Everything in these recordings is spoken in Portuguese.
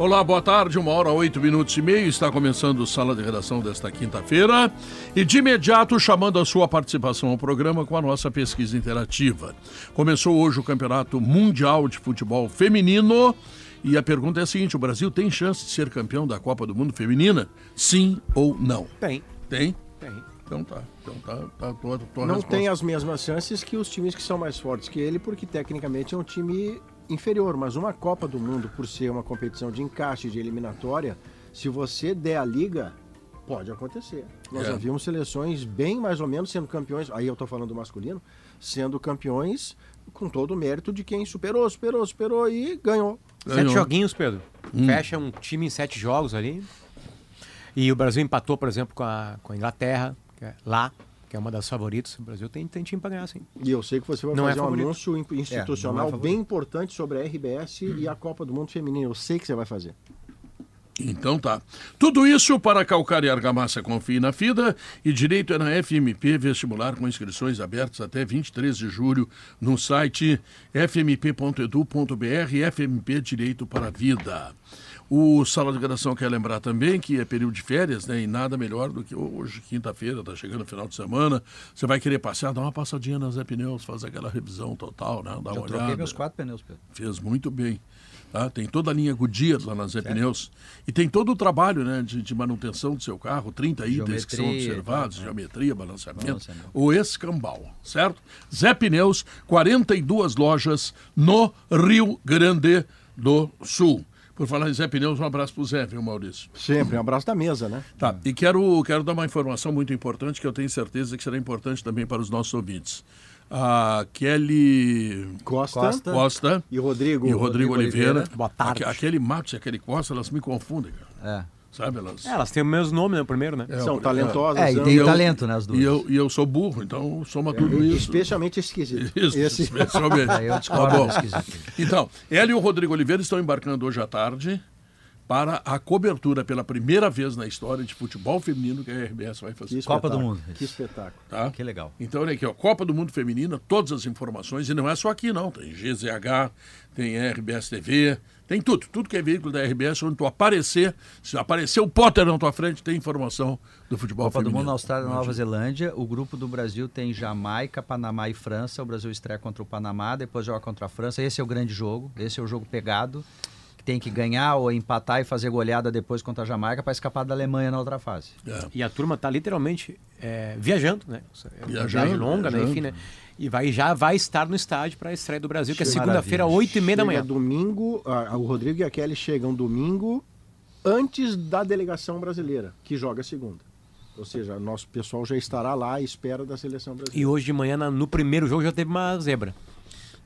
Olá, boa tarde, uma hora, oito minutos e meio. Está começando Sala de Redação desta quinta-feira. E de imediato chamando a sua participação ao programa com a nossa pesquisa interativa. Começou hoje o Campeonato Mundial de Futebol Feminino. E a pergunta é a seguinte: o Brasil tem chance de ser campeão da Copa do Mundo Feminina? Sim ou não? Tem. Tem? Tem. Então tá. Então tá. tá tua, tua Não resposta. tem as mesmas chances que os times que são mais fortes que ele, porque tecnicamente é um time inferior. Mas uma Copa do Mundo, por ser uma competição de encaixe, de eliminatória, se você der a liga, pode acontecer. Nós É. já vimos seleções bem mais ou menos sendo campeões, aí eu tô falando do masculino, sendo campeões com todo o mérito de quem superou, superou, superou e ganhou. Ganhou. Sete joguinhos, Pedro. Fecha um time em sete jogos ali. E o Brasil empatou, por exemplo, com a, com a Inglaterra, que é lá, que é uma das favoritas. O Brasil tem, tem time pra ganhar, sim. E eu sei que você vai Não é fazer um favorito. anúncio in- institucional favorito. bem importante sobre a RBS e a Copa do Mundo Feminino. Eu sei que você vai fazer. Então tá. Tudo isso para calcar e argamassa Confie na FIDA e direito é na FMP vestibular com inscrições abertas até 23 de julho no site fmp.edu.br FMP Direito para a Vida. O Sala de Redação quer lembrar também que é período de férias, né? E nada melhor do que hoje, quinta-feira, tá chegando o final de semana. Você vai querer passear, dá uma passadinha nas Zé Pneus, faz aquela revisão total, né? Dá Já uma troquei olhada. meus quatro pneus, Pedro. Fez muito bem. Tá? Tem toda a linha Goodyear lá na Zé Pneus. E tem todo o trabalho né, de, de manutenção do seu carro, 30 itens que são Geometria, observados, tá, geometria, balanceamento, Balanceamento. o escambau, certo? Zé Pneus, 42 lojas no Rio Grande do Sul. Por falar em Zé Pneus, um abraço pro Zé, viu, Maurício? Sempre, um abraço da mesa, né? Tá, e quero, quero dar uma informação muito importante que eu tenho certeza que será importante também para os nossos ouvintes. A Kelly Costa, Costa. Costa e o Rodrigo, e o Rodrigo, Oliveira. Boa tarde. Aque- aquele Matos e aquele Costa, elas me confundem, cara. É. Sabe? Elas. É, elas têm o mesmo nome, né? O primeiro, né? são É, talentosas. É, e são- tem eu- talento, né, as duas. E eu, e eu sou burro, então soma tudo isso. Especialmente esquisito. Isso, Esse... especialmente. Aí eu discordo Tá bom. desse quesito. Então, ela e o Rodrigo Oliveira estão embarcando hoje à tarde para a cobertura pela primeira vez na história de futebol feminino que a RBS vai fazer. Copa do Mundo. Que espetáculo. Tá? Que legal. Então, olha aqui, ó, Copa do Mundo Feminina, todas as informações, e não é só aqui, não. Tem GZH, tem RBS TV, tem tudo. Tudo que é veículo da RBS, onde tu aparecer, se aparecer o Potter na tua frente, tem informação do futebol Copa do feminino. Mundo na Austrália e Não Nova. Zelândia. O grupo do Brasil tem Jamaica, Panamá e França. O Brasil estreia contra o Panamá, depois joga contra a França. Esse é o grande jogo. Esse é o jogo pegado. Que tem que ganhar ou empatar e fazer goleada depois contra a Jamaica para escapar da Alemanha na outra fase. É. E a turma tá literalmente é, viajando, né? É uma Viajando, viagem longa, né? viajando. Enfim, né? E vai, já vai estar no estádio para a estreia do Brasil, que é segunda-feira, maravilha. 8 e meia da manhã. domingo, ah, o Rodrigo e a Kelly chegam domingo antes da delegação brasileira, que joga segunda. Ou seja, nosso pessoal já estará lá à espera da seleção E brasileira. hoje de manhã, no primeiro jogo, já teve uma zebra.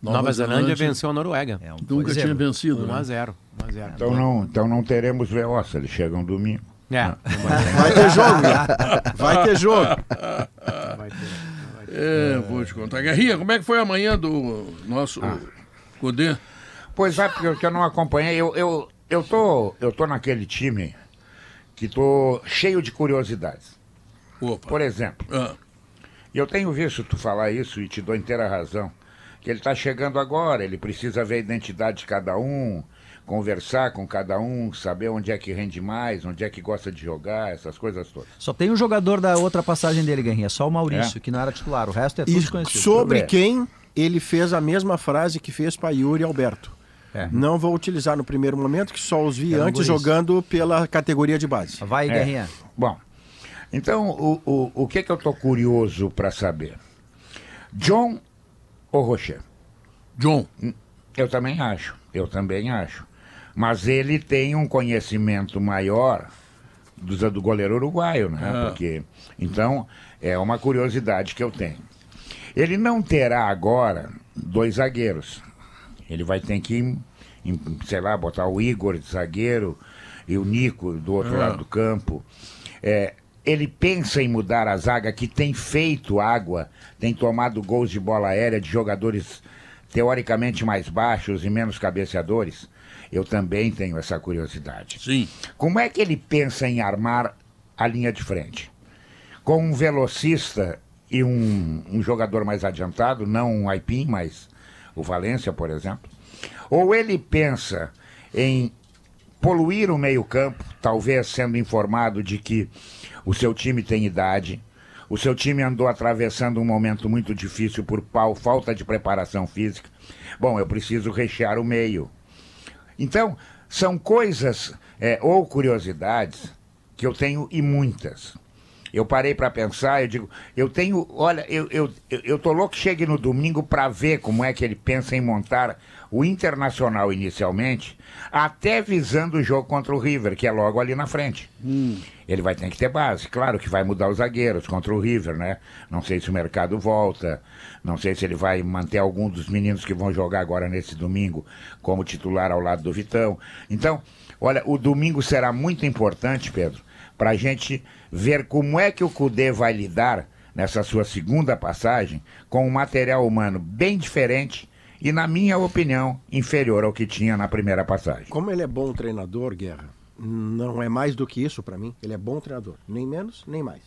Nova Nova, Zelândia, Zelândia venceu a Noruega. É um Nunca tinha vencido. 1 né? a 0 1 a 0 Então não, então não teremos Veloça, eles chegam domingo. É, Vai ter jogo, né? Vai ter jogo. vai ter. É, vou te contar. Guerrinha, como é que foi amanhã do nosso Cudê? Pois é, porque eu, que eu não acompanhei, eu, eu, eu, tô, eu tô naquele time que tô cheio de curiosidades. Opa. Por exemplo, Ah, eu tenho visto tu falar isso e te dou inteira razão, que ele está chegando agora, ele precisa ver a identidade de cada um, conversar com cada um, saber onde é que rende mais, onde é que gosta de jogar, essas coisas todas. Só tem um jogador da outra passagem dele, Guerrinha, só o Maurício, É? que não era titular. O resto é E tudo desconhecido. sobre Tudo bem. quem ele fez a mesma frase que fez para Yuri Alberto. É. Não vou utilizar no primeiro momento, que só os vi antes jogando pela categoria de base. Vai, É. Guerrinha. Bom, então o, o, o que que eu tô curioso para saber? John ou Rocher? John. Eu também acho, eu também acho. Mas ele tem um conhecimento maior do, do goleiro uruguaio, né? Ah. Porque, então, é uma curiosidade que eu tenho. Ele não terá agora dois zagueiros. Ele vai ter que, sei lá, botar o Igor de zagueiro e o Nico do outro Ah. lado do campo. É, ele pensa em mudar a zaga que tem feito água, tem tomado gols de bola aérea de jogadores teoricamente mais baixos e menos cabeceadores. Eu também tenho essa curiosidade. Sim. Como é que ele pensa em armar a linha de frente? Com um velocista e um, um jogador mais adiantado, não um Aipim, mas o Valência, por exemplo? Ou ele pensa em poluir o meio-campo, talvez sendo informado de que o seu time tem idade, o seu time andou atravessando um momento muito difícil por pau, falta de preparação física. Bom, eu preciso rechear o meio. Então, são coisas é, ou curiosidades que eu tenho e muitas. Eu parei para pensar, eu digo, eu tenho, olha, eu, eu, eu, tô louco que chegue no domingo para ver como é que ele pensa em montar o Internacional inicialmente, até visando o jogo contra o River, que é logo ali na frente. Ele vai ter que ter base, claro que vai mudar os zagueiros contra o River, né? Não sei se o mercado volta, não sei se ele vai manter algum dos meninos que vão jogar agora nesse domingo como titular ao lado do Vitão. Então, olha, o domingo será muito importante, Pedro, para a gente ver como é que o Cudê vai lidar nessa sua segunda passagem com um material humano bem diferente e, na minha opinião, inferior ao que tinha na primeira passagem. Como ele é bom treinador, Guerra, não é mais do que isso pra mim. Ele é bom treinador. Nem menos, nem mais.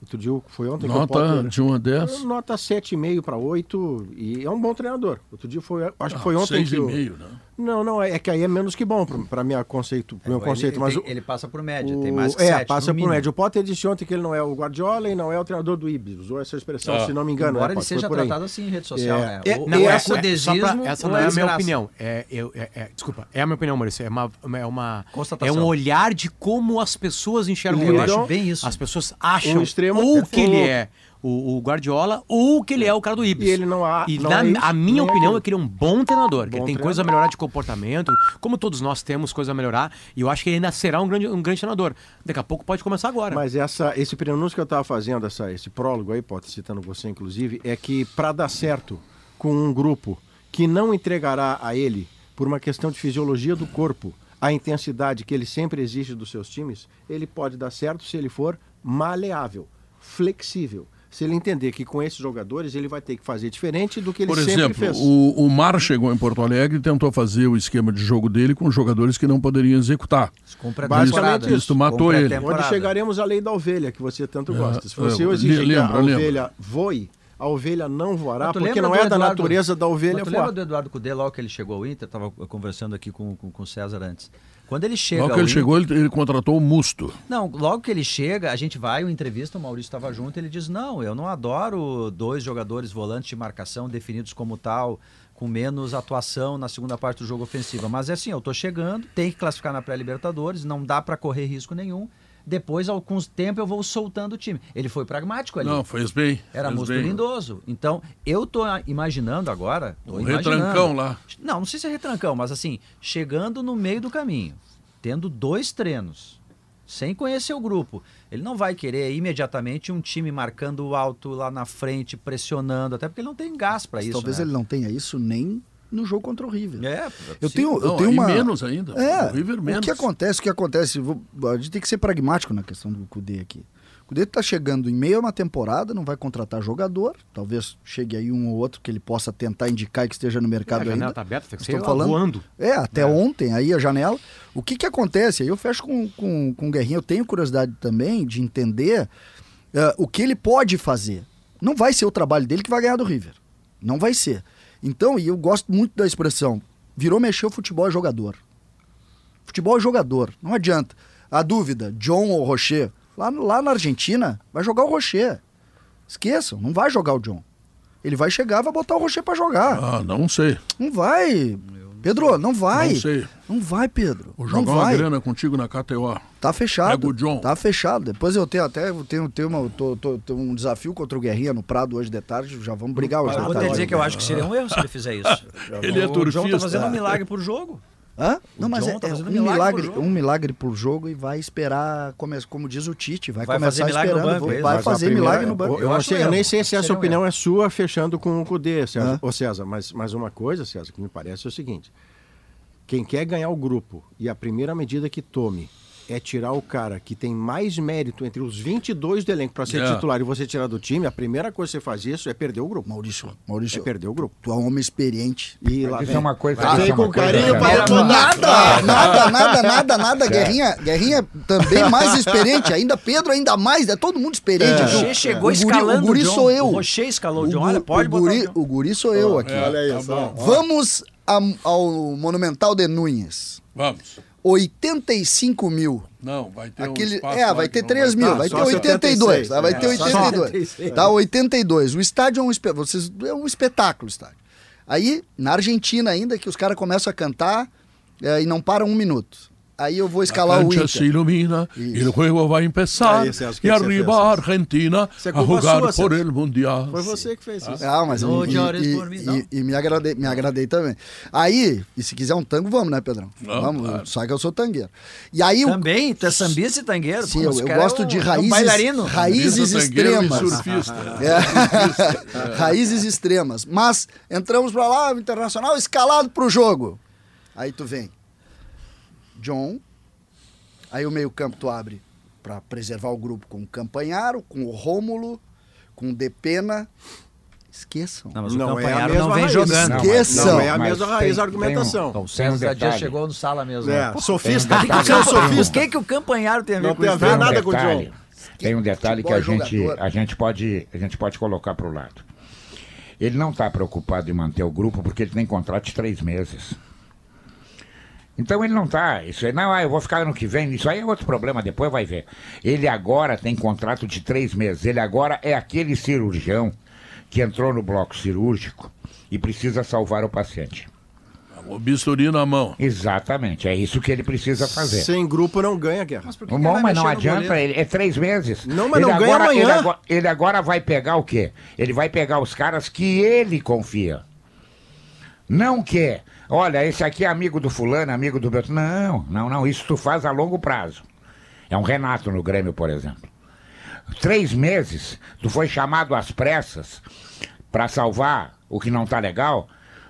Outro dia foi ontem que o Nota Potter- de 1 a 10. Nota 7,5 para 8 e é um bom treinador. Outro dia foi, acho que foi ontem que o- 6,5, né? Não, não, é, é que aí é menos que bom para minha conceito, pro meu Ele- conceito, ele, mas tem- o- ele passa por média, o- tem mais que é, sete, passa no por mínimo. média. O Potter disse ontem que ele não é o Guardiola e não é o treinador do Ibis. Usou essa expressão, Ah. se não me engano. Embora né, ele Potter? Seja tratado assim em rede social, É, né? é, Ou- não, ou é essa- pra- essa não é a minha desgraça. opinião. É, eu, é, é- desculpa, é a minha opinião, Maurício. É uma, é uma é um olhar de como as pessoas enxergam Eu ele. acho bem isso. As pessoas acham Um extremo ou é que ele é o, o Guardiola ou que ele é o cara do Ibis. E ele não há- E não na- é a minha nem opinião aquilo. é que ele é um bom treinador, que Bom ele tem treinador. coisa a melhorar de comportamento, como todos nós temos coisa a melhorar, e eu acho que ele ainda será um grande, um grande treinador. Daqui a pouco pode começar agora. Mas essa, esse prenúncio que eu estava fazendo, essa, esse prólogo aí, pode citando você inclusive, é que para dar certo com um grupo que não entregará a ele, por uma questão de fisiologia do corpo, a intensidade que ele sempre exige dos seus times, ele pode dar certo se ele for maleável, flexível. Se ele entender que com esses jogadores ele vai ter que fazer diferente do que ele Por sempre exemplo, fez. o, o Mar chegou em Porto Alegre e tentou fazer o esquema de jogo dele com jogadores que não poderiam executar. Com Basicamente isso. Isso matou ele. Onde chegaremos à lei da ovelha, que você tanto gosta. Se é, você le- exigir que a lembra, lembra. ovelha voe, a ovelha não voará, porque lembra não é da Eduardo- natureza da ovelha voar. lembra do Eduardo Cudê, logo que ele chegou ao Inter? Estava conversando aqui com, com, com o César antes. Quando ele chega Logo que ele Inter- chegou, ele, ele contratou o Musto. Não, logo que ele chega, a gente vai, o entrevista, o Maurício estava junto, ele diz: Não, eu não adoro dois jogadores volantes de marcação definidos como tal, com menos atuação na segunda parte do jogo ofensiva. Mas é assim, eu tô chegando, tem que classificar na pré-Libertadores, não dá para correr risco nenhum. Depois, alguns tempos, eu vou soltando o time. Ele foi pragmático ali. Não, fez bem. Era fez bem. lindoso. Então, eu tô imaginando agora. Tô Um imaginando. retrancão lá. Não, não sei se é retrancão, mas assim, chegando no meio do caminho, tendo dois treinos, sem conhecer o grupo, ele não vai querer imediatamente um time marcando alto lá na frente, pressionando, até porque ele não tem gás para isso. talvez né? ele não tenha isso nem no jogo contra o River. É, Eu sim. tenho, eu Não, tenho uma. menos ainda. É, O River menos. o que acontece, o que acontece, vou- a gente tem que ser pragmático na questão do Cudê aqui. O Cudê está chegando em meio a uma temporada, não vai contratar jogador, talvez chegue aí um ou outro que ele possa tentar indicar que esteja no a mercado janela ainda. tá aberta, tem que ser falando- voando. É, até ontem aí a janela. O que que acontece? Aí eu fecho com, com, com o Guerrinho, eu tenho curiosidade também de entender eh, o que ele pode fazer. Não vai ser o trabalho dele que vai ganhar do River. Não vai ser. Então, e eu gosto muito da expressão, virou mexer o futebol é jogador. Futebol é jogador, não adianta. A dúvida, John ou Rocher? Lá, lá na Argentina, vai jogar o Rocher. Esqueçam, não vai jogar o John. Ele vai chegar, vai botar o Rocher pra jogar. Ah, não sei. Não vai. Pedro, não vai. Não sei. Não vai, Pedro. Vou não jogar uma vai. grana contigo na KTO. Tá fechado. Pega o John. Tá fechado. Depois eu tenho até eu tenho, tenho, uma, tô, tô- tenho um desafio contra o Guerrinha no Prado hoje de tarde. Já vamos brigar hoje Eu de vou tarde. te dizer que eu acho que seria um erro se ele fizer isso. Ele é o John turfista. tá fazendo um milagre por jogo. Hã? Não, O mas John é, tá é um, milagre um milagre por jogo e vai esperar, come, como diz o Tite, vai, Vai começar fazer milagre no esperando, banco, vai, fazer primeira- milagre no banco. Eu, Eu não sei- eu nem sei se essa Seria um opinião é sua fechando com o Cudê, César. Ô César, mas, mas uma coisa, César, que me parece é o seguinte. Quem quer ganhar o grupo e a primeira medida que tome é tirar o cara que tem mais mérito entre os 22 do elenco para ser É. titular e você tirar do time, a primeira coisa que você faz isso é perder o grupo. Maurício, É Maurício, perder o grupo. tu é um homem experiente. E lá Isso vem. é uma coisa. Ah, isso é vem com carinho para detonar. Nada, nada, nada, nada, nada. Guerrinha, Guerrinha também mais experiente. Ainda Pedro, ainda mais. É todo mundo experiente. O aqui. Rocher chegou o guri, escalando O guri John. sou eu. O Rocher escalou o O John. Olha, pode o botar guri, o John. o guri sou eu aqui. É, Olha aí, tá só. bom. Vamos a- ao Monumental de Núñez. Vamos. 85 mil. Não, vai ter um Aquele, espaço é, vai ter não 3 mil, vai só ter 82. 76, tá, vai é, ter só 82. 76. Tá, 82. O estádio é um, vocês, é um espetáculo, o estádio. Aí, na Argentina ainda, que os caras começam a cantar é, e não param um minuto. Aí eu vou escalar o cancha se Inter. ilumina Isso. e o jogo vai o que e arriba fez, a Argentina é a jogar sua, por Celso. el mundial. Foi você que fez isso. Ah, mas Não e, e- por mim, e- não. e me, agradei, me agradei também. Aí, e se quiser um tango, vamos, né, Pedrão? Não, vamos, claro. só que eu sou tangueiro. E aí, o, Também, tu é sambista e tangueiro. sim, Pô, eu, eu cara gosto é um- de é um raízes, raízes e extremas. surfista. É. Raízes extremas. Mas entramos pra lá, o Internacional escalado pro jogo. Aí tu vem. John. Aí o meio-campo tu abre pra preservar o grupo com o Campanharo, com o Rômulo, com o Depena. Esqueçam. Não, mas Não o é a Campanharo mesma não vem raiz. jogando. Não, Esqueçam. Não é a mesma raiz da tem um- argumentação. tem um César detalhe. Dias chegou no sala mesmo. É, Pô, sofista. tem um é um detalhe. sofista. O que, que o Campanharo tem a ver Não com tem a isso? ver Tem um nada com o John. tem um detalhe que a é gente, a, gente pode, a gente pode colocar para o lado. Ele não está preocupado em manter o grupo porque ele tem contrato de três meses. Então ele não está. Isso aí, não, ah, eu vou ficar ano que vem. Isso aí é outro problema, depois vai ver. Ele agora tem contrato de três meses. Ele agora é aquele cirurgião que entrou no bloco cirúrgico e precisa salvar o paciente. O bisturi na mão. Exatamente, é isso que ele precisa fazer. Sem grupo não ganha guerra. Bom, mas não adianta, ele, é três meses. Não, mas ele não ganha agora, amanhã. Ele agora, ele agora vai pegar o quê? Ele vai pegar os caras que ele confia. Não que, olha, esse aqui é amigo do fulano, amigo do Beltrano. Não, não, não, isso tu faz a longo prazo. É um Renato no Grêmio, por exemplo. Três meses, tu foi chamado às pressas para salvar o que não tá legal,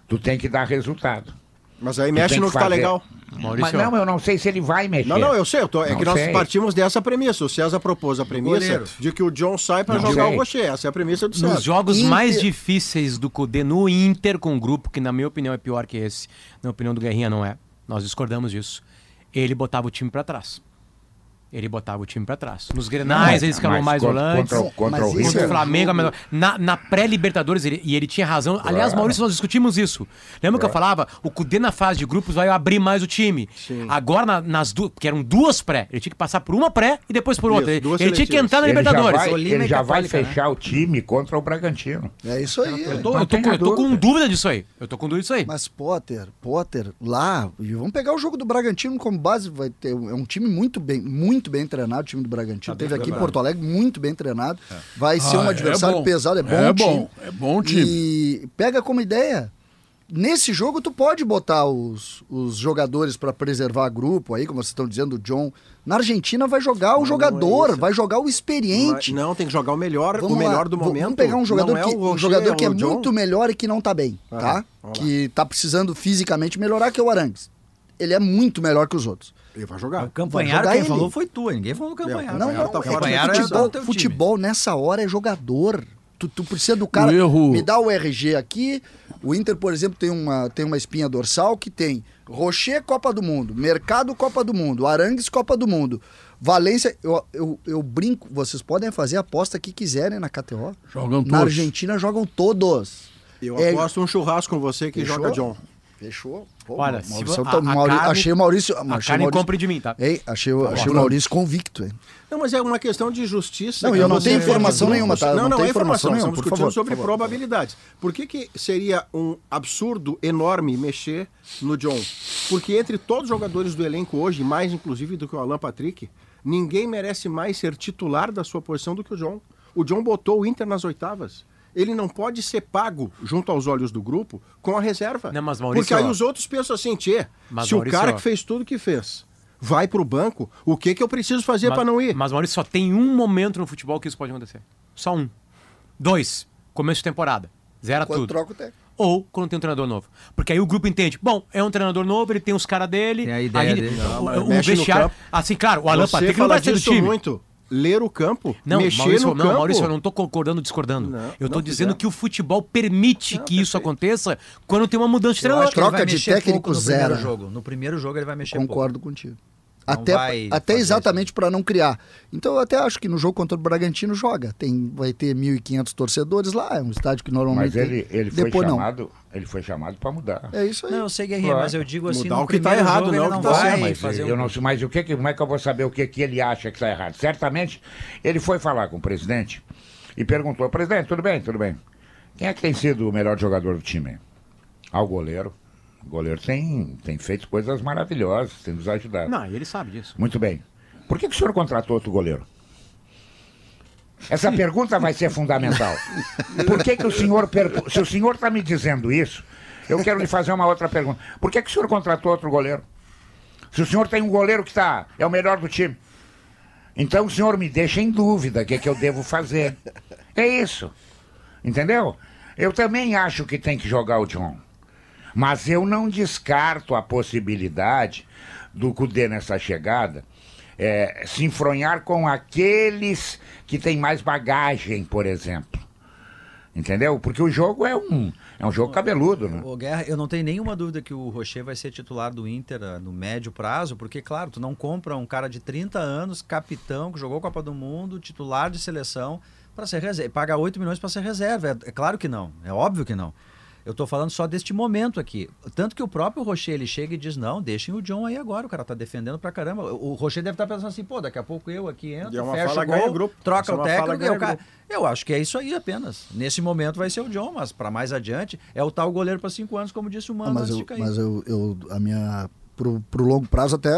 tu tem que dar resultado. Mas aí mexe no que que tá legal. Maurício, Mas não, eu não sei se ele vai mexer. Não, não, eu sei. Eu tô, é Não que nós sei. partimos dessa premissa. O César propôs a premissa goleiro. de que o John sai pra Não jogar sei. o Rocher. Essa é a premissa do César. Nos jogos Inter- mais difíceis do Cudê no Inter com um grupo, que na minha opinião é pior que esse, na opinião do Guerrinha não é. Nós discordamos disso. Ele botava o time pra trás. Ele botava o time pra trás. Nos Grenais ele escalou mais contra- volantes. Contra, o- contra Mas o isso Contra River. o é Flamengo, jogo- a melhor- na, na pré-Libertadores, ele- e ele tinha razão. Aliás, Claro. Maurício, nós discutimos isso. Lembra que eu falava? O Cudê na fase de grupos vai abrir mais o time. Agora, na- nas duas, porque eram duas pré, ele tinha que passar por uma pré e depois por Isso, outra. Ele, duas ele tinha que entrar na Ele já Libertadores. vai, Olímpia ele já vai né? fechar o time contra o Bragantino. É isso aí. Eu tô, eu tô eu tô com dúvida. dúvida disso aí. Eu tô com dúvida disso aí. Mas Potter, Potter, lá, e vamos pegar o jogo do Bragantino como base, vai ter, é um time muito bem, muito bem treinado, o time do Bragantino. Teve aqui em Porto Alegre muito bem treinado. Vai ser Ah, um é adversário bom. pesado, é bom É time. bom, é bom time. E pega como ideia. Nesse jogo tu pode botar os, os jogadores para preservar grupo aí, como vocês estão dizendo, o John. Na Argentina vai jogar o Não, jogador, não é vai jogar o experiente. Não, tem que jogar o melhor, Vamos o melhor lá, do momento. Vamos pegar um jogador, Não é que, o um Rocher, jogador que é muito melhor e que não tá bem, Ah, tá? Que tá precisando fisicamente melhorar, que é o Arangues. Ele é muito melhor que os outros. Ele vai jogar. O Campanharo, quem ele. falou foi tu. Ninguém falou do Campanharo. Não, Campanharo não, tá é Campanharo é futebol, time. futebol nessa hora é jogador. Tu, tu precisa do cara. Erro- Me dá o RG aqui. O Inter, por exemplo, tem uma, tem uma espinha dorsal que tem Rocher, Copa do Mundo, Mercado, Copa do Mundo, Arangues, Copa do Mundo. Valência, eu, eu, eu brinco, vocês podem fazer a aposta que quiserem na KTO. Jogam Na todos. Argentina jogam todos. Eu É- aposto um churrasco com você que Fechou? joga John. Fechou? Pô, Olha, Maurício, se vo- tá- a- a Mauri- carne- achei o Maurício. A achei o carne Maurício- compre de mim, tá? Ei, achei, o- achei o. Maurício convicto, hein? Não, mas é uma questão de justiça. Não, eu não tenho informação nenhuma, tá? Não, Não é informação informação. nenhuma, Estamos por discutindo favor, sobre por favor. probabilidades. Por que, que seria um absurdo enorme mexer no John? Porque entre todos os jogadores do elenco hoje, mais inclusive do que o Alan Patrick, ninguém merece mais ser titular da sua posição do que o John. O John botou o Inter nas oitavas. Ele não pode ser pago junto aos olhos do grupo com a reserva. Não, mas, Maurício, Porque aí os outros pensam assim, tchê, Mas, se Maurício, o cara que fez tudo que fez vai pro banco, o que que eu preciso fazer para não ir? Mas, Maurício, só tem um momento no futebol que isso pode acontecer. Só um. Dois. Começo de temporada. Zera Quando tudo. troca o técnico. ou quando tem um treinador novo. Porque aí o grupo entende, bom, é um treinador novo, ele tem os caras dele. Tem a ideia gente- dele. o- Não, o, no vestiário. Assim, claro, o Alan Patrick não vai ser do time. muito. Ler o campo, Não, mexer Maurício, no não, campo. Maurício, eu não tô concordando discordando. Não, eu não dizendo quiser. que o futebol permite que isso aconteça quando tem uma mudança de treinador. Troca de técnico pouco no zero. primeiro jogo. No primeiro jogo ele vai mexer pouco. Concordo contigo. Não Até, até exatamente para não criar. Então eu até acho que no jogo contra o Bragantino joga. Tem, vai ter 1.500 torcedores lá, é um estádio que normalmente Mas ele, ele foi Depois não. chamado, ele foi chamado para mudar. É isso aí. Não, eu sei, Guerrinha, Claro. mas eu digo assim, Mudar no o que tá primeiro errado, jogo não o não que tá vai mas fazer eu um- não sei, mas o que, como é que eu vou saber o que, que ele acha que está errado? Certamente ele foi falar com o presidente e perguntou: presidente, tudo bem, tudo bem. Quem é que tem sido o melhor jogador do time? Ah, o goleiro. O goleiro tem, tem feito coisas maravilhosas, tem nos ajudado. Não, ele sabe disso. Muito bem. Por que, que o senhor contratou outro goleiro? Essa pergunta vai ser fundamental. Por que, que o senhor. per- Se o senhor está me dizendo isso, eu quero lhe fazer uma outra pergunta. Por que, que o senhor contratou outro goleiro? Se o senhor tem um goleiro que tá, é o melhor do time. Então o senhor me deixa em dúvida o que, que eu devo fazer. É isso. Entendeu? Eu também acho que tem que jogar o John. Mas eu não descarto a possibilidade do Cudê nessa chegada é, se enfronhar com aqueles que têm mais bagagem, por exemplo. Entendeu? Porque o jogo é um, é um jogo cabeludo, né? Ô, Guerra, eu não tenho nenhuma dúvida que o Rocher vai ser titular do Inter ah, no médio prazo, porque, claro, tu não compra um cara de 30 anos, capitão, que jogou Copa do Mundo, titular de seleção, para ser reserva. Paga 8 milhões para ser reserva. É, é claro que não. É óbvio que não. Eu tô falando só deste momento aqui. Tanto que o próprio Rocher, ele chega e diz, não, deixem o John aí agora, o cara tá defendendo pra caramba. O Rocher deve estar pensando assim, pô, daqui a pouco eu aqui entro, E é uma fecho fala, o gol, troca é o fala, técnico e o cara... grupo. Eu acho que é isso aí apenas. Nesse momento vai ser o John, mas para mais adiante é o tal goleiro para cinco anos, como disse o Ah, Mano mas antes eu, de cair. mas eu, eu- a minha. Pro, pro longo prazo, até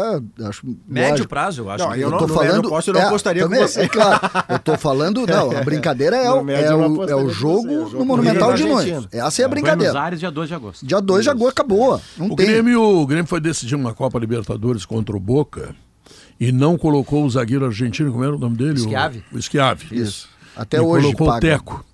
acho. Médio lógico. prazo, eu acho. Não, eu Eu não- tô no falando. médio prazo eu não apostaria com também, você. É claro. Eu tô falando. Não, a brincadeira é, o, é, eu não o, é o com jogo é o jogo no Monumental de noite. Essa é a Buenos brincadeira. Aires, dia 2 de agosto. Dia 2 de agosto acabou. Não O tem. Grêmio, o Grêmio foi decidir uma Copa Libertadores contra o Boca e não colocou o zagueiro argentino, como era o nome dele? O- Schiavi. O, Schiavi. Isso. Até e hoje. colocou paga. o Teco.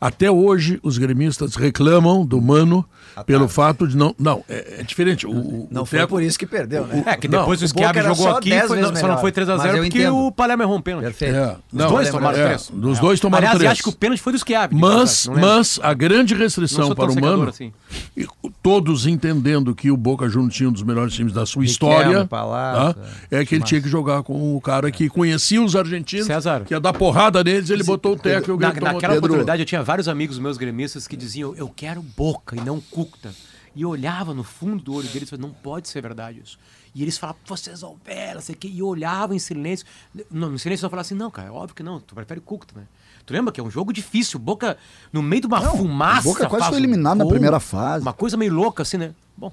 Até hoje, os gremistas reclamam do Mano pelo fato de não. Não, é, é diferente. O, o- Não o foi Teco- por isso que perdeu, né? É, que Não, depois o o Schiavi jogou só aqui, 10 foi- vezes não- só não foi 3x0 Mas eu porque entendo. o Palermo errou um pênalti. Perfeito. É, Os não, dois tomaram é, três. Dos dois tomaram Aliás, três. acho que o pênalti foi do Schiavi. Mas, Não mas a grande Não restrição para o Mano, assim. e todos entendendo que o Boca Juniors tinha um dos melhores times da sua Riquelme, história, Palácio, tá? é que ele tinha que jogar com o cara que conhecia os argentinos, César. que ia dar porrada neles, ele botou o Teco e o Grêmio tomou naquela oportunidade, eu tinha vários amigos meus gremistas que diziam: Eu quero boca e não Cucta. E eu olhava no fundo do olho deles e falava: Não pode ser verdade isso. E eles falavam: Vocês vão ver, não sei o quê. E eu olhava em silêncio. No, no silêncio eu falava assim: Não, cara, é óbvio que não. Tu prefere Cucta, né? Tu lembra que é um jogo difícil? Boca, no meio de uma fumaça. Boca quase faz foi um eliminado na gol. primeira fase. Uma coisa meio louca, assim, né? Bom.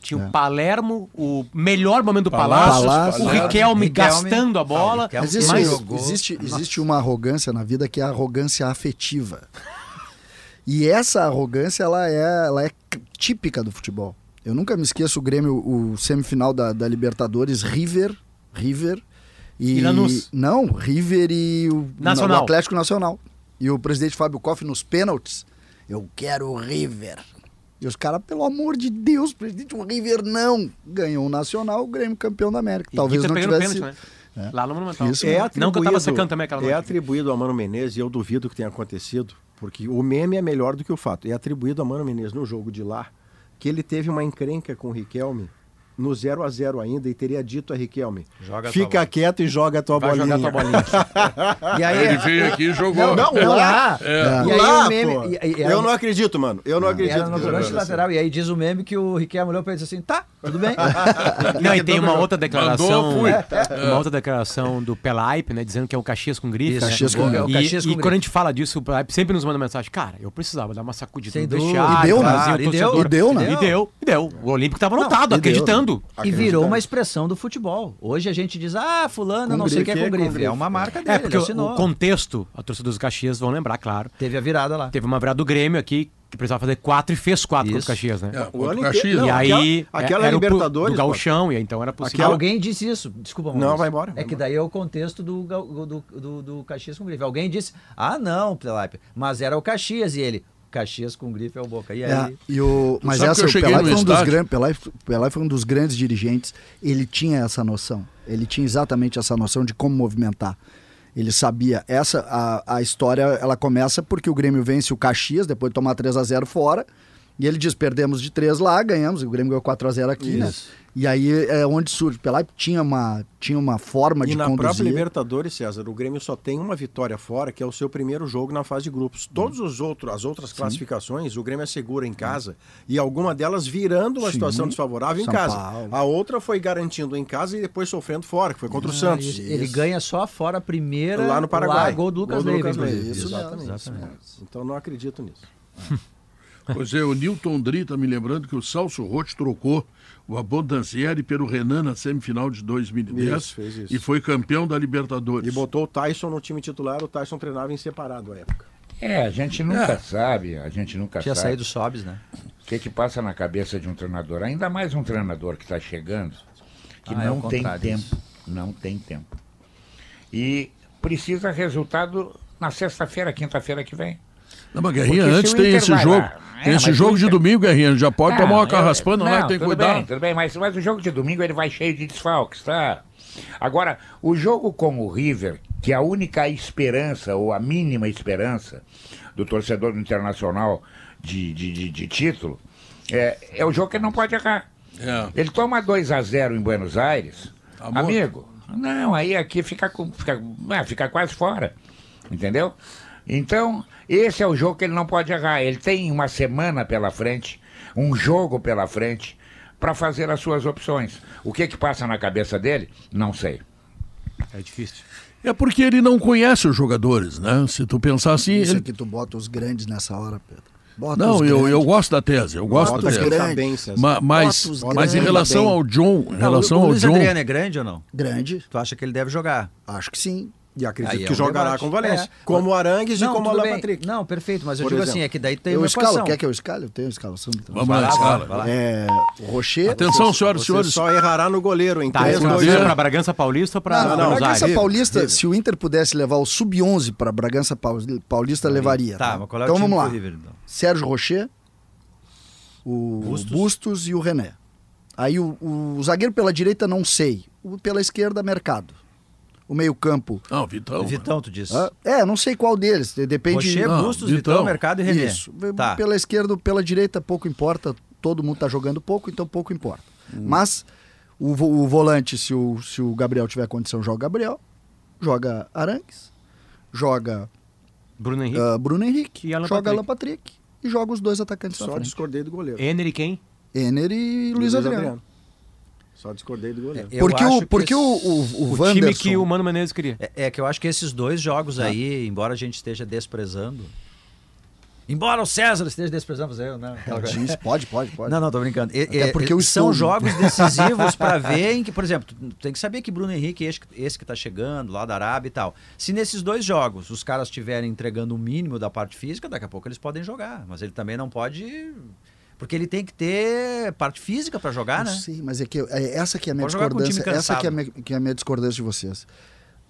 Tinha É. o Palermo, o melhor momento do Palácios, Palácio, o. Riquelme, Riquelme. gastando a bola. Ah, Mas jogou- existe, existe uma arrogância na vida que é a arrogância afetiva. E essa arrogância, ela é, ela é típica do futebol. Eu nunca me esqueço o Grêmio, o semifinal da, da Libertadores, River, River e... E Lanús. Não, River e o, Nacional. o Atlético Nacional. E o presidente Fábio Koff nos pênaltis, eu quero o River. E os caras, pelo amor de Deus, presidente, o River não. Ganhou o Nacional, o Grêmio campeão da América. E Talvez Inter não tivesse... pênalti, né? Lá no Monumental. Isso É Não que eu tava secando também aquela É noite. atribuído a Mano Menezes e eu duvido que tenha acontecido, porque o meme é melhor do que o fato. É atribuído a Mano Menezes no jogo de lá que ele teve uma encrenca com o Riquelme no 0 a 0 ainda e teria dito a Riquelme: Joga a fica bola." quieto e joga a tua Vai bolinha. jogar tua bolinha. E aí, Ele veio aqui e jogou. Não, Não, lá. É. E aí Lá, o meme. e- e- eu não acredito, mano. Eu não acredito. Era no volante lateral. E aí diz o meme que o Riquelme olhou pra ele e disse assim: tá, tudo bem. Não, e tem uma outra Mandou, declaração. fui. Uma outra declaração do Pelaipe, né? Dizendo que é o Caxias com grife. Isso, né? Caxias com é grife. E, Caxias e quando a gente fala disso, o Pelaipe sempre nos manda mensagem. Cara, eu precisava dar uma sacudida Sem vestiário, E deu, né? E deu, e né? E deu, e deu. O Olímpico tava lotado, deu. Acreditando. E virou uma expressão do futebol. Hoje a gente diz, ah, fulano, Com não sei o que é grife, com com grife. É uma marca dele, É, porque ele o, assinou. o contexto, a torcida dos Caxias vão lembrar, claro. Teve a virada lá. Teve uma virada do Grêmio aqui, que precisava fazer quatro e fez quatro contra Isso. o Caxias, né? É, O ano o Caxias. inteiro. E Não, aí, aquela- aquela era o Libertadores, do gauchão, e aí então era possível. Alguém disse isso. Desculpa, Maurício. Não, vai embora, vai é que daí é o contexto do, do, do, do Caxias com grife. Alguém disse, ah, não, Pelaipe, mas era o Caxias. E ele, Caxias com grife é o Boca. E É, aí, e o, mas essa, eu o Pelé foi, um dos grandes, Pelé, Pelé foi um dos grandes dirigentes. Ele tinha essa noção. Ele tinha exatamente essa noção de como movimentar. Ele sabia. Essa a, a história ela começa porque o Grêmio vence o Caxias depois de tomar 3 a 0 fora. E ele diz: perdemos de 3 lá, ganhamos. O Grêmio ganhou 4 a 0 aqui, né? Isso. E aí é onde surge. Pelé tinha uma, tinha uma forma E de na própria conduzir. Libertadores, César, o Grêmio só tem uma vitória fora, que é o seu primeiro jogo na fase de grupos. Todos os outros, as outras classificações, o Grêmio assegura em casa e alguma delas virando uma Sim. situação desfavorável em São casa. Paulo. A outra foi garantindo em casa e depois sofrendo fora, que foi contra o Santos. ele, ele ganha só fora a primeira. lá no Paraguai. Lá, gol do Lucas Gol do Lucas Leiva. Isso Exatamente. mesmo. Exatamente. Então não acredito nisso. Pois é, o Newton Dri tá me lembrando que o Celso Rotti trocou o Abondancieri pelo Renan na semifinal de 2010 Isso, fez isso. e foi campeão da Libertadores. E botou o Tyson no time titular, o Tyson treinava em separado à época. É, a gente nunca É. sabe, a gente nunca Tinha sabe saído Sobs, né? o que, que passa na cabeça de um treinador, ainda mais um treinador que está chegando, que Ah, é não o tem tempo, disso. não tem tempo. E precisa resultado na sexta-feira, quinta-feira que vem. Não, mas Guerrinha, Porque antes o tem esse jogo. lá- tem É, esse jogo de domingo, Guerrinha. Já pode tomar uma carraspana lá não, tem que tudo cuidar. Bem, tudo bem, mas, mas o jogo de domingo ele vai cheio de desfalques, tá? Agora, o jogo com o River, que é a única esperança, ou a mínima esperança, do torcedor do Internacional de, de, de, de título, é, é o jogo que ele não pode errar. É. Ele toma 2 a 0 em Buenos Aires, Amor. amigo. Não, aí aqui fica, com- fica, ah, fica quase fora. Entendeu? Então, esse é o jogo que ele não pode errar. Ele tem uma semana pela frente, um jogo pela frente, para fazer as suas opções. O que que passa na cabeça dele? Não sei. É difícil. É porque ele não conhece os jogadores, né? Se tu pensar assim. Isso ele- aqui tu bota os grandes nessa hora, Pedro. Bota Não, eu, eu gosto da tese, eu gosto Bota da tese. grandes. Ma- mas, mas em relação ao John, em relação o, o ao Luiz John. Adriano é grande ou não? Grande, Tu acha que ele deve jogar? acho que sim. E acredito Aí é que um jogará debate. com o Valência. É. Como o Arangues e como o Alan. Patrick. Não, perfeito, mas eu Por digo exemplo. assim, é que daí tem eu uma escalo, equação. quer que eu escale? Eu tenho escalação. Então. Vamos lá, escala. vai lá. É, o Rocher. Atenção, senhoras e Você senhores. só errará no goleiro em Tá, é pra Bragança Paulista ou pra Não, não, Buenos Bragança? Paulista, River. se o Inter pudesse levar o Sub-11 para Bragança Paul- Paulista, levaria. Tá, mas qual é então o time vamos do lá. River, então? Sérgio Rocher, o Bustos. e o René. Aí o, o zagueiro pela direita, não sei. O pela esquerda, Mercado. O meio-campo. Não, Vitão. Vitão, tu disse. ah, é, não sei qual deles. de- Depende. Rocher, Bustos, Vitão. Vitão, Mercado e René. Isso. Tá. Pela esquerda, pela direita, pouco importa. Todo mundo tá jogando pouco, então pouco importa. Hum. Mas o, o volante, se o, se o Gabriel tiver condição, joga Gabriel. Joga Arangues. Joga Bruno Henrique. ah, Bruno Henrique. E Alan joga Patrick. Alan Patrick. E joga os dois atacantes Só discordei do goleiro. Ener e quem? Ener e Luiz Adriano. Só discordei do goleiro. Eu Porque, o, que porque o, esse- o, o, O Wanderson... time que o Mano Menezes queria. É, é que eu acho que esses dois jogos aí, embora a gente esteja desprezando. Embora o César esteja desprezando, eu, né? Isso, pode, pode, pode. Não, não, tô brincando. E- Até e- porque eu são jogos decisivos para ver em que, por exemplo, tu tem que saber que Bruno Henrique, esse, esse que tá chegando lá da Arábia e tal. Se nesses dois jogos os caras estiverem entregando o mínimo da parte física, daqui a pouco eles podem jogar. Mas ele também não pode. Porque ele tem que ter parte física para jogar, Eu né? sei, mas é que é essa que é a minha Pode discordância. Essa que é a minha, que é a minha discordância de vocês.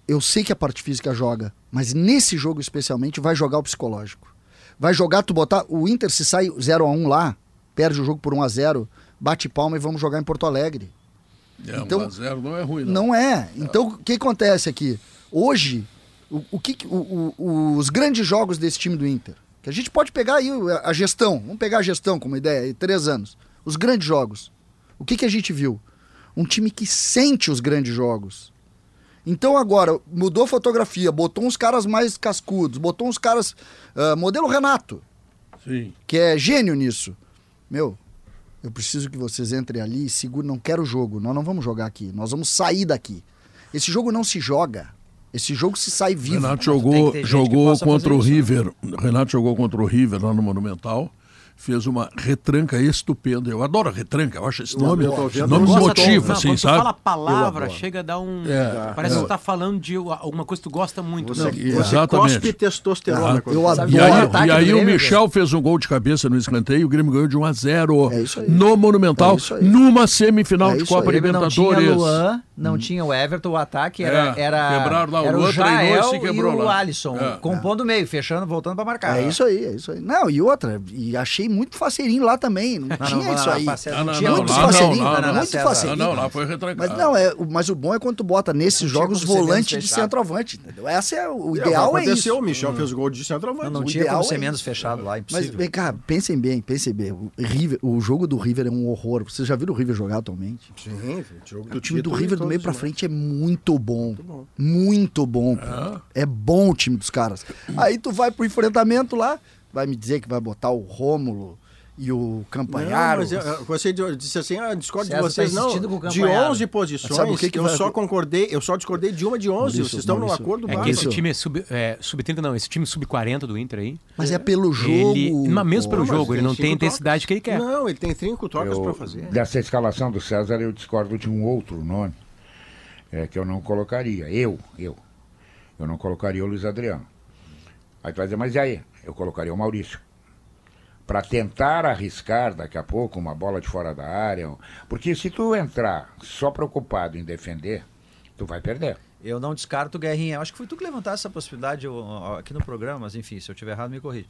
Eu sei que a parte física joga, mas nesse jogo especialmente vai jogar o psicológico. Vai jogar tu botar o Inter se sai 0 a 1 lá, perde o jogo por 1 a 0, bate palma e vamos jogar em Porto Alegre. É, Então- 1 a 0 não é ruim, não. Não é. Então, o que acontece aqui? Hoje, o, o que, que- o- o- os grandes jogos desse time do Inter, que a gente pode pegar aí a, gestão, vamos pegar a gestão como ideia, aí, três anos. Os grandes jogos. O que, que a gente viu? Um time que sente os grandes jogos. Então agora, mudou a fotografia, botou uns caras mais cascudos, botou uns caras. ah, modelo Renato, Sim. que é gênio nisso. Meu, eu preciso que vocês entrem ali e segurem. Não quero jogo. Nós não vamos jogar aqui. Nós vamos sair daqui. Esse jogo não se joga. Esse jogo se sai vivo. Renato jogou, jogou contra o isso, né? River. Renato jogou contra o River lá no Monumental. Fez uma retranca estupenda. Eu adoro retranca, eu acho esse nome. eu Esse nome me gosto- motiva, Não, assim, quando tu sabe? fala a palavra, adoro. chega a dar um. É, parece é. que tu tá falando de alguma coisa que tu gosta muito. Você, né? Não, você exatamente. cospe testosterona. Ah, quando eu adoro. E aí, e aí o Michel fez um gol de cabeça no escanteio e o Grêmio ganhou de 1 a 0 É isso aí. no Monumental, É isso numa semifinal É de isso Copa aí. Ele não tinha Libertadores. Luan não tinha o Everton, o ataque era, É, era, quebraram lá, o era o treinou e Jael se e quebrou o lá. Alisson, É. compondo o meio, fechando, voltando pra marcar. É isso aí, é isso aí. Não, e outra, e achei muito faceirinho lá também. Não, tinha não, isso não, aí. Ah, não, tinha não, muitos lá não, não, não, muito faceirinho. não, lá foi retrancado. Mas não, é, o- mas o bom é quando tu bota nesses jogos volante de centroavante, entendeu? Essa é o É, ideal é aconteceu, isso. o Michel fez gol de centroavante. Não, não o tinha como ser é menos fechado lá, Mas impossível. vem cá, pensem bem, pensem bem. O, River, o jogo do River é um horror. Vocês já viram o River jogar atualmente? Sim, jogo O time do título e River do meio pra os frente é muito bom. Muito bom. É bom o time dos caras. Aí tu vai pro enfrentamento lá, vai me dizer que vai botar o Rômulo e o Não, Campanharo. mas eu- você disse assim, ah, discordo de César vocês, tá não. De Campanharo. 11 posições, Sabe o que que eu vai- só concordei, eu só discordei de uma de 11. Maurício, vocês estão num acordo É que básico. esse time é sub, é, sub-30, não, esse time sub-40 do Inter aí. Mas é pelo jogo. Ele, mas mesmo pelo mas jogo, ele não tem a intensidade que ele quer. Não, ele tem cinco trocas pra fazer. Dessa escalação do César, eu discordo de um outro nome é, que eu não colocaria. Eu, eu. Eu não colocaria o Luiz Adriano. Aí tu vai dizer, mas e aí? Eu colocaria o Maurício. Para tentar arriscar daqui a pouco uma bola de fora da área. Porque se tu entrar só preocupado em defender, tu vai perder. Eu não descarto, Guerrinha. Eu acho que foi tu que levantasse essa possibilidade ó, aqui no programa, mas enfim, se eu tiver errado, me corrija.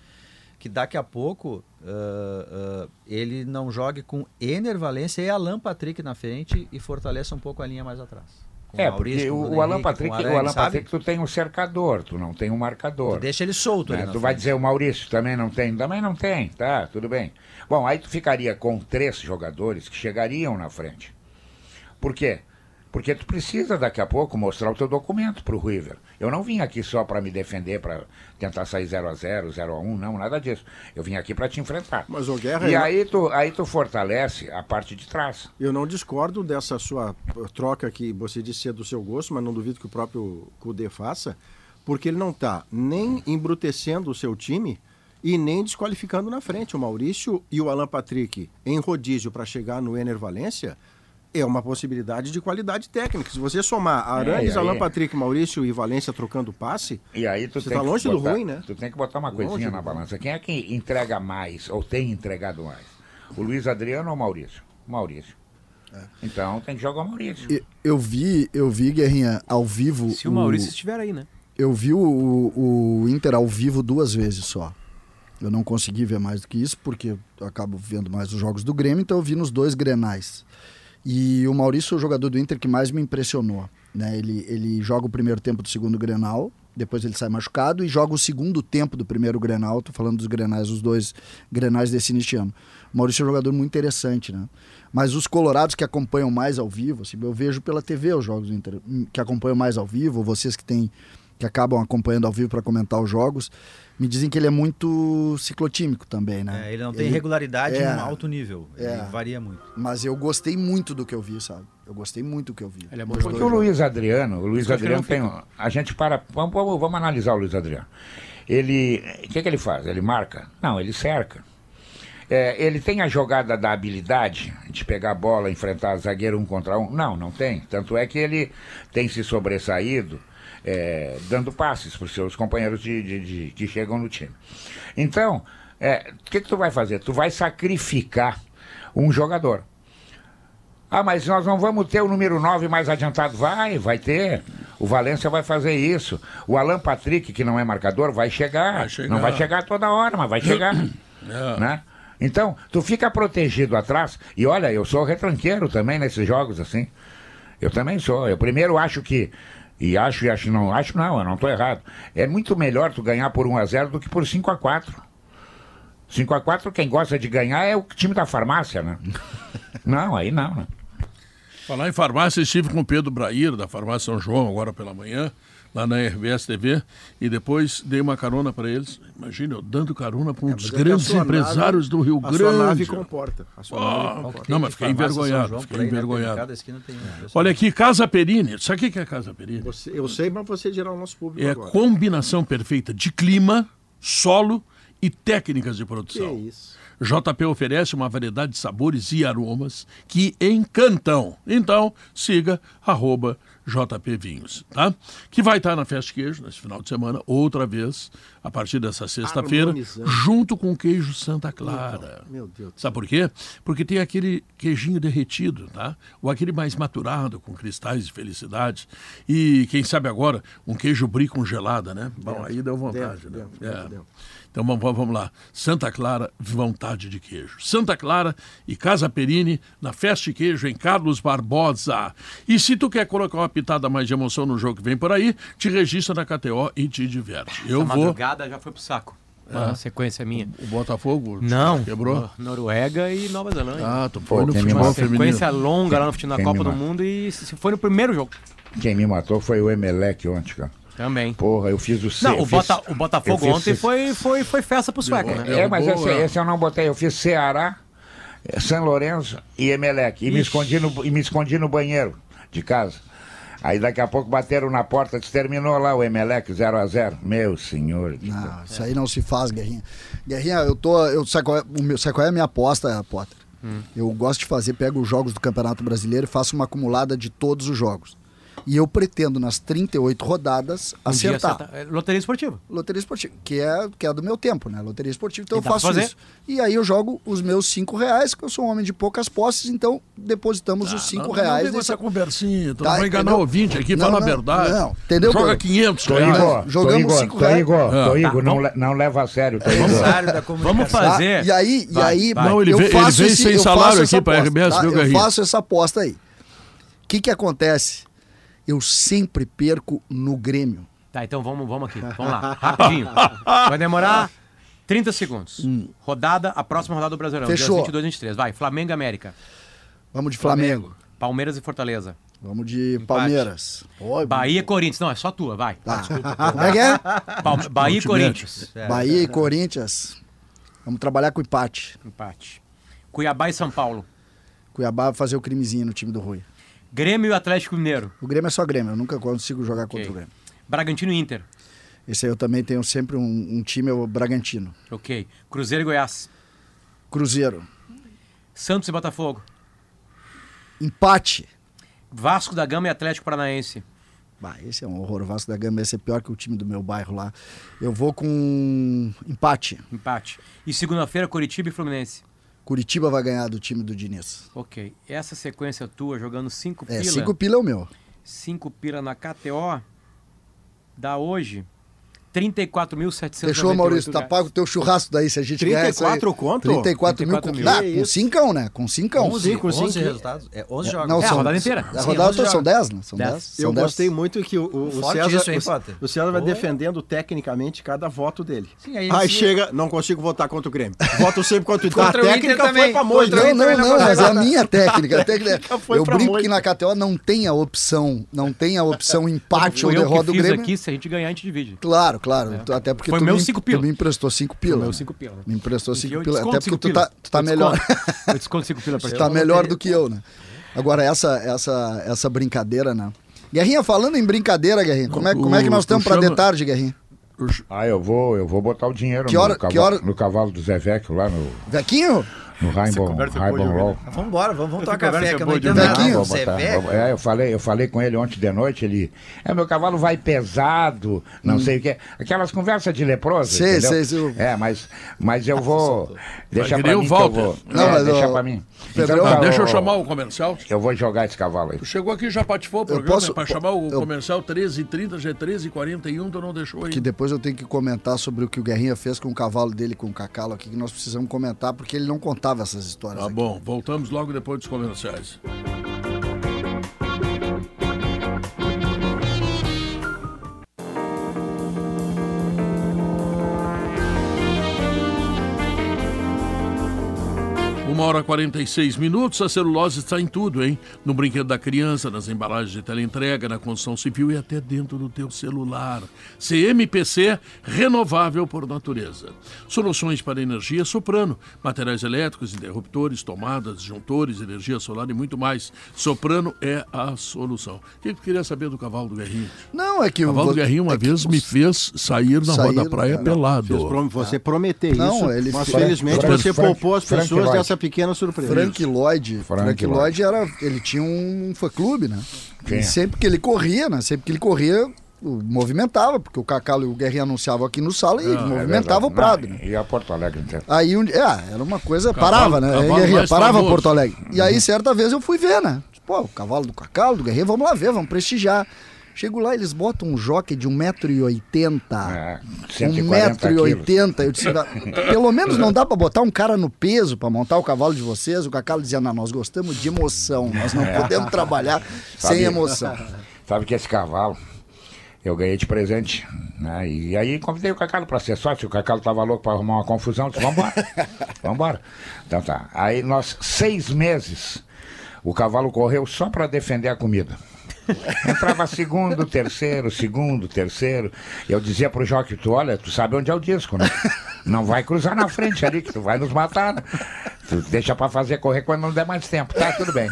Que daqui a pouco ah, ah, ele não jogue com Ener Valência e Alan Patrick na frente e fortaleça um pouco a linha mais atrás. Com é, Maurício, porque o, o Alan Patrick, Arangue, o Alan sabe? Patrick, tu tem um cercador, tu não tem um marcador. Tu deixa ele solto né? Tu vai frente. dizer o Maurício também não tem? Também não tem, tá, tudo bem. Bom, aí tu ficaria com três jogadores que chegariam na frente. Por quê? Porque tu precisa daqui a pouco mostrar o teu documento pro River. Eu não vim aqui só para me defender, para tentar sair 0 a 0 0 a 1 não, nada disso. Eu vim aqui para te enfrentar. Mas o Guerra, E eu- aí tu, aí tu fortalece a parte de trás. Eu não discordo dessa sua troca que você disse ser do seu gosto, mas não duvido que o próprio Cudê faça, porque ele não está nem embrutecendo o seu time e nem desqualificando na frente. O Maurício e o Alan Patrick em rodízio para chegar no Ener Valência é uma possibilidade de qualidade técnica. Se você somar Arangues, e aí? Alan Patrick, Maurício e Valência trocando passe, E aí tu Você tá que longe do botar- ruim, né? Tu tem que botar uma Longe coisinha do na balança. Quem é que entrega mais, ou tem entregado mais? O Luiz Adriano ou o Maurício? O Maurício. É. Então tem que jogar o Maurício. Eu- Eu vi, eu vi, Guerrinha, ao vivo. Se o Maurício estiver aí, né? Eu vi o, o Inter ao vivo duas vezes só. Eu não consegui ver mais do que isso, porque eu acabo vendo mais os jogos do Grêmio, então eu vi nos dois grenais. E o Maurício é o jogador do Inter que mais me impressionou. Né? Ele, ele joga o primeiro tempo do segundo grenal, depois ele sai machucado e joga o segundo tempo do primeiro grenal. Tô falando dos grenais, os dois grenais desse início de ano. O Maurício é um jogador muito interessante, né? Mas os colorados que acompanham mais ao vivo, assim, eu vejo pela TV os jogos do Inter, que acompanham mais ao vivo, vocês que têm que acabam acompanhando ao vivo para comentar os jogos, me dizem que ele é muito ciclotímico também, né? É, ele não tem regularidade é, em alto nível. é. Ele varia muito. Mas eu gostei muito do que eu vi, sabe? Eu gostei muito do que eu vi. Ele é Porque o. Luiz Adriano, o Luiz Adriano tem. A gente para. Vamos, vamos, vamos analisar o Luiz Adriano. Ele. O que, que ele faz? Ele marca? Não, ele cerca. É, ele tem a jogada da habilidade de pegar a bola, enfrentar zagueiro um contra um? Não, não tem. Tanto é que ele tem se sobressaído é, dando passes para os seus companheiros de, de- de- que chegam no time. Então, é, o que, que tu vai fazer? Tu vai sacrificar um jogador. Ah, mas nós não vamos ter o número 9 mais adiantado. Vai, vai ter. O Valência vai fazer isso. O Alan Patrick, que não é marcador, vai chegar. Vai chegar. Não vai chegar toda hora, mas vai chegar. É. né? Então, tu fica protegido atrás. E olha, eu sou retranqueiro também nesses jogos, assim. Eu também sou. Eu primeiro acho que. E acho e acho não. Acho não, eu não estou errado. É muito melhor tu ganhar por 1 a 0 do que por 5 a 4 5 a 4 quem gosta de ganhar é o time da farmácia, né? não, aí não, né? Falar em farmácia, estive com o Pedro Brair, da Farmácia São João, agora pela manhã, lá na RBS TV, e depois dei uma carona para eles. Imagina, eu dando carona para um dos é que a grandes empresários nave- do Rio A sua nave Grande. comporta. A sua Ah, nave comporta. Não, mas fiquei envergonhado, João, fiquei né? envergonhado. Tem um. Olha aqui, Casa Perini. Sabe o que é Casa Perini? Você- eu sei, mas você gerar o nosso público É a agora. combinação perfeita de clima, solo e técnicas de Que produção. isso. JP oferece uma variedade de sabores e aromas que encantam. Então, siga arroba JP Vinhos, tá? Que vai estar na Festa Queijo nesse final de semana, outra vez, a partir dessa sexta-feira, junto com o queijo Santa Clara. Meu Deus. Sabe por quê? Porque tem aquele queijinho derretido, tá? Ou aquele mais maturado, com cristais de felicidade. E quem sabe agora, um queijo brie congelada, né? Bom, aí deu vontade, Dentro, né? dentro, É. dentro. Então vamos, vamos- lá. Santa Clara, vontade de queijo. Santa Clara e Casa Perini na Festa de Queijo em Carlos Barbosa. E se tu quer colocar uma pitada mais de emoção no jogo que vem por aí, te registra na KTO e te diverte. Eu A vou. madrugada já foi pro saco. Uma sequência minha. O Botafogo Não. quebrou. Noruega e Nova Zelândia. Ah, tu Pô, foi no futebol Uma feminino. sequência longa lá no futebol na Quem Copa do? Mundo e se foi no primeiro jogo Quem me matou foi o Emelec ontem, cara. Também. Porra, eu fiz o C. Não, o, fiz- Bota- o Botafogo fiz ontem C- foi, foi, foi festa pro sueco, né? Derrubou. É, mas esse, é. esse eu não botei. Eu fiz Ceará, eh, São Lourenço e Emelec. E me, escondi no, e me escondi no banheiro de casa. Aí daqui a pouco bateram na porta, terminou lá o Emelec 0x0. Meu senhor. Não, isso aí não se faz, Guerrinha. Guerrinha, eu tô. Eu, sabe, qual é, o meu, sabe qual é a minha aposta, Potter? Eu gosto de fazer, pego os jogos do Campeonato Brasileiro e faço uma acumulada de todos os jogos. E eu pretendo, nas 38 rodadas, Um acertar. acertar. É, Loteria esportiva. Loteria esportiva, que é, que é do meu tempo, né? Loteria esportiva, então E eu faço fazer? isso. E aí eu jogo os meus cinco reais, que eu sou um homem de poucas posses, então depositamos os cinco Ah, Não, reais. Não vem com essa conversinha, tu Tá, não vai enganar entendeu? o ouvinte aqui, Não, fala a não, verdade. não, entendeu, Joga Pedro? 500 Tô reais. Igor, jogamos tô Igor, cinco tô reais. Igor, Ah. tô Igor, Tá, não, não leva a sério, tô Igor. Vamos comunicação. Tá? fazer. E aí, Vai, e aí vai. Não, ele esse, sem salário aqui pra aposta, RBS, tá? viu, Eu faço essa aposta aí. O que que acontece? Eu sempre perco no Grêmio. Tá, então vamos, vamos aqui. Vamos lá, rapidinho. Vai demorar 30 segundos. Rodada, a próxima rodada do Brasileirão. Fechou. Dias 22 e 23. Vai, Flamengo e América. Vamos de Flamengo. Palmeiras e Fortaleza. Vamos de Palmeiras. Oi, Bahia e Corinthians. Não, é só tua, vai. Tá. Como é que é? Palme- Bahia e Corinthians. Bahia e Corinthians. Vamos trabalhar com empate. Empate. Cuiabá e São Paulo. Cuiabá vai fazer o crimezinho no time do Rui. Grêmio e Atlético Mineiro. O Grêmio é só Grêmio, eu nunca consigo jogar Ok. contra o Grêmio. Bragantino e Inter. Esse aí eu também tenho sempre um, um time, é o Bragantino. Ok. Cruzeiro e Goiás. Cruzeiro. Santos e Botafogo. Empate. Vasco da Gama e Atlético Paranaense. Bah, esse é um horror. O Vasco da Gama esse é pior que o time do meu bairro lá. Eu vou com empate. Empate. E segunda-feira, Curitiba e Fluminense. Curitiba vai ganhar do time do Diniz. Ok. Essa sequência tua, jogando 5 É, pila. cinco pila é o meu. 5 pila na KTO, dá hoje 34.798 Fechou, Maurício. Tá pago o teu churrasco daí, se a gente ganhar isso aí. 34 conto? 34 mil. 34 mil. Ah, com cincão, né? Com cincão. 11, com 11 cinco. resultados. É 11 jogos. Não, É, a são, rodada inteira. A Sim, rodada 11 toda são jogos. 10, né? São Dez. 10. Eu são dez. gostei muito que o, o, o César, isso, hein, o, Potter? o César vai Oh. defendendo tecnicamente cada voto dele. Sim, aí Aí, chega, não consigo votar contra o Grêmio. Voto sempre contra o Contra A o Inter técnica foi pra o Não, Inter não, não, mas é a minha técnica. a técnica- eu brinco que na KTO não tem a opção, não tem a opção empate ou derrota do Grêmio. aqui, se a gente ganhar, a gente divide. Claro, claro. Tu- Até porque Foi tu, meu me, cinco tu pila. me emprestou 5 pila. meu né? 5 pila. Me emprestou E 5 eu pila. Até porque cinco tu tá, tu tá Eu melhor. desconto. Eu desconto 5 pila pra Tu tá melhor do que eu, né? Agora, essa, essa, essa brincadeira, né? Guerrinha, falando em brincadeira, Guerrinha, como é, como é que nós Tu- tu estamos pra de chama- tarde, Guerrinha? Ah, eu vou, eu vou botar o dinheiro Que no, hora- cavalo, que hora- no cavalo do Zé Vecchio, lá no, Vequinho? No Rainbow, Rainbow Roll. Vamos embora, vamos, vamos tomar conversa café, que eu entendo demais. nada. Você é botar, velho? é, eu falei, eu falei com ele ontem de noite, ele. É, meu cavalo vai pesado, não sei o que. Aquelas conversas de leproso. Hum. Sei, entendeu? sei, sei. É, mas, mas eu vou. Deixa pra nem mim eu vou. Não, é, mas, deixa ó, pra mim. Pedrão, Ah, deixa eu chamar o comercial. Eu vou jogar esse cavalo aí. Tu chegou aqui já patifou o programa, posso- pra chamar o eu- comercial 13h30, já é 13h41, tu não deixou aí. Que depois eu tenho que comentar sobre o que o Guerrinha fez com o cavalo dele, com o cacalo aqui, que nós precisamos comentar, porque ele não contava essas histórias. Tá aqui. bom, voltamos logo depois dos comerciais. Uma hora e 46 minutos, a celulose está em tudo, hein? No brinquedo da criança, nas embalagens de teleentrega, na construção civil e até dentro do teu celular. CMPC, renovável por natureza. Soluções para energia Soprano, materiais elétricos, interruptores, tomadas, disjuntores, energia solar e muito mais. Soprano é a solução. O que tu queria saber do cavalo do Guerrinho? Não, é que O o cavalo do vo- Guerrinho uma é que vez me os- fez sair na Sair, Rua da Praia não, pelado. Fez prom- Você prometeu Não, isso, ele mas felizmente Frank- você Frank- poupou as Frank pessoas Lloyd. dessa pequena surpresa. Frank Lloyd. Frank Frank, Lloyd era. Ele tinha um fã-clube, né? Tinha. E sempre que ele corria, né? Sempre que ele corria, o- movimentava, porque o Cacalo e o Guerrinha anunciavam aqui no sala e É movimentava verdade. o Prado, Não, né? E a Porto Alegre inteiro. Aí um, é, era uma coisa, Cavalo- parava, né? cavalo Guerrinha, parava famoso. Porto Alegre. E aí, certa vez, eu fui ver, né? Pô, o cavalo do Cacalo, do Guerrinha, vamos lá ver, vamos prestigiar. Chego lá, eles botam um jockey de 1,80m. É, 140 quilos. 1,80m. Eu disse, "Dá- pelo menos não dá pra botar um cara no peso pra montar o cavalo de vocês. O Cacalo dizia, não, nós gostamos de emoção, nós não podemos trabalhar sem Sabe- emoção. Sabe que esse cavalo eu ganhei de presente. Né? E aí convidei o Cacalo para ser sócio. O Cacalo tava louco para arrumar uma confusão. Eu Disse, vambora, vambora. Então tá. Aí nós, seis meses, o cavalo correu só para defender a comida. Entrava segundo, terceiro, segundo, terceiro. Eu dizia pro Joque, tu olha, tu sabe onde é o disco, né? Não vai cruzar na frente ali, que tu vai nos matar, né? Tu deixa pra fazer correr quando não der mais tempo, tá? Tudo bem.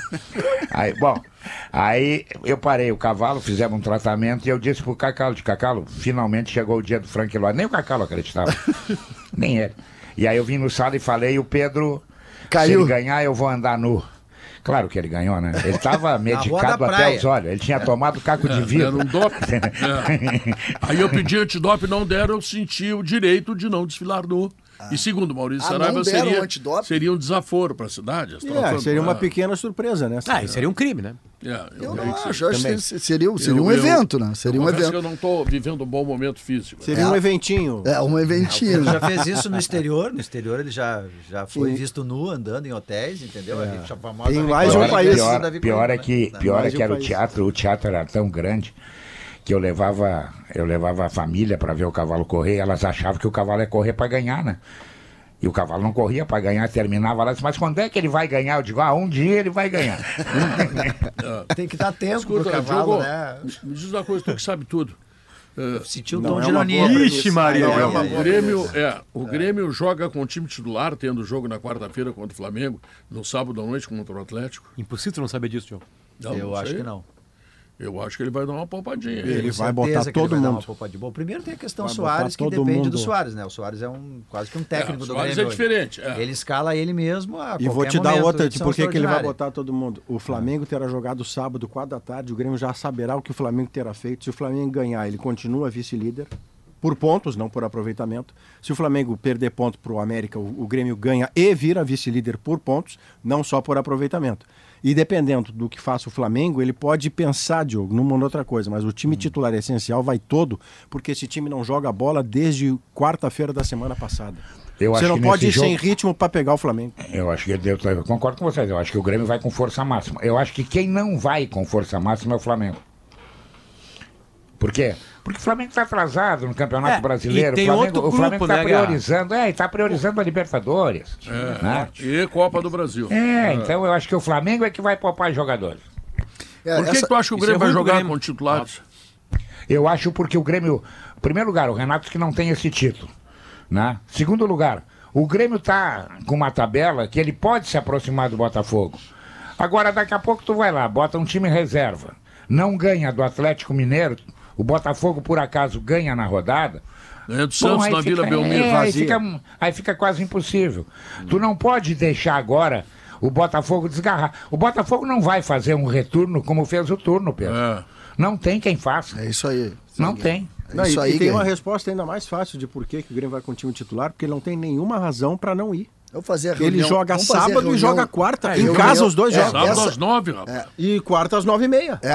Aí, bom, aí eu parei o cavalo, fizemos um tratamento e eu disse pro Cacalo, de Cacalo, finalmente chegou o dia do Frank Lloyd. Nem o Cacalo acreditava. Nem ele. E aí eu vim no sala e falei, e o Pedro, se Caiu. ele ganhar, eu vou andar nu. Claro que ele ganhou, né? Ele tava medicado até os olhos. Ele tinha tomado caco de Era vidro. um doping. É. Aí eu pedi antidoping, não deram, eu senti o direito de não desfilar nu. E segundo Maurício Ah, Saraiva, seria, seria um desaforo para a cidade. É, seria uma pequena. pequena surpresa, né? Ah, isso seria um crime, né? Eu não acho, eu acho que seria, seria Eu- um eu- evento, né? Seria eu um evento. que eu não estou vivendo um bom momento físico. Seria um eventinho. É, um eventinho. Ele né? já fez isso no exterior, no exterior ele já, já foi visto nu andando em hotéis, entendeu? Rica- a famosa Em rica- mais um pior, país. Pior, pior é que, né? pior é que um era o teatro, o teatro era tão grande que eu levava, eu levava a família para ver o cavalo correr, elas achavam que o cavalo ia correr para ganhar, né? E o cavalo não corria para ganhar, terminava lá, disse, mas quando é que ele vai ganhar? Eu digo, ah, um dia ele vai ganhar. Tem que dar tempo Escuta, pro cavalo, Diogo, né? me diz uma coisa, tu que sabe tudo. Sentiu um tom é de ironia. Ixi, Maria. Não é Não, O Grêmio, é, o Grêmio joga com o time titular, tendo jogo na quarta-feira contra o Flamengo, no sábado à noite contra o Atlético. Impossível tu não saber disso, Diogo. Não, Eu não acho sei. que não. Eu acho que ele vai dar uma poupadinha. Ele Com vai botar que ele todo vai dar mundo. uma poupadinha. Bom, primeiro tem a questão Vai Soares, que depende mundo. do Soares, né? O Soares é um quase que um técnico É, o do Soares Grêmio. é hoje. diferente, é. Ele escala ele mesmo a E vou te dar momento, outra de por que que ele vai botar todo mundo. O Flamengo terá jogado sábado, 4 da tarde, o Grêmio já saberá o que o Flamengo terá feito. Se o Flamengo ganhar, ele continua vice-líder. Por pontos, não por aproveitamento. Se o Flamengo perder ponto para o América, o, o Grêmio ganha e vira vice-líder por pontos, não só por aproveitamento. E dependendo do que faça o Flamengo, ele pode pensar, Diogo, numa outra coisa, mas o time titular essencial vai todo, porque esse time não joga bola desde quarta-feira da semana passada. Eu Você acho não que pode ir nesse sem jogo- ritmo para pegar o Flamengo. Eu acho que eu, eu concordo com vocês. Eu acho que o Grêmio vai com força máxima. Eu acho que quem não vai com força máxima é o Flamengo. Por quê? Porque o Flamengo está atrasado no Campeonato É, Brasileiro. e tem o Flamengo, outro o Flamengo grupo, está né, priorizando, é, está priorizando a Libertadores. né? E Copa do Brasil. É, então eu acho que o Flamengo é que vai poupar jogadores. É, Por que, essa- que tu acha que o isso Grêmio é vai jogar Grêmio. com titulares? Eu acho porque o Grêmio, em primeiro lugar, o Renato que não tem esse título, né? Segundo lugar, o Grêmio tá com uma tabela que ele pode se aproximar do Botafogo. Agora daqui a pouco tu vai lá, bota um time reserva, não ganha do Atlético Mineiro, o Botafogo por acaso ganha na rodada. Ganha do Santos aí na Vila fica- Belmiro, é, aí, fica, aí fica quase impossível. Tu não pode deixar agora o Botafogo desgarrar. O Botafogo não vai fazer um retorno como fez o turno, Pedro. É. Não tem quem faça. É isso aí. Não tem. É Não, isso e, aí, e tem uma resposta ainda mais fácil de por que, que o Grêmio vai com o time titular, porque ele não tem nenhuma razão para não ir. Vamos fazer a Ele reunião- joga vamos fazer a sábado e reunião- joga quarta. a em reunião- casa os dois é, jogam. Sábado essa- às nove, rapaz. E quarta às nove e meia. É,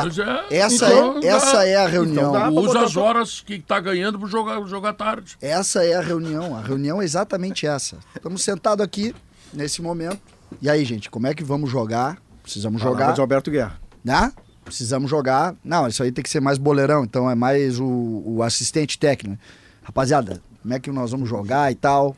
é. essa, Então, é, essa é a reunião. Então dá. pra Usa as horas que tá ganhando para jogar, jogar tarde. Essa é a reunião. A reunião é exatamente essa. Estamos sentados aqui, nesse momento. E aí, gente, como é que vamos jogar? Precisamos jogar, de Alberto Guerra. né? Precisamos jogar. Não, isso aí tem que ser mais boleirão, então é mais o, o assistente técnico. Rapaziada, como é que nós vamos jogar e tal?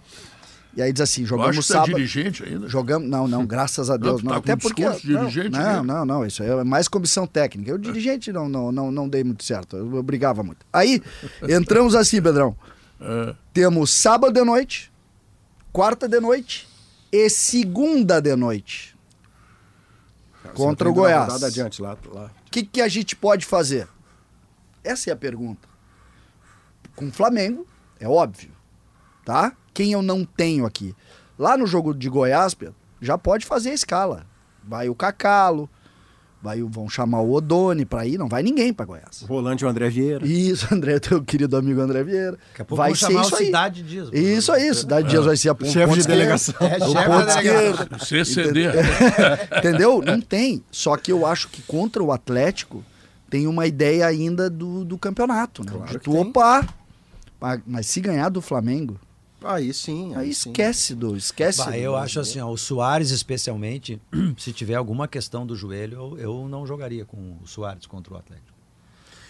E aí diz assim, jogamos acho que você é sábado. dirigente ainda. Jogamos, não, não, graças a Deus, tu não. tá Até com porque não, dirigente não, mesmo. não, não, isso aí é mais comissão técnica. Eu dirigente não, não, não, não dei muito certo. Eu, eu brigava muito. Aí entramos assim, Pedrão. É. Temos sábado de noite, quarta de noite e segunda de noite. Contra o tá Goiás. adiante lá, lá. O que, que a gente pode fazer? Essa é a pergunta. Com o Flamengo, é óbvio. Tá? Quem eu não tenho aqui? Lá no jogo de Goiás, já pode fazer a escala. Vai o Cacalo, vai o, vão chamar o Odone pra ir, não vai ninguém pra Goiás. O volante o André Vieira. Isso, André, teu querido amigo André Vieira. Daqui a pouco Vai ser isso o aí. Cidade Dias. Isso aí, Cidade Dias vai ser a ponto, Chefe de delegação. É, O chefe ponto da delegação. esquerdo. CCD. Entendeu? Não tem. Só que eu acho que contra o Atlético tem uma ideia ainda do, do campeonato, né? Claro de que tu, opa, mas- mas se ganhar do Flamengo, Aí sim. aí sim. esquece do. Esquece. Bah, do- eu acho assim, ó, o Soares especialmente, se tiver alguma questão do joelho, eu, eu não jogaria com o Soares contra o Atlético.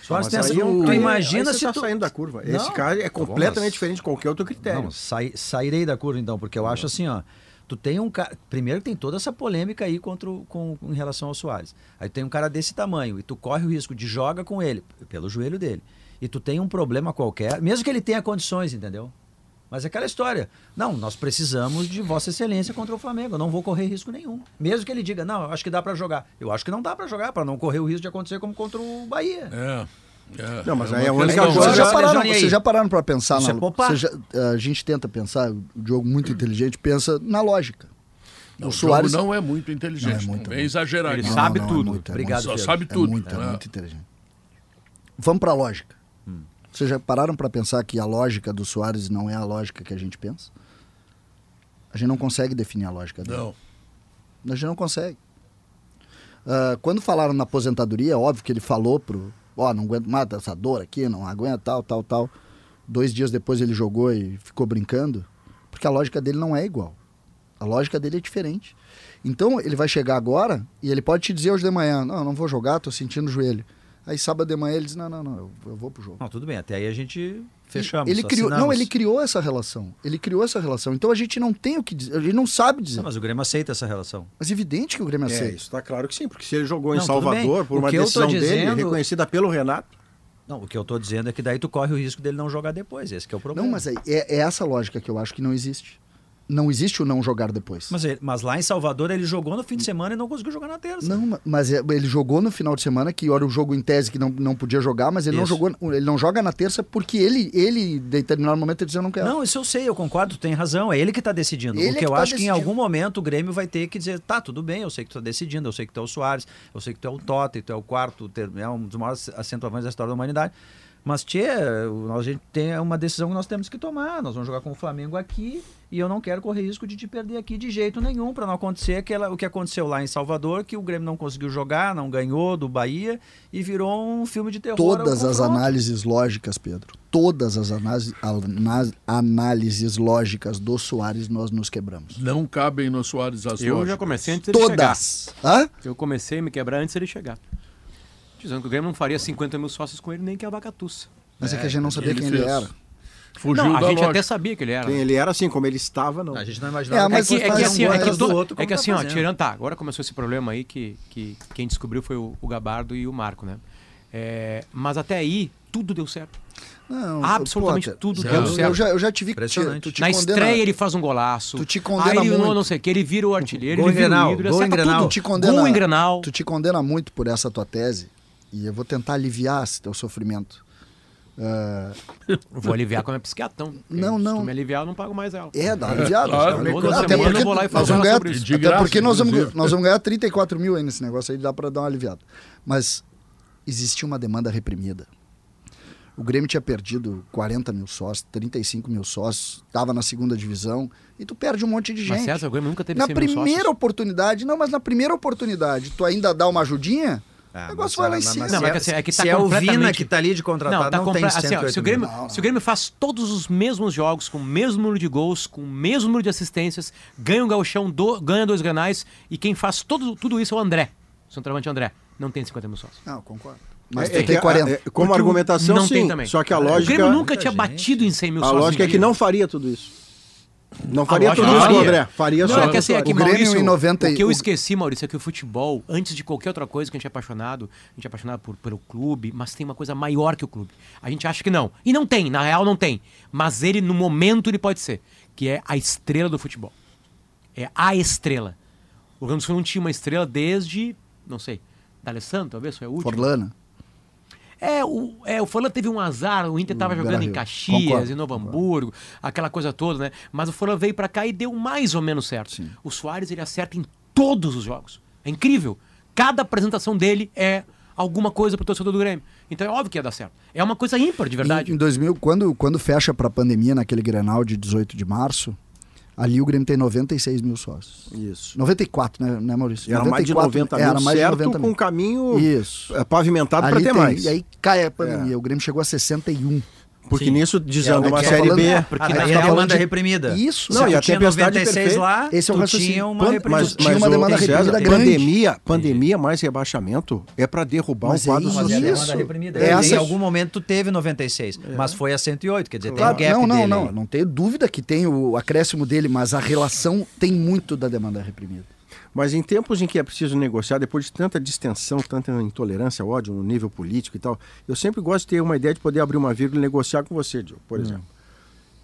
Soares Mas tem essa, aí o- tu aí- imagina aí você se tá tu... saindo da curva. Não, Esse cara é tá bom, completamente mas- diferente de qualquer outro critério. Não, sai- sairei da curva então, porque eu acho assim, ó. Tu tem um cara. Primeiro tem toda essa polêmica aí contra o- com, em relação ao Soares. Aí tem um cara desse tamanho e tu corre o risco de joga com ele, pelo joelho dele. E tu tem um problema qualquer, mesmo que ele tenha condições, entendeu? Mas é aquela história. Não, nós precisamos de Vossa Excelência contra o Flamengo. Eu não vou correr risco nenhum. Mesmo que ele diga, não, eu acho que dá pra jogar. Eu acho que não dá pra jogar, pra não correr o risco de acontecer como contra o Bahia. É. é. Não, mas É aí a única coisa- Vocês já pararam, vocês já pararam pra pensar Isso na é já- A gente tenta pensar, o Diogo muito inteligente pensa na lógica. Não, o Soares não é muito inteligente. Não, é Não, muito, muito. exagerar. Ele aqui. sabe é tudo. muito, é Obrigado, Só sabe É tudo. muito, é muito inteligente. Vamos pra lógica. Vocês já pararam pra pensar que a lógica do Soares não é a lógica que a gente pensa? A gente não consegue definir a lógica dele. Não. A gente não consegue. Ah, quando falaram na aposentadoria, óbvio que ele falou pro. Ó, não aguento mais essa dor aqui, não aguenta, tal, tal, tal. Dois dias depois ele jogou e ficou brincando. Porque a lógica dele não é igual. A lógica dele é diferente. Então ele vai chegar agora e ele pode te dizer hoje de manhã: Não, não vou jogar, tô sentindo o joelho. Aí sábado de manhã ele diz: Não, não, não, eu, eu vou pro jogo. Não, tudo bem, até aí a gente fechamos. Ele criou, não, ele criou essa relação. Ele criou essa relação. Então a gente não tem o que dizer, a gente não sabe dizer. Não, mas o Grêmio aceita essa relação. Mas é evidente que o Grêmio É, aceita. isso tá claro que sim, porque se ele jogou em Não, tudo Salvador por uma decisão dele, dizendo- reconhecida pelo Renato, Não, o que eu tô dizendo é que daí tu corre o risco dele não jogar depois. Esse que é o problema. Não, mas é, é, é essa lógica que eu acho que não existe. Não existe o não jogar depois. Mas, ele- mas lá em Salvador ele jogou no fim de semana e não conseguiu jogar na terça. Não, ma- mas é- ele jogou no final de semana, que era o jogo em tese que não, não podia jogar, mas ele não jogou, ele não joga na terça porque ele, ele, em determinado momento, ele disse, eu não quero. Não, isso eu sei, eu concordo, tu tem razão. É ele que tá decidindo. Ele o é eu tá acho que em decidindo. algum momento o Grêmio vai ter que dizer, tá, tudo bem, eu sei que tu tá decidindo, eu sei que tu é o Soares, eu sei que tu é o Totti, tu é o quarto, é um dos maiores acentuadores da história da humanidade. Mas, tchê, a gente tem uma decisão que nós temos que tomar. Nós vamos jogar com o Flamengo aqui e eu não quero correr risco de te perder aqui de jeito nenhum, para não acontecer aquela, o que aconteceu lá em Salvador, que o Grêmio não conseguiu jogar, não ganhou do Bahia e virou um filme de terror. Todas as análises lógicas, Pedro, todas as análises, análises lógicas do Soares nós nos quebramos. Não cabem no Soares as Eu já lógicas. comecei antes dele chegar. Todas. Hã? Eu comecei a me quebrar antes dele chegar. Dizendo que o Grêmio não faria 50 mil sócios com ele nem que a Vacatuça. Mas é, que a gente não sabia ele quem ele fez. era. Fugiu Não, a gente lógica. até sabia que ele era. quem ele era assim, como ele estava, não. A gente não imaginava É, É mas que, é que assim, um é que, do outro, é que tá assim, ó, fazendo. tirando, tá, agora começou esse problema aí que, que quem descobriu foi o, o Gabardo e o Marco, né? É, mas até aí, tudo deu certo. Não, Absolutamente Potter, tudo eu, deu eu certo. já, eu já te vi que te, te Na condena, estreia ele faz um golaço. Tu te condena aí ele, muito. Não, não sei o que, ele vira o artilheiro, Gol ele vira Grenal, o ídolo, gol em acerta Grenal. tudo. Tu te condena, Gol em Grenal. Tu te condena muito por essa tua tese e eu vou tentar aliviar esse teu sofrimento. Eu Vou aliviar com a minha psiquiatão. Não, Se não. tu me aliviar, eu não pago mais ela. é, dá aliviado. Claro, Até porque eu vou lá e ganhar, sobre isso. Até graça, porque nós vamos, nós vamos ganhar 34 mil aí nesse negócio aí, dá pra dar uma aliviada. Mas existia uma demanda reprimida. O Grêmio tinha perdido 40 mil sócios, 35 mil sócios, estava na segunda divisão, e tu perde um monte de Mas gente. César, o Grêmio nunca teve Na 100 mil primeira oportunidade, não, mas na primeira oportunidade, tu ainda dá uma ajudinha, Ah, o negócio mas, vai lá em mas cima. Não, se mas é, é que- é que tá se é o Vina completamente- que tá ali de contratado, não, tá tem compra- 108 assim, ó, se, o Grêmio, Não, não. se o Grêmio faz todos os mesmos jogos, com o mesmo número de gols, com o mesmo número de assistências, ganha um gauchão, do- ganha dois granais, e quem faz todo, tudo isso é o André, o centroavante André. Não tem 50 mil sócios. Não, concordo. Mas É- tem é que ter 40. a- é- como Porque o- argumentação, não sim. tem também. Só que a O lógica, Grêmio nunca tinha batido em 100 mil a sócios. lógica é que não faria tudo isso. Não faria lógica tudo isso. André. Faria Não, só. é que assim, é que O Grêmio Maurício, em 90 e- o que eu esqueci, Maurício, é que o futebol, antes de qualquer outra coisa que a gente é apaixonado, a gente é apaixonado por, pelo clube, mas tem uma coisa maior que o clube. A gente acha que não. E não tem, na real não tem. Mas ele, no momento, ele pode ser. Que é a estrela do futebol. É a estrela. O Rio Grande do Sul não tinha uma estrela desde, não sei, D'Alessandro, talvez, foi a última. Forlana. É, o, é, o Forlan teve um azar, o Inter tava O jogando em. Caxias, Concordo, em Novo Hamburgo, aquela coisa toda, né? Mas o Forlan veio pra cá e deu mais ou menos certo. Sim. O Soares, ele acerta em todos os jogos. É incrível. Cada apresentação dele é alguma coisa pro torcedor do Grêmio. Então é óbvio que ia dar certo. É uma coisa ímpar, de verdade. Em, em 2000, quando, quando fecha pra pandemia, naquele Grenal de 18 de março, ali o Grêmio tem 96 mil sócios. Isso. 94, né, né Maurício? Era mais de 90 mil, era mais de certo, 90 com mil. um caminho Isso. é, pavimentado para ter tem, mais. E aí cai a pandemia. O Grêmio chegou a 61. Porque nisso desanda É, uma é Série falando- B. é, Porque Aí daí tá é falando demanda de- reprimida. Isso. Não, e a tinha tempestade 96 perfeita. lá, Esse é raciocínio. tinha uma Pan- reprimida. Mas, Tinha mas uma o- demanda César, reprimida grande. pandemia, pandemia mais rebaixamento é para derrubar Mas o quadro é Mas é a social. Isso. É essa- Em algum momento teve 96, mas foi a 108, quer dizer, Claro, tem um gap não, não, dele não. aí. Não tenho dúvida que tem o acréscimo dele, mas a relação tem muito da demanda reprimida. Mas em tempos em que é preciso negociar, depois de tanta distensão, tanta intolerância, ódio no nível político e tal, eu sempre gosto de ter uma ideia de poder abrir uma vírgula e negociar com você, Diogo, por exemplo.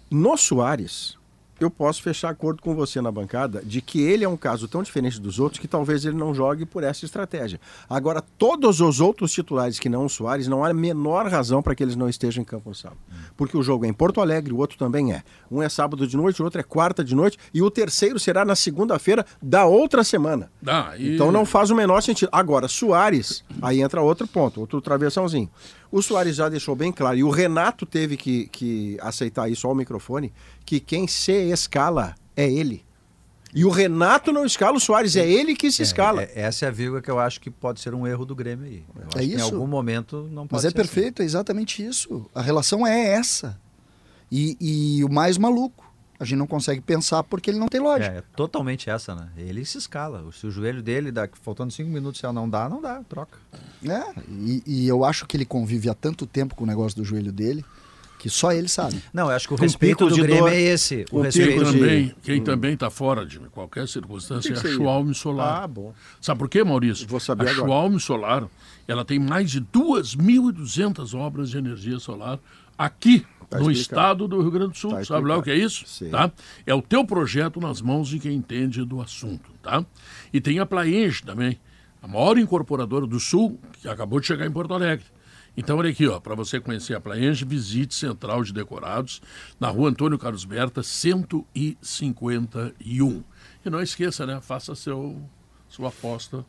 No Soares, eu posso fechar acordo com você na bancada de que ele é um caso tão diferente dos outros que talvez ele não jogue por essa estratégia. Agora, todos os outros titulares que não o Soares, não há a menor razão para que eles não estejam em campo no sábado. Porque o jogo é em Porto Alegre, o outro também é. Um é sábado de noite, o outro é quarta de noite e o terceiro será na segunda-feira da outra semana. Ah, e- Então não faz o menor sentido. Agora, Soares, aí entra outro ponto, outro travessãozinho. O Soares já deixou bem claro, e o Renato teve que, que aceitar isso ao microfone, que quem se escala é ele. E o Renato não escala o Soares, é ele que se escala. É, é- essa é a vírgula que eu acho que pode ser um erro do Grêmio aí. Eu acho É que isso. Em algum momento não pode Mas ser é assim. perfeito, é exatamente isso. A relação é essa. E, e o mais maluco, a gente não consegue pensar porque ele não tem lógica. É, é totalmente essa, né? Ele se escala. Se o joelho dele, dá, faltando cinco minutos, se ela não dá, não dá, troca. É, e, e eu acho que ele convive há tanto tempo com o negócio do joelho dele que só ele sabe. Não, eu acho que o Com respeito do de Grêmio dor, é esse. O Quem respeito. de- também, quem também está fora de qualquer circunstância Que que é a? Schwalm Solar. Ah, bom. Sabe por quê, Maurício? Vou saber a agora. Schwalm Solar, ela tem mais de 2.200 obras de energia solar aqui Tá no estado do Rio Grande do Sul. Tá Sabe lá o que é isso? Tá? É o teu projeto nas mãos de quem entende do assunto, tá? E tem a Plaenge também, a maior incorporadora do Sul, que acabou de chegar em Porto Alegre. Então, olha aqui, ó, para você conhecer a Plaenge, visite Central de Decorados, na rua Antônio Carlos Berta, 151. E não esqueça, né? Faça seu, sua aposta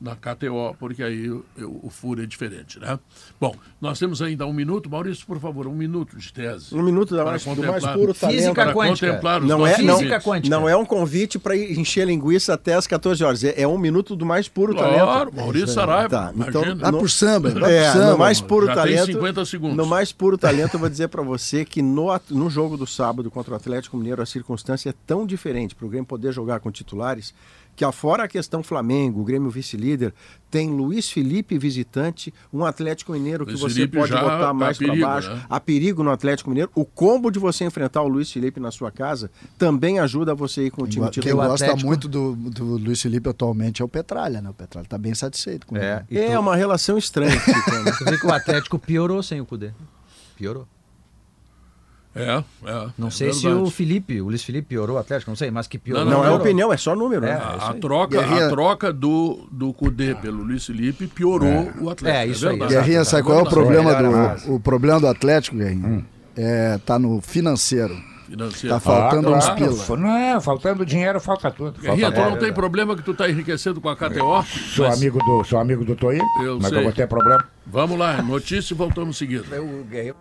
na KTO, porque aí o, o- o furo é diferente, né? Bom, nós temos ainda um minuto. Maurício, por favor, um minuto de tese. Um minuto da mais, do mais puro talento. Física Para quântica. contemplar os Não é, não, Física quântica. não é um convite para encher linguiça até as 14 horas. É, é um minuto do mais puro Claro, talento. Maurício Saraiva, Tá, então, No- por samba, É, por samba. no mais puro Já tem talento. 50 segundos. No mais puro talento, eu vou dizer para você que no, no jogo do sábado contra o Atlético Mineiro, a circunstância é tão diferente para o Grêmio poder jogar com titulares que, afora a questão Flamengo, o Grêmio vice-líder, tem Luiz Felipe visitante, um Atlético Mineiro que Luiz você Felipe pode botar tá mais para baixo. né? Há perigo no Atlético Mineiro. O combo de você enfrentar o Luiz Felipe na sua casa também ajuda você a ir com o time Quem titular. o gosta Atlético- muito do, do Luiz Felipe atualmente é o Petralha, né? O Petralha tá bem satisfeito com É, ele. e É tu, uma relação estranha. que tu vê que o Atlético piorou sem o Cudê. Piorou. É, é. Não é sei se verdade. o Felipe, o Luiz Felipe piorou o Atlético, não sei, mas que piorou. Não, Não, é piorou. opinião, é só número. né? É, A, isso a aí. troca, Guerrinha- a troca do, do Cudê pelo Luiz Felipe piorou o Atlético. É, isso aí, verdade. exato. Guerrinha, sabe qual é o problema do, o problema do Atlético, Guerrinha? É, tá no financeiro. Financeiro. Tá faltando Ah, uns claro. pila. Não, faltando dinheiro, falta tudo. Guerrinha, Falta tu não tem problema que tu tá enriquecendo com a KTO? Sou Mas amigo do, sou amigo do Toí, Eu mas sei. eu vou ter problema. Vamos lá, notícia e voltamos em seguida. O Guerreiro-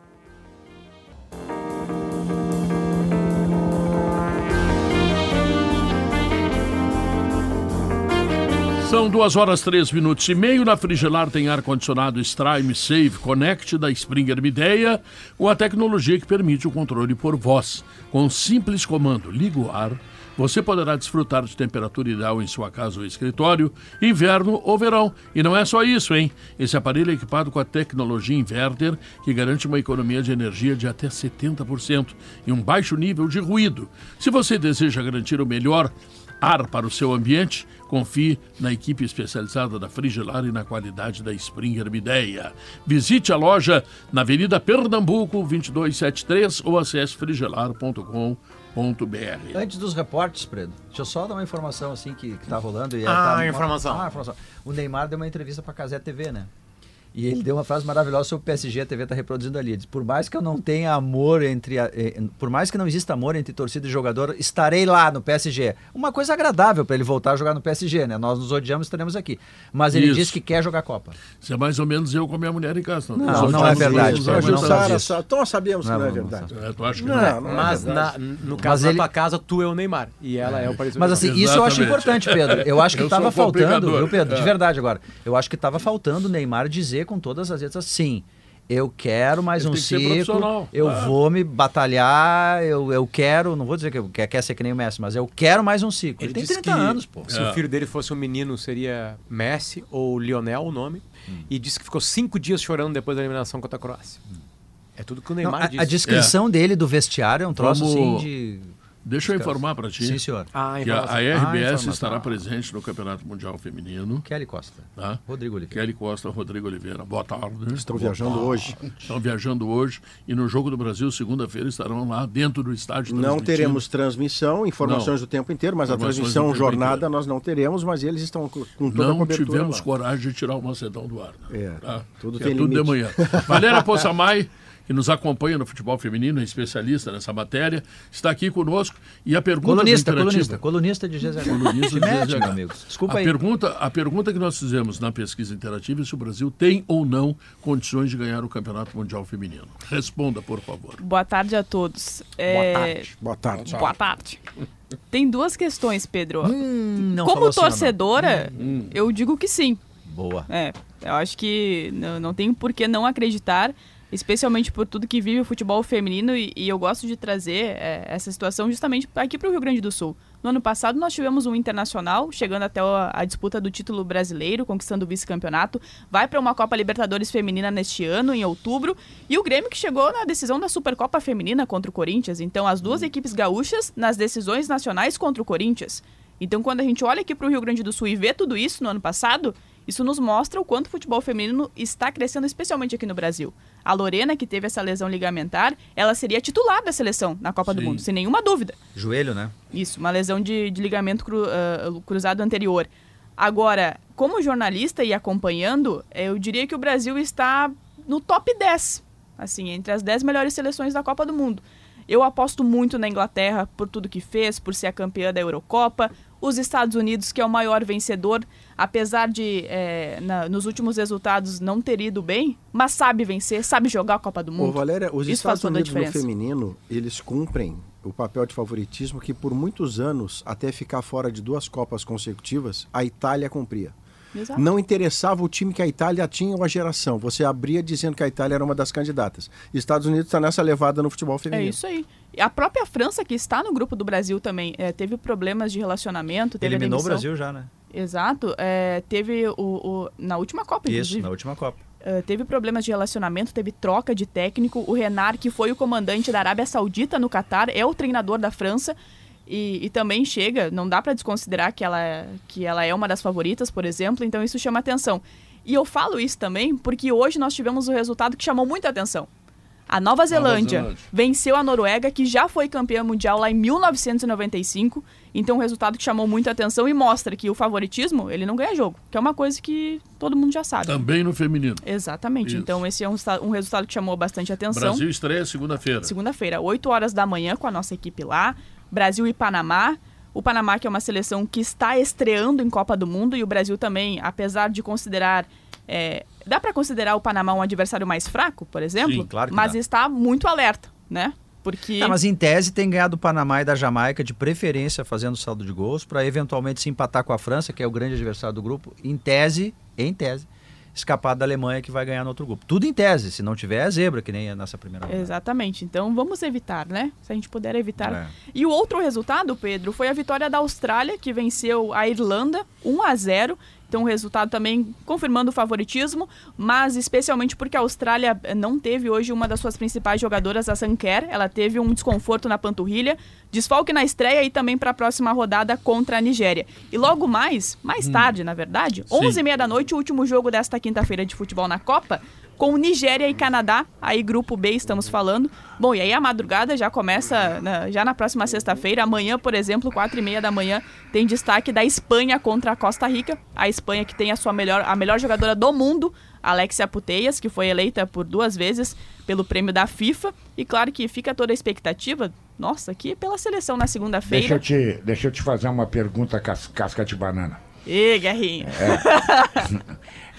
São duas horas três minutos e meio. Na Frigelar tem ar-condicionado Strime Save Connect da Springer Mideia, com a tecnologia que permite o controle por voz. Com um simples comando, liga o ar, você poderá desfrutar de temperatura ideal em sua casa ou escritório, inverno ou verão. E não é só isso, hein? Esse aparelho é equipado com a tecnologia inverter, que garante uma economia de energia de até 70% e um baixo nível de ruído. Se você deseja garantir o melhor ar para o seu ambiente, confie na equipe especializada da Frigelar e na qualidade da Springer Mideia. Visite a loja na Avenida Pernambuco 2273 ou acesse frigelar.com.br. Antes dos reportes, Predo, deixa eu só dar uma informação assim que, que tá rolando. E Ah, tá, informação. Ah, informação. O Neymar deu uma entrevista pra Casé TV, né? E ele deu uma frase maravilhosa sobre o PSG, a TV está reproduzindo ali. Ele diz, por mais que eu não tenha amor entre. A, eh, por mais que não exista amor entre torcida e jogador, estarei lá no PSG. Uma coisa agradável para ele voltar a jogar no PSG, né? Nós nos odiamos estaremos aqui. Mas ele Isso. diz que quer jogar Copa. Isso é mais ou menos eu com a minha mulher em casa. Não, Nós não é verdade, não Sara. Sara, então nós sabemos que Não, não, é não, não verdade. É, tu acha que não? Não, não é Mas verdade. na- no caso ele- da tua casa, tu é o Neymar. E ela é o Paris Mas assim, isso eu acho Exatamente. importante, Pedro. Eu acho que estava faltando, viu, Pedro? De É. verdade agora. Eu acho que estava faltando o Neymar dizer com todas as letras assim. Eu quero mais Ele um tem ciclo, eu claro. vou me batalhar, eu, eu quero, não vou dizer que eu quer, quer ser que nem o Messi, mas eu quero mais um ciclo. Ele, tem disse 30 que anos, pô. Se É. o filho dele fosse um menino, seria Messi ou Lionel o nome. Hum. E disse que ficou cinco dias chorando depois da eliminação contra a Croácia. É tudo que o Não, Neymar a, disse. a descrição dele do vestiário é um troço Vamos- assim de. Deixa eu informar para ti. Sim, senhor. Ah, Que a, a Ah, RBS informação. estará presente no Campeonato Mundial Feminino. Kelly Costa. Tá? Rodrigo Oliveira. Kelly Costa, Rodrigo Oliveira. Boa tarde. Estão Boa viajando tarde. hoje. Estão viajando hoje. E no Jogo do Brasil, segunda-feira, estarão lá dentro do estádio. Não teremos transmissão, informações Não. do tempo inteiro, mas a transmissão jornada inteiro. nós não teremos, mas eles estão com toda a Não tivemos lá. coragem de tirar o Macedão do ar. né? É, Tá? tudo é tudo de manhã. Valéria Poçamai, que nos acompanha no futebol feminino, é especialista nessa matéria, está aqui conosco. E a pergunta Colunista, colunista, colunista de GZH. Colunista de GZH. meu amigo. Desculpa a aí. Pergunta, a pergunta que nós fizemos na pesquisa interativa é se o Brasil tem ou não condições de ganhar o Campeonato Mundial Feminino. Responda, por favor. Boa tarde a todos. Boa É, tarde. Boa tarde. Boa tarde. Tem duas questões, Pedro. Hum, não Como falou assim, torcedora, eu digo que sim. Boa. É, eu acho que não, não tem por que não acreditar, especialmente por tudo que vive o futebol feminino, e, e eu gosto de trazer é, essa situação justamente aqui para o Rio Grande do Sul. No ano passado, nós tivemos um internacional chegando até a, a disputa do título brasileiro, conquistando o vice-campeonato. Vai para uma Copa Libertadores Feminina neste ano, em outubro. E o Grêmio que chegou na decisão da Supercopa Feminina contra o Corinthians. Então, as duas equipes gaúchas nas decisões nacionais contra o Corinthians. Então, quando a gente olha aqui para o Rio Grande do Sul e vê tudo isso no ano passado, isso nos mostra o quanto o futebol feminino está crescendo, especialmente aqui no Brasil. A Lorena, que teve essa lesão ligamentar, ela seria titular da seleção na Copa do Sim. Mundo, sem nenhuma dúvida. Joelho, né? Isso, uma lesão de, de ligamento cru- ah, cruzado anterior. Agora, como jornalista e acompanhando, eu diria que o Brasil está no top 10, assim, entre as 10 melhores seleções da Copa do Mundo. Eu aposto muito na Inglaterra por tudo que fez, por ser a campeã da Eurocopa. Os Estados Unidos, que é o maior vencedor, apesar de eh, na- nos últimos resultados não ter ido bem, mas sabe vencer, sabe jogar a Copa do Ô, Mundo. Valéria, os Isso Estados Unidos no feminino, eles cumprem o papel de favoritismo que por muitos anos, até ficar fora de duas Copas consecutivas, a Itália cumpria. Exato. Não interessava o time que a Itália tinha ou a geração. Você abria dizendo que a Itália era uma das candidatas. Estados Unidos está nessa levada no futebol É feminino. isso aí. A própria França, que está no grupo do Brasil também, eh, teve problemas de relacionamento, teve Eliminou o. Brasil já, né? Exato. eh, teve o, o- na última Copa, Isso, inclusive. na última Copa. eh, teve problemas de relacionamento, teve troca de técnico. O Renard, que foi o comandante da Arábia Saudita no Catar, é o treinador da França. E, e também chega, não dá para desconsiderar que ela, que ela é uma das favoritas, por exemplo, então isso chama atenção. E eu falo isso também porque hoje nós tivemos o resultado que chamou muita atenção. A Nova Zelândia, Zelândia. venceu a Noruega, que já foi campeã mundial lá em 1995. Então, um resultado que chamou muita atenção e mostra que o favoritismo, ele não ganha jogo, que é uma coisa que todo mundo já sabe. Também no feminino. Exatamente. Isso. Então, esse é um, um resultado que chamou bastante atenção. Brasil estreia segunda-feira. Segunda-feira, 8 horas da manhã, com a nossa equipe lá. Brasil e Panamá. O Panamá, que é uma seleção que está estreando em Copa do Mundo, e o Brasil também, apesar de considerar. é, dá para considerar o Panamá um adversário mais fraco, por exemplo? Sim, claro que Mas dá. está muito alerta, né? Porque. Ah, mas em tese tem ganhado o Panamá e da Jamaica, de preferência fazendo saldo de gols, para eventualmente se empatar com a França, que é o grande adversário do grupo. Em tese, em tese, escapar da Alemanha que vai ganhar no outro grupo. Tudo em tese, se não tiver é zebra, que nem é nessa primeira rodada. Exatamente. Então vamos evitar, né? Se a gente puder evitar. É. E o outro resultado, Pedro, foi a vitória da Austrália, que venceu a Irlanda 1 a 0. Então, o resultado também confirmando o favoritismo, mas especialmente porque a Austrália não teve hoje uma das suas principais jogadoras, a Sanker. Ela teve um desconforto na panturrilha, desfalque na estreia e também para a próxima rodada contra a Nigéria. E logo mais, mais tarde, na verdade, 11h30 da noite, o último jogo desta quinta-feira de futebol na Copa, com Nigéria e Canadá, aí grupo B estamos falando. Bom, e aí a madrugada já começa na- já na próxima sexta-feira. Amanhã, por exemplo, quatro e meia da manhã, tem destaque da Espanha contra a Costa Rica. A Espanha que tem a sua melhor, a melhor jogadora do mundo, Alexia Puteias, que foi eleita por duas vezes pelo prêmio da FIFA. E claro que fica toda a expectativa, nossa, aqui pela seleção na Deixa eu, segunda-feira. te, deixa eu te fazer uma pergunta cas- casca de banana. Ê, Guerrinha.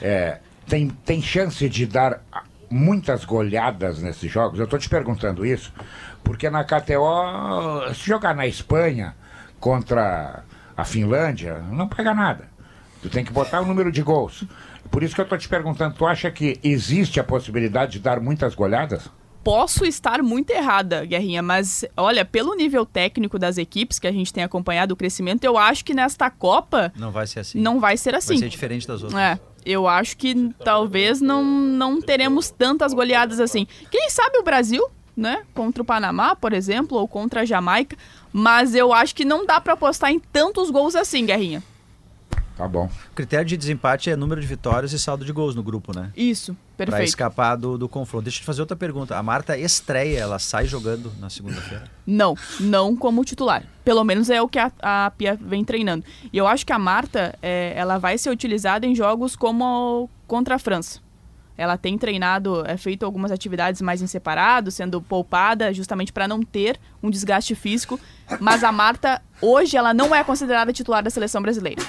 É, tem, tem chance de dar muitas goleadas nesses jogos? Eu estou te perguntando isso, porque na KTO, se jogar na Espanha contra a Finlândia, não pega nada. Tu tem que botar o número de gols. Por isso que eu estou te perguntando, tu acha que existe a possibilidade de dar muitas goleadas? Posso estar muito errada, Guerrinha, mas olha, pelo nível técnico das equipes que a gente tem acompanhado o crescimento, eu acho que nesta Copa Não vai ser assim. não vai ser assim. Vai ser diferente das outras. É, eu acho que talvez não, não teremos tantas goleadas assim. Quem sabe o Brasil, né? Contra o Panamá, por exemplo, ou contra a Jamaica. Mas eu acho que não dá pra apostar em tantos gols assim, Guerrinha. Tá bom. O critério de desempate é número de vitórias e saldo de gols no grupo, né? Isso, Pra perfeito. escapar do, do confronto. Deixa eu te fazer outra pergunta. A Marta estreia, ela sai jogando na segunda-feira? Não, não como titular. Pelo menos é o que a, a Pia vem treinando. E eu acho que a Marta, é, ela vai ser utilizada em jogos como contra a França. Ela tem treinado, é, feito algumas atividades mais em separado, sendo poupada justamente para não ter um desgaste físico. Mas a Marta, hoje, ela não é considerada titular da seleção brasileira.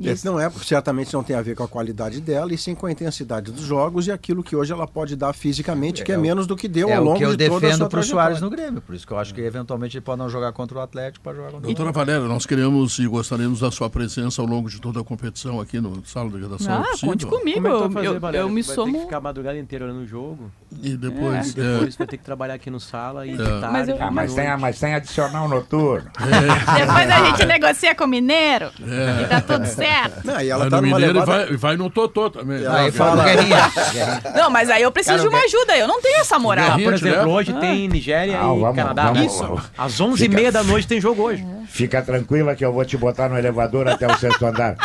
Esse não é, certamente não tem a ver com a qualidade dela, e sim com a intensidade dos jogos e aquilo que hoje ela pode dar fisicamente, que é, É o- menos do que deu é ao o longo que eu de toda a defendo sua pro Soares no Grêmio. Por isso que eu acho que eventualmente ele pode não jogar contra o Atlético, pode jogar contra o Doutora Valéria, nós queremos e gostaríamos da sua presença ao longo de toda a competição aqui no Sala de Redação. é Ah, possível? conte comigo. Como é que tu Eu, fazer, eu, Valéria? eu me vai ter somo. que ficar a madrugada inteira olhando o jogo. E depois. E é, depois vai ter que trabalhar aqui no sala e de tarde. Mas eu- Ah, mas, tem, mas tem adicional noturno. Depois a gente negocia com o Mineiro. E tá tudo certo. Não, e ela vai tá no Mineiro levada... e vai, vai no Totô também. Aí fala. Não, mas aí eu preciso Cara, de uma ajuda. Eu não tenho essa moral. Ah, Guerrinha por exemplo, leva? hoje tem Nigéria Ah, e vamos- Canadá. vamos- Isso. vamos. Às 11h30 da noite tem jogo hoje. Fica tranquila que eu vou te botar no elevador até o sexto andar.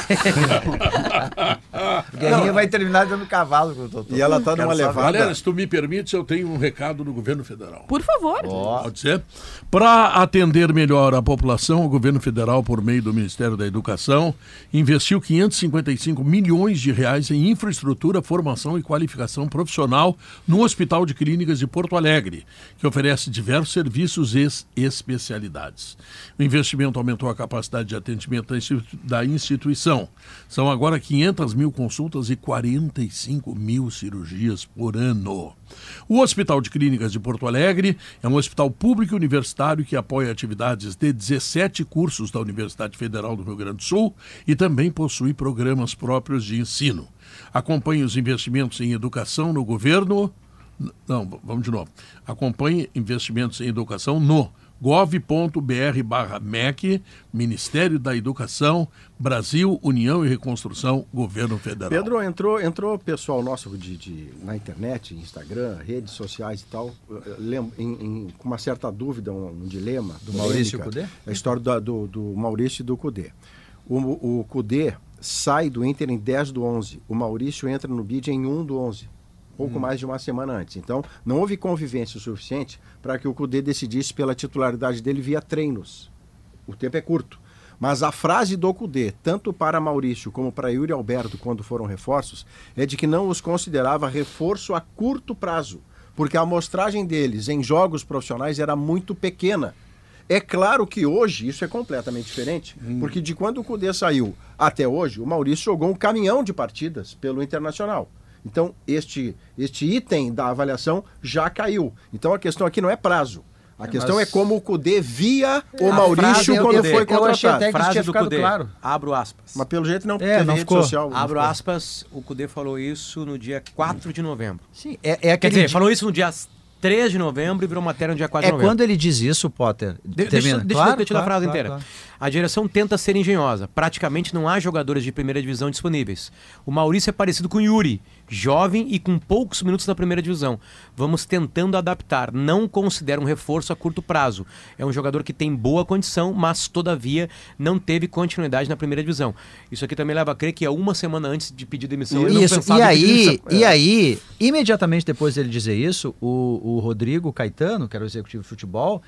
O Guerrinha vai terminar dando cavalo com o Totô. E ela tá numa levada... Valéria, se tu me permites, eu tenho um recado do governo federal. Por favor. Pode ser? Para atender melhor a população, o governo federal, por meio do Ministério da Educação, investiu 555 milhões de reais em infraestrutura, formação e qualificação profissional no Hospital de Clínicas de Porto Alegre, que oferece diversos serviços e especialidades. O investimento aumentou a capacidade de atendimento da instituição. São agora 500 mil consultas e 45 mil cirurgias por ano. O Hospital de Clínicas de Porto Alegre é um hospital público e universitário que apoia atividades de 17 cursos da Universidade Federal do Rio Grande do Sul e também possui programas próprios de ensino. Acompanhe os investimentos em educação no governo. Não, vamos de novo. Acompanhe investimentos em educação no gov.br barra MEC, Ministério da Educação, Brasil, União e Reconstrução, Governo Federal. Pedro, entrou, entrou pessoal nosso de, de- na internet, Instagram, redes sociais e tal, eh, lem- em- em- com uma certa dúvida, um, um dilema. Do Maurício Cudê? A história da- do, do Maurício e do Cudê. O, o Cudê sai do Inter em 10 do 11. O Maurício entra no bid em 1 do 11. Pouco mais de uma semana antes. Então, não houve convivência o suficiente para que o Cudê decidisse pela titularidade dele via treinos. O tempo é curto. Mas a frase do Cudê, tanto para Maurício como para Yuri Alberto, quando foram reforços, é de que não os considerava reforço a curto prazo, porque a amostragem deles em jogos profissionais era muito pequena. É claro que hoje isso é completamente diferente, porque de quando o Cudê saiu até hoje, o Maurício jogou um caminhão de partidas pelo Internacional. Então, este, este item da avaliação já caiu. Então, a questão aqui não é prazo. A questão mas- é como o Cudê via o A Maurício eu- quando foi eu achei contratado. até que Frase tinha do ficado Cudê. claro. Abro aspas. Mas pelo jeito não É, teve não ficou. social. não Abro ficou. aspas, o Cudê falou isso no dia 4 de novembro. Sim, é, é Quer aquele dizer, di- falou isso no dia 3 de novembro e virou matéria no dia 4 É de novembro. quando ele diz isso, Potter. De- termina. Deixa, deixa Claro, eu repetir a claro, frase claro, inteira. claro. A direção tenta ser engenhosa. Praticamente não há jogadores de primeira divisão disponíveis. O Maurício é parecido com o Yuri, jovem e com poucos minutos na primeira divisão. Vamos tentando adaptar. Não considero um reforço a curto prazo. É um jogador que tem boa condição, mas todavia não teve continuidade na primeira divisão. Isso aqui também leva a crer que é uma semana antes de pedir demissão. ele Isso, e aí, e aí, imediatamente depois dele dizer isso, o, o Rodrigo Caetano, que era o executivo de futebol,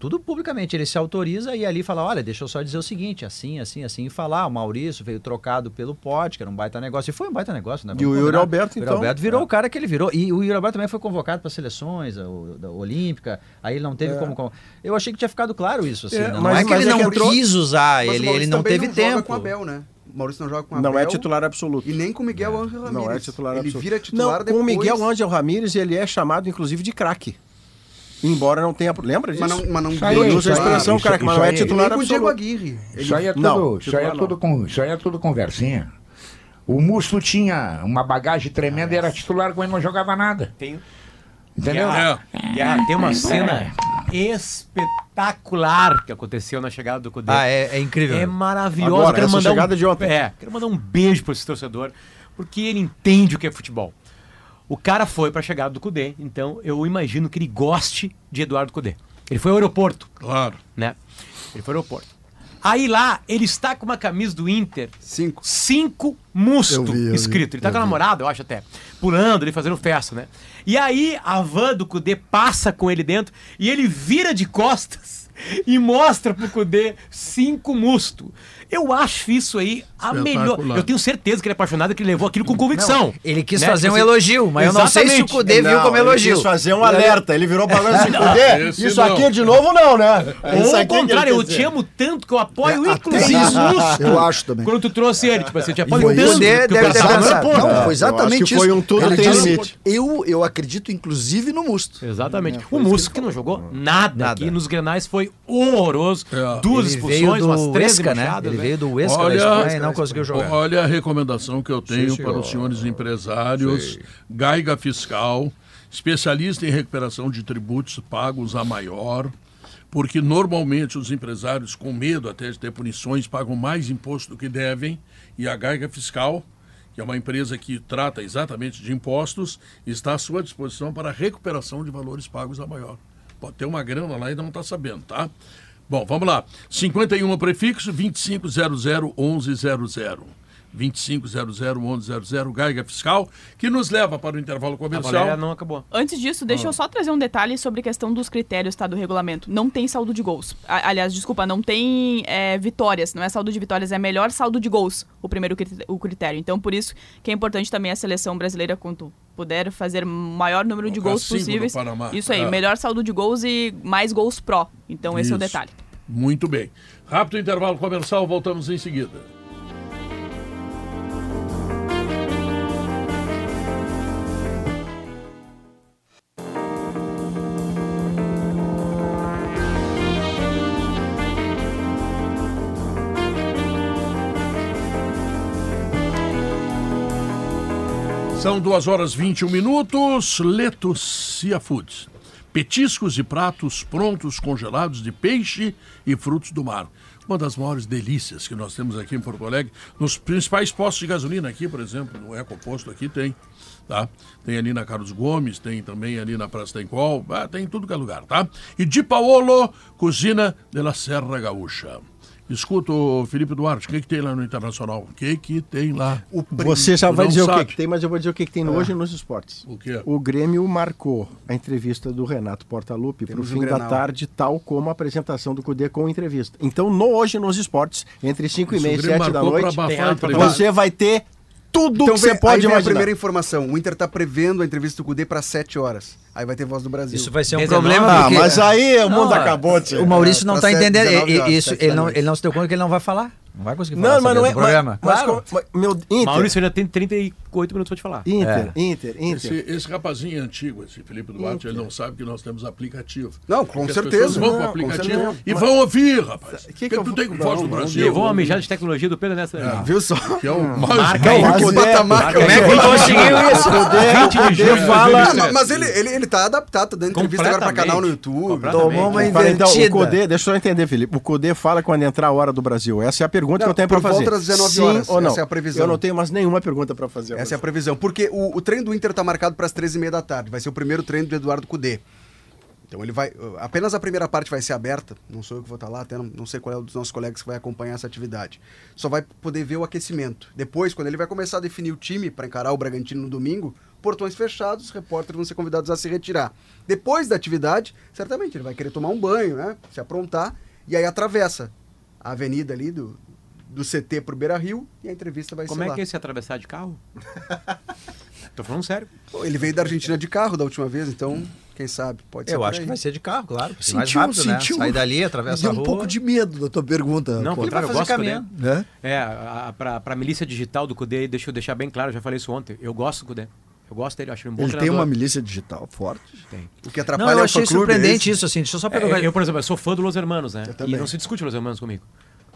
tudo publicamente. Ele se autoriza e ali fala: olha, deixa eu só dizer o seguinte, assim, assim, assim, e falar. O Maurício veio trocado pelo Pote, que era um baita negócio. E foi um baita negócio, né? E o Yuri. Alberto, O então? Alberto virou É. o cara que ele virou. E o Yuri Alberto também foi convocado para seleções, a, o- da Olímpica. Aí ele não teve como, como- Eu achei que tinha ficado claro isso, assim. É, né? Não mas- é que ele é não entrou- quis usar, Mas o ele, ele não teve não joga tempo. com o Abel, né? O Maurício não joga com o Não Abel. é titular absoluto. E nem com o Miguel Ángel Ramírez. Não é titular Ele absoluto. vira titular não, depois. Com o Miguel Ángel Ramírez, ele é chamado, inclusive, de craque. Embora não tenha. Lembra disso? Mas não, mas não Ele usa a aí, expressão, craque, mas isso não é aí. titular Nem com o Diego absoluto. Aguirre. Ele- Isso aí é tudo, Não, isso aí é tudo, com, isso aí é tudo conversinha. O Musto tinha uma bagagem tremenda e era titular quando ele não jogava nada. Tem, Entendeu? É. Guerra, tem uma cena espetacular que aconteceu na chegada do Cudê. Ah, é, é incrível. É maravilhoso. Agora, quero mandar chegada um, de ontem. É, quero mandar um beijo para esse torcedor, porque ele entende o que é futebol. O cara foi para a chegada do Cudê, então eu imagino que ele goste de Eduardo Cudê. Ele foi ao aeroporto, Claro. né? Ele foi ao aeroporto. Aí lá, ele está com uma camisa do Inter, Cinco. cinco musto vi, escrito. Ele tá eu com a namorada, eu acho até. Pulando ali, fazendo festa, né? E aí a van do Cudê passa com ele dentro e ele vira de costas e mostra pro Cudê cinco musto. Eu acho isso aí a melhor. Eu tenho certeza que ele é apaixonado, que ele levou aquilo com convicção. Ele quis Né? fazer Tipo um assim, elogio, mas eu não sei se o exatamente. Cudê viu Não, como ele elogio. quis fazer um alerta. Ele virou pra nós e Não, Cudê, Isso não. aqui de novo não, né? Isso Ou ao ele contrário, eu te amo tanto que eu apoio, É, inclusive, até o isso, musto. eu acho também. Quando tu trouxe ele, tipo assim, eu te apoio foi tanto eu Deve ter pensado. Não, foi eu exatamente acho que isso. foi um tudo Ele tem limite. Eu, eu acredito, inclusive, no Musto. Exatamente. É, o isso que não jogou nada, Nada. aqui nos Grenais foi horroroso. É. Duas Ele expulsões, umas três Huesca, né? Ele veio do Huesca da Olha- Espanha e não conseguiu jogar. Olha a recomendação que eu tenho senhor. para os senhores empresários. Gaiga Fiscal, especialista em recuperação de tributos pagos a maior, porque normalmente os empresários, com medo até de ter punições, pagam mais imposto do que devem, e a Gaiga Fiscal, que é uma empresa que trata exatamente de impostos, está à sua disposição para a recuperação de valores pagos a maior. Pode ter uma grana lá e não está sabendo, tá? Bom, vamos lá. 51 prefixo 25001100. 25001100 Gaiga Fiscal, que nos leva para o intervalo A comercial. Valéria não acabou. Antes disso, deixa eu só trazer um detalhe sobre a questão dos critérios tá, do regulamento. Não tem saldo de gols. A- aliás, desculpa, não tem é, vitórias. Não é saldo de vitórias, é melhor saldo de gols o primeiro crit- o critério. Então, por isso que é importante também a seleção brasileira, quanto puder, fazer maior número de gols possíveis. Isso aí, É. melhor saldo de gols e mais gols pró. Então, esse é o Isso. detalhe. Muito bem. Rápido intervalo comercial, voltamos em seguida. São 2 horas 21 minutos. Letos Sea Foods. Petiscos e pratos prontos congelados de peixe e frutos do mar. Uma das maiores delícias que nós temos aqui em Porto Alegre. Nos principais postos de gasolina aqui, por exemplo, no Ecoposto aqui tem. Tá? Tem ali na Carlos Gomes, tem também ali na Praça Tencol, ah, tem em tudo que é lugar, tá? E de Paolo, Cozinha de la Serra Gaúcha. Escuta, Felipe Duarte, o que, que tem lá no Internacional? O que, que tem lá? Você já vai dizer o sabe. que, que tem, mas eu vou dizer o que, que tem no hoje nos esportes. O quê? O Grêmio marcou a entrevista do Renato Portaluppi para o o fim da tarde, tal como a apresentação do Cudê com entrevista. Então, no Hoje nos Esportes, entre 5 e o meia e Grêmio 7 da noite, você vai ter tudo Então que você pode aí vem a imaginar. primeira informação. O Inter tá prevendo a entrevista do Cudê para 7 horas. Aí vai ter voz do Brasil. Isso vai ser um 19? problema Ah, porque... mas aí o mundo Não, acabou, tio. O Maurício não está sete, entendendo. 19 horas, Isso, ele não, ele não se deu conta que ele não vai falar. Não vai conseguir falar Não, mas sobre não é. programa. Mas, mas Claro. como- mas, meu, Inter, Maurício ainda tem 38 minutos pra te falar. Inter, É. Inter, Inter. Esse, esse rapazinho é antigo, esse Felipe Duarte, ele não sabe que nós temos aplicativo. Não, com Porque certeza. vão Não, com aplicativo e vão ouvir, rapaz. que Que que eu tu vou- tem com Voz do Brasil. Levou uma mijada de tecnologia do Pedro nessa. Viu só? Que é o Marca aí. Que mas patamar é- que eu é conseguiu isso? Cudê, 20 de Cudê julho de fala... 2007. Mas ele, ele, ele tá adaptado, tá dando entrevista agora pra canal no YouTube. Tomou uma Fala, então, o invertida. Cudê, deixa eu só entender, Felipe. O Cudê fala quando entrar a hora do Brasil. Essa é a pergunta que Não, eu tenho por fazer. volta das 19 Sim horas. ou não? Essa é a previsão. Eu não tenho mais nenhuma pergunta pra fazer. Essa é a previsão. Porque o, o treino do Inter tá marcado para as 13h30 da tarde. Vai ser o primeiro treino do Eduardo Cudê. Então ele vai. Apenas a primeira parte vai ser aberta. Não sou eu que vou estar lá, até não, não sei qual é o dos nossos colegas que vai acompanhar essa atividade. Só vai poder ver o aquecimento. Depois, quando ele vai começar a definir o time para encarar o Bragantino no domingo, portões fechados, os repórteres vão ser convidados a se retirar. Depois da atividade, certamente ele vai querer tomar um banho, né? Se aprontar, e aí atravessa a avenida ali do, do CT pro Beira Rio e a entrevista vai Como ser é lá. que é esse atravessar de carro? Tô falando sério. Pô, Ele veio da Argentina de carro da última vez, então, quem sabe? Pode ser. Eu acho aí. que vai ser de carro, claro. porque Sentiu, mais rápido, né? sentiu. Sai dali, atravessa deu a um rua. pouco de medo da tua pergunta. Não, Paulo. contrário, eu fazer gosto do Cudê. caminhando. Né? É, a, a, pra, pra milícia digital do Cudê, deixa eu deixar bem claro, eu já falei isso ontem. Eu gosto do Cudê. Eu gosto dele, eu acho ele um bom Ele tem treinador. uma milícia digital forte. Tem. O que atrapalha Não, eu é o achei fã-clube, é surpreendente esse. isso, assim. Deixa eu só É, pegar. eu, por exemplo, eu sou fã do Los Hermanos, né? Eu E não se discute Los Hermanos comigo.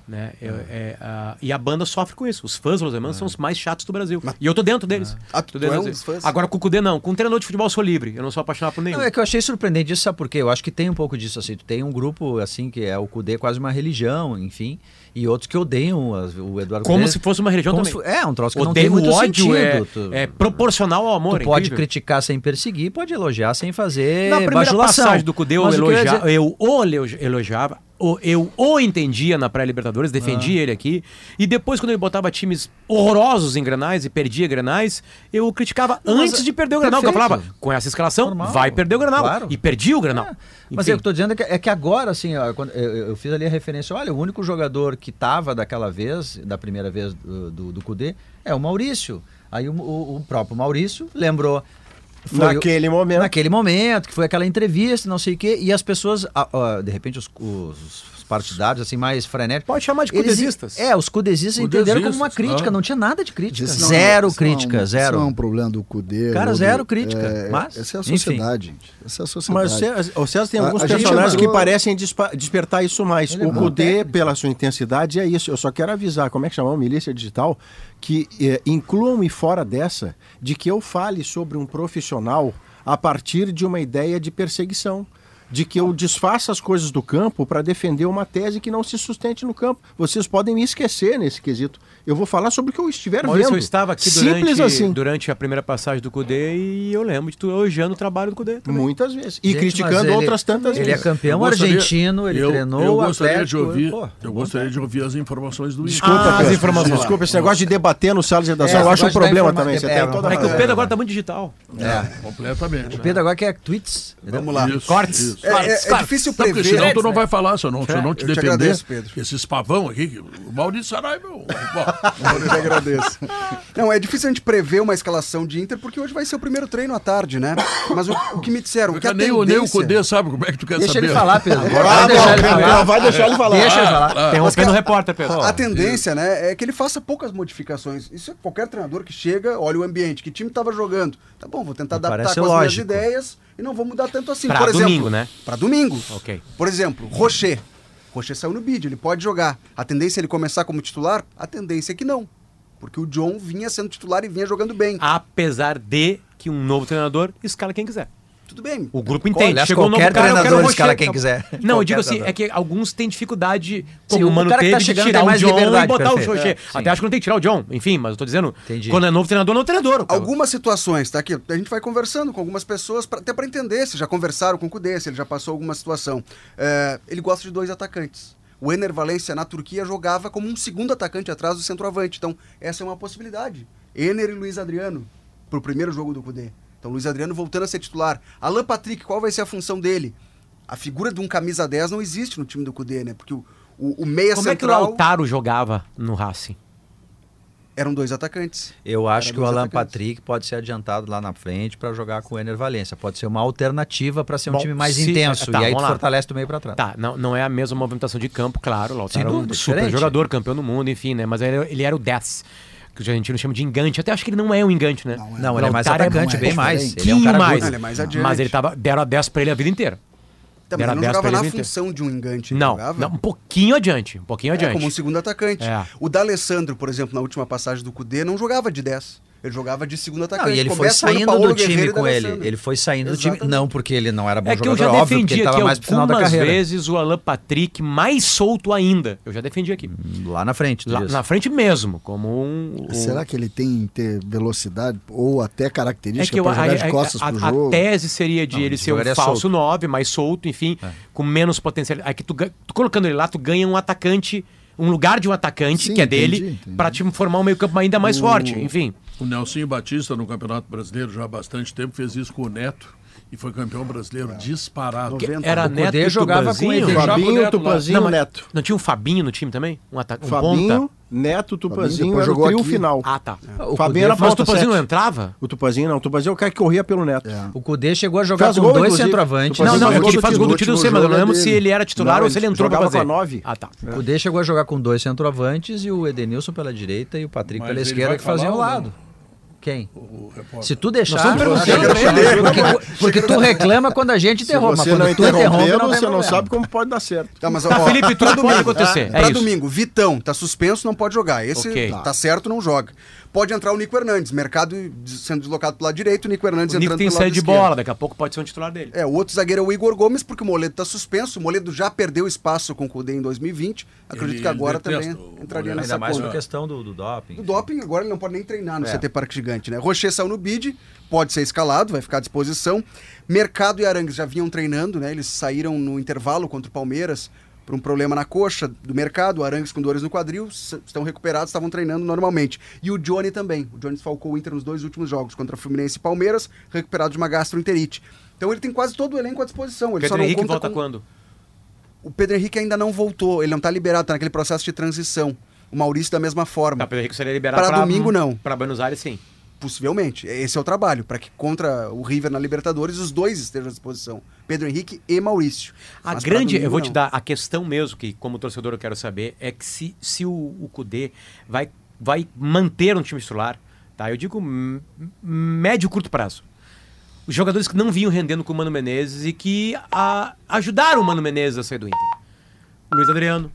Né? Eu- é, a- e a banda sofre com isso. Os fãs do Los Hermanos são os mais chatos do Brasil. E eu tô dentro deles. Ah, Tô tu dentro é um deles. dos? Agora com o Cudê não. Com um treinador de futebol eu sou livre. Eu não sou apaixonado por nenhum. Não, é que eu achei surpreendente isso, sabe por quê? Eu acho que tem um pouco disso, assim. Tu tem um grupo, assim, que é o CUDE, quase uma religião, enfim. E outros que odeiam as- o Eduardo Como se fosse uma religião também. se É, um troço que não Odeio tem muito ódio sentido. é, Tu- é proporcional ao amor. Tu é pode criticar sem perseguir, pode elogiar sem fazer Na primeira bajulação. passagem do Cudê, eu, Mas eu elogia, dizer- eu o elog- elogiava, eu o entendia na pré-Libertadores, defendia ele aqui. E depois, quando ele botava times horrorosos em Grenais e perdia Grenais, eu o criticava Mas, antes de perder o Grenal. que Eu perfeito. falava, com essa escalação, Normal, vai perder o Grenal. claro. E perdia o Grenal. Mas Enfim. é o que eu tô dizendo é que, é que agora, assim, ó, eu, eu fiz ali a referência, olha, o único jogador que tava daquela vez, da primeira vez do, do, do Cudê, é o Maurício. Aí o, o- o próprio Maurício lembrou. foi o- Naquele momento. Naquele momento, que foi aquela entrevista, não sei o quê, e as pessoas, ah, ah, de repente, os, os partidários, assim, mais frenéticos. Pode chamar de eles- cudesistas. É, os cudesistas entenderam como uma Cudesistas, crítica, ah. não tinha nada de crítica. Não é- zero não é crítica, um- zero. Isso não é um problema do Cudê. Cara, do- zero crítica, é, mas, Essa é a enfim. sociedade, gente. Essa é a sociedade. Mas o César, tem A- alguns a gente personagens que parecem despertar isso mais. Ele é o Cudê, técnico. pela sua intensidade, é isso. Eu só quero avisar, como é que chamamos? Milícia Digital, que eh, incluam-me fora dessa de que eu fale sobre um profissional a partir de uma ideia de perseguição. De que eu desfaça as coisas do campo para defender uma tese que não se sustente no campo. Vocês podem me esquecer nesse quesito. Eu vou falar sobre o que eu estiver Maurício, vendo. eu estava aqui Simples durante, assim. durante a primeira passagem do Cudê e eu lembro de tu elogiando o trabalho do Cudê. também. Muitas vezes. E Gente, criticando ele- outras tantas Ele é vezes. campeão Eu gostaria- argentino, ele eu, treinou eu o gostaria Atlético. de ouvir, pô, eu gostaria de ouvir as informações do. Desculpa, Ah, as informações. Desculpa, esse negócio de debater no sala de redação, É, eu acho um problema também. Você é, tem toda É que o. Pedro agora tá muito digital. É. Completamente. O Pedro agora quer tweets. Vamos lá. Cortes. É, é- é difícil prever. senão tu não vai falar, se eu não, se eu não te defender. Esses pavão aqui, o Maurício Saraiva. Eu te agradeço. Não, é difícil a gente prever uma escalação de Inter, porque hoje vai ser o primeiro treino à tarde, né? Mas o, o que me disseram, que a nem, o, nem o tendência... Cudê sabe como é que tu quer Deixa saber. ele falar, Pedro. Ah, Vai deixar ele falar. vai deixar ele falar. Deixa ele falar. Interrompendo o repórter, Pedro. A tendência, né, é que ele faça poucas modificações. Isso é qualquer treinador que chega, olha o ambiente, que time estava jogando. Tá bom, vou tentar adaptar com as lógico. minhas ideias e não vou mudar tanto assim. Pra Por exemplo, domingo, né? Pra domingo. Ok. Por exemplo, Rocher. Rocher saiu no bid, ele pode jogar. A tendência é ele começar como titular? A tendência é que não. Porque o John vinha sendo titular e vinha jogando bem. Apesar de que um novo treinador escala quem quiser. Tudo bem. O grupo entende. Aliás, Chegou um novo qualquer cara, eu quero treinador o escala quem quiser. Não, eu Qualquer digo assim, treinador. é que alguns têm dificuldade, Sim, como o o Mano cara que tá teve, de chegando tirar tem o mais John liberdade, e botar perfeito. o Rocher. É, sim. Até acho que não tem que tirar o John, enfim, mas eu tô dizendo, Entendi. quando é novo treinador, novo treinador. Algumas situações, tá aqui. A gente vai conversando com algumas pessoas, pra, até para entender se já conversaram com o Kudê, se ele já passou alguma situação. É, ele gosta de dois atacantes. O Ener Valencia na Turquia jogava como um segundo atacante atrás do centroavante. Então, essa é uma possibilidade. Ener e Luiz Adriano pro primeiro jogo do Kudê. Então, Luiz Adriano voltando a ser titular. Alan Patrick, qual vai ser a função dele? A figura de um camisa 10 não existe no time do Kudê, né? Porque o, o, o meia Como é que o central Lautaro jogava no Racing? eram dois atacantes. Eu acho Era que o Alan atacantes. Patrick pode ser adiantado lá na frente para jogar com o Ener Valência. Pode ser uma alternativa para ser um Bom, time mais se- intenso. tá, e aí tu lá. fortalece do meio para trás. Tá, não, não é a mesma movimentação de campo, claro. O Lautaro é um super diferente. jogador, campeão do mundo, enfim, né? Mas ele, ele era o 10, que os argentinos chamam de engante. Até acho que ele não é um engante, né? Não é. Ele é mais atacante, é bem mais. Ele é um cara mais. agudo. Ele é mais adiante. Mas ele tava, deram a 10 pra ele a vida inteira. Também não 10 jogava na função de um engante. ele Não, jogava? não, um pouquinho adiante. Um pouquinho É, adiante. como um segundo atacante. É. O D'Alessandro, por exemplo, na última passagem do Cudê, não jogava de 10. Ele jogava de segundo Não, atacante. e ele foi saindo do time Guerreiro com ele. Ele foi saindo do time. Não porque ele não era bom É que eu jogador, já óbvio, porque defendi ele aqui tava mais pro final da carreira. vezes o Alan Patrick mais solto ainda. Eu já defendi aqui. Lá na frente, Lá, na frente mesmo, como um... o- Será que ele tem ter velocidade ou até É característica que eu, para a, jogar de a- costas a- pro a jogo? tese seria de Não, ele ser um falso solto. 9, mais solto, enfim, É. com menos potencial. Aí que tu, tu colocando ele lá, tu ganha um atacante, um lugar de um atacante, Sim, que é entendi, dele, pra te formar um meio campo ainda mais O- forte, enfim. O Nelsinho Batista, no Campeonato Brasileiro, já há bastante tempo, fez isso com o Neto e foi campeão brasileiro disparado. Que 90. era O Neto Cudê e jogava com Tupanzinho? ele. Com o Fabinho, Neto. Tupanzinho, Não, Neto. Não tinha um Fabinho no time também? Um, ata um Fabinho, ponta? Neto, Tupanzinho depois era o jogou trio aqui. final. Ah, tá. O Fabinho era Mas o Tupanzinho não sete. entrava? O Tupanzinho não, o Tupanzinho é o cara que corria pelo Neto. É. O Cudê chegou a jogar Faz com gol, dois inclusive. centroavantes. Fazia Não, não, ele faz gol do título, eu sei, mas eu não lembro se ele era titular ou se ele ele entrou pra fazer. com nove. Ah, tá. O Cudê chegou a jogar com dois centroavantes e o Edenilson pela direita e o Patrick pela ele esquerda que faziam ao lado. Quem? O repórter. Se tu deixar. Porque, porque tu reclama quando a gente Se interrompe, mas você não quando tu interrompe, interromper, não você não sabe como pode dar certo. Tá, mas, Tá, ó, Felipe, tudo pode domingo, acontecer, é Pra isso. domingo, Vitão, tá suspenso, não pode jogar. Esse Ok. tá. certo, não joga. Pode entrar o Nico Hernandes, mercado sendo deslocado pro lado direito, o Nico Hernandes O Nico entrando tem pelo lado saída de esquerdo. bola, daqui a pouco pode ser um titular dele. É, o outro zagueiro é o Igor Gomes, porque o Moledo tá suspenso. O Moledo já perdeu espaço com o Cudê em 2020. Acredito Ele- que agora também o entraria nessa Ainda mais por questão do, do doping. Do doping, agora ele não pode nem treinar no É. CT Parque Gigante, né? Rocher saiu no bid, pode ser escalado, vai ficar à disposição. Mercado e Arangues já vinham treinando, né? Eles saíram no intervalo contra o Palmeiras por um problema na coxa do mercado, Arangues com dores no quadril, estão recuperados, estavam treinando normalmente. E o Johnny também. O Johnny falcou o Inter nos dois últimos jogos, contra Fluminense e Palmeiras, recuperado de uma gastroenterite. Então ele tem quase todo o elenco à disposição. Ele só Pedro não Henrique volta com... quando? O Pedro Henrique ainda não voltou, ele não tá liberado, tá naquele processo de transição. O Maurício da mesma forma. Tá, Pedro Henrique seria liberado pra domingo, não. Pra Buenos Aires, sim. Possivelmente. Esse é o trabalho, para que contra o River na Libertadores os dois estejam à disposição. Pedro Henrique e Maurício. A Mas grande, eu domingo, vou te não. dar a questão mesmo, que como torcedor eu quero saber, é que se, se o, o Cudê vai, vai manter um time titular, tá? Eu digo médio e curto prazo. Os jogadores que não vinham rendendo com o Mano Menezes e que a- ajudaram o Mano Menezes a sair do Inter. Luiz Adriano,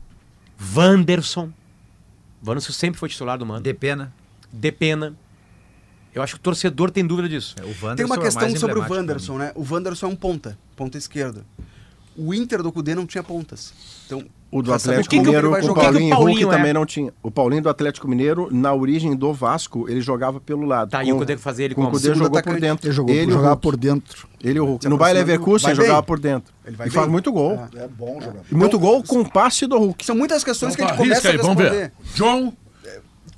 Wanderson. Wanderson sempre foi titular do Mano. De pena. Depena. Eu acho que o torcedor tem dúvida disso. É, o Wanderson Tem uma é o questão mais sobre o pra Wanderson, né? O Wanderson é um ponta, ponta esquerda. O Inter do Cudê não tinha pontas. Então, O do Atlético ele Mineiro com o jogar. que que o Paulinho, Paulinho Hulk é? também não tinha. O Paulinho do Atlético Mineiro, na origem do Vasco, ele jogava pelo lado. Tá, e o Cudê fazia ele com o? Cudê jogou atacante. por dentro. Ele jogou, ele e o jogava Hulk. por dentro. Ele e o No Bayer Leverkusen jogava por dentro. Ele vai e faz muito gol. É. É bom jogar. Muito gol com passe do Hulk. São muitas questões que a Então gente começa risca a responder. ver. John,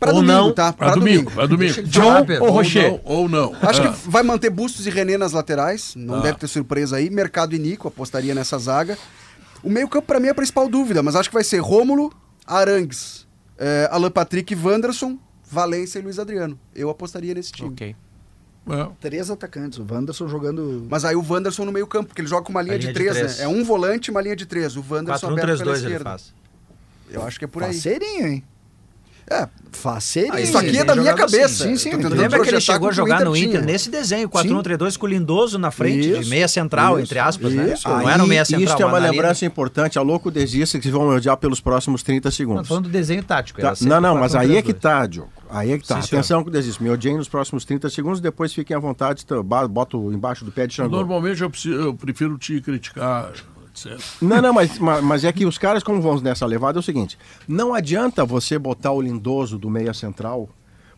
Pra Ou domingo, não, tá? pra domingo, pra domingo. John ou Rocher? não, ou não. Acho Ah. que vai manter Bustos e René nas laterais. Não Tá. deve ter surpresa aí. Mercado e Nico, apostaria nessa zaga. O meio-campo, pra mim, é a principal dúvida, mas acho que vai ser Rômulo, Arangues, eh, Alan Patrick Wanderson, Valência e Luiz Adriano. Eu apostaria nesse time. Ok. É. Três atacantes. O Wanderson jogando. Mas aí o Wanderson no meio-campo, porque ele joga com uma linha, linha de de três, três. né? É um volante e uma linha de três. O Wanderson aberto pela 4-1-3-2 ele esquerda. faz. Eu acho que é por aí. Faceirinho, hein? É, Faceirinho. Ah, isso aqui é da minha jogado cabeça. assim. Sim, sim. Lembra que ele chegou a jogar no tinha. Inter nesse desenho, 4-1-3-2 com o Lindoso na frente, de Isso, meia central, isso, entre aspas, né? isso. Não era o meia central. Isto é uma lembrança importante. A louco desista que vão me odiar pelos próximos 30 Não, segundos. tô falando do desenho tático. Tá, sempre Não, não, mas aí é que 4-1-3-2. tá, Diogo. Aí é que tá. Sim. Atenção com o desisto. Me odiem nos próximos 30 segundos, depois fiquem à vontade, boto embaixo do pé de Xangô. Normalmente eu prefiro te criticar, Não, não, mas, ma- mas é que os caras, como vão nessa levada, é o seguinte: não adianta você botar o lindoso do meia central,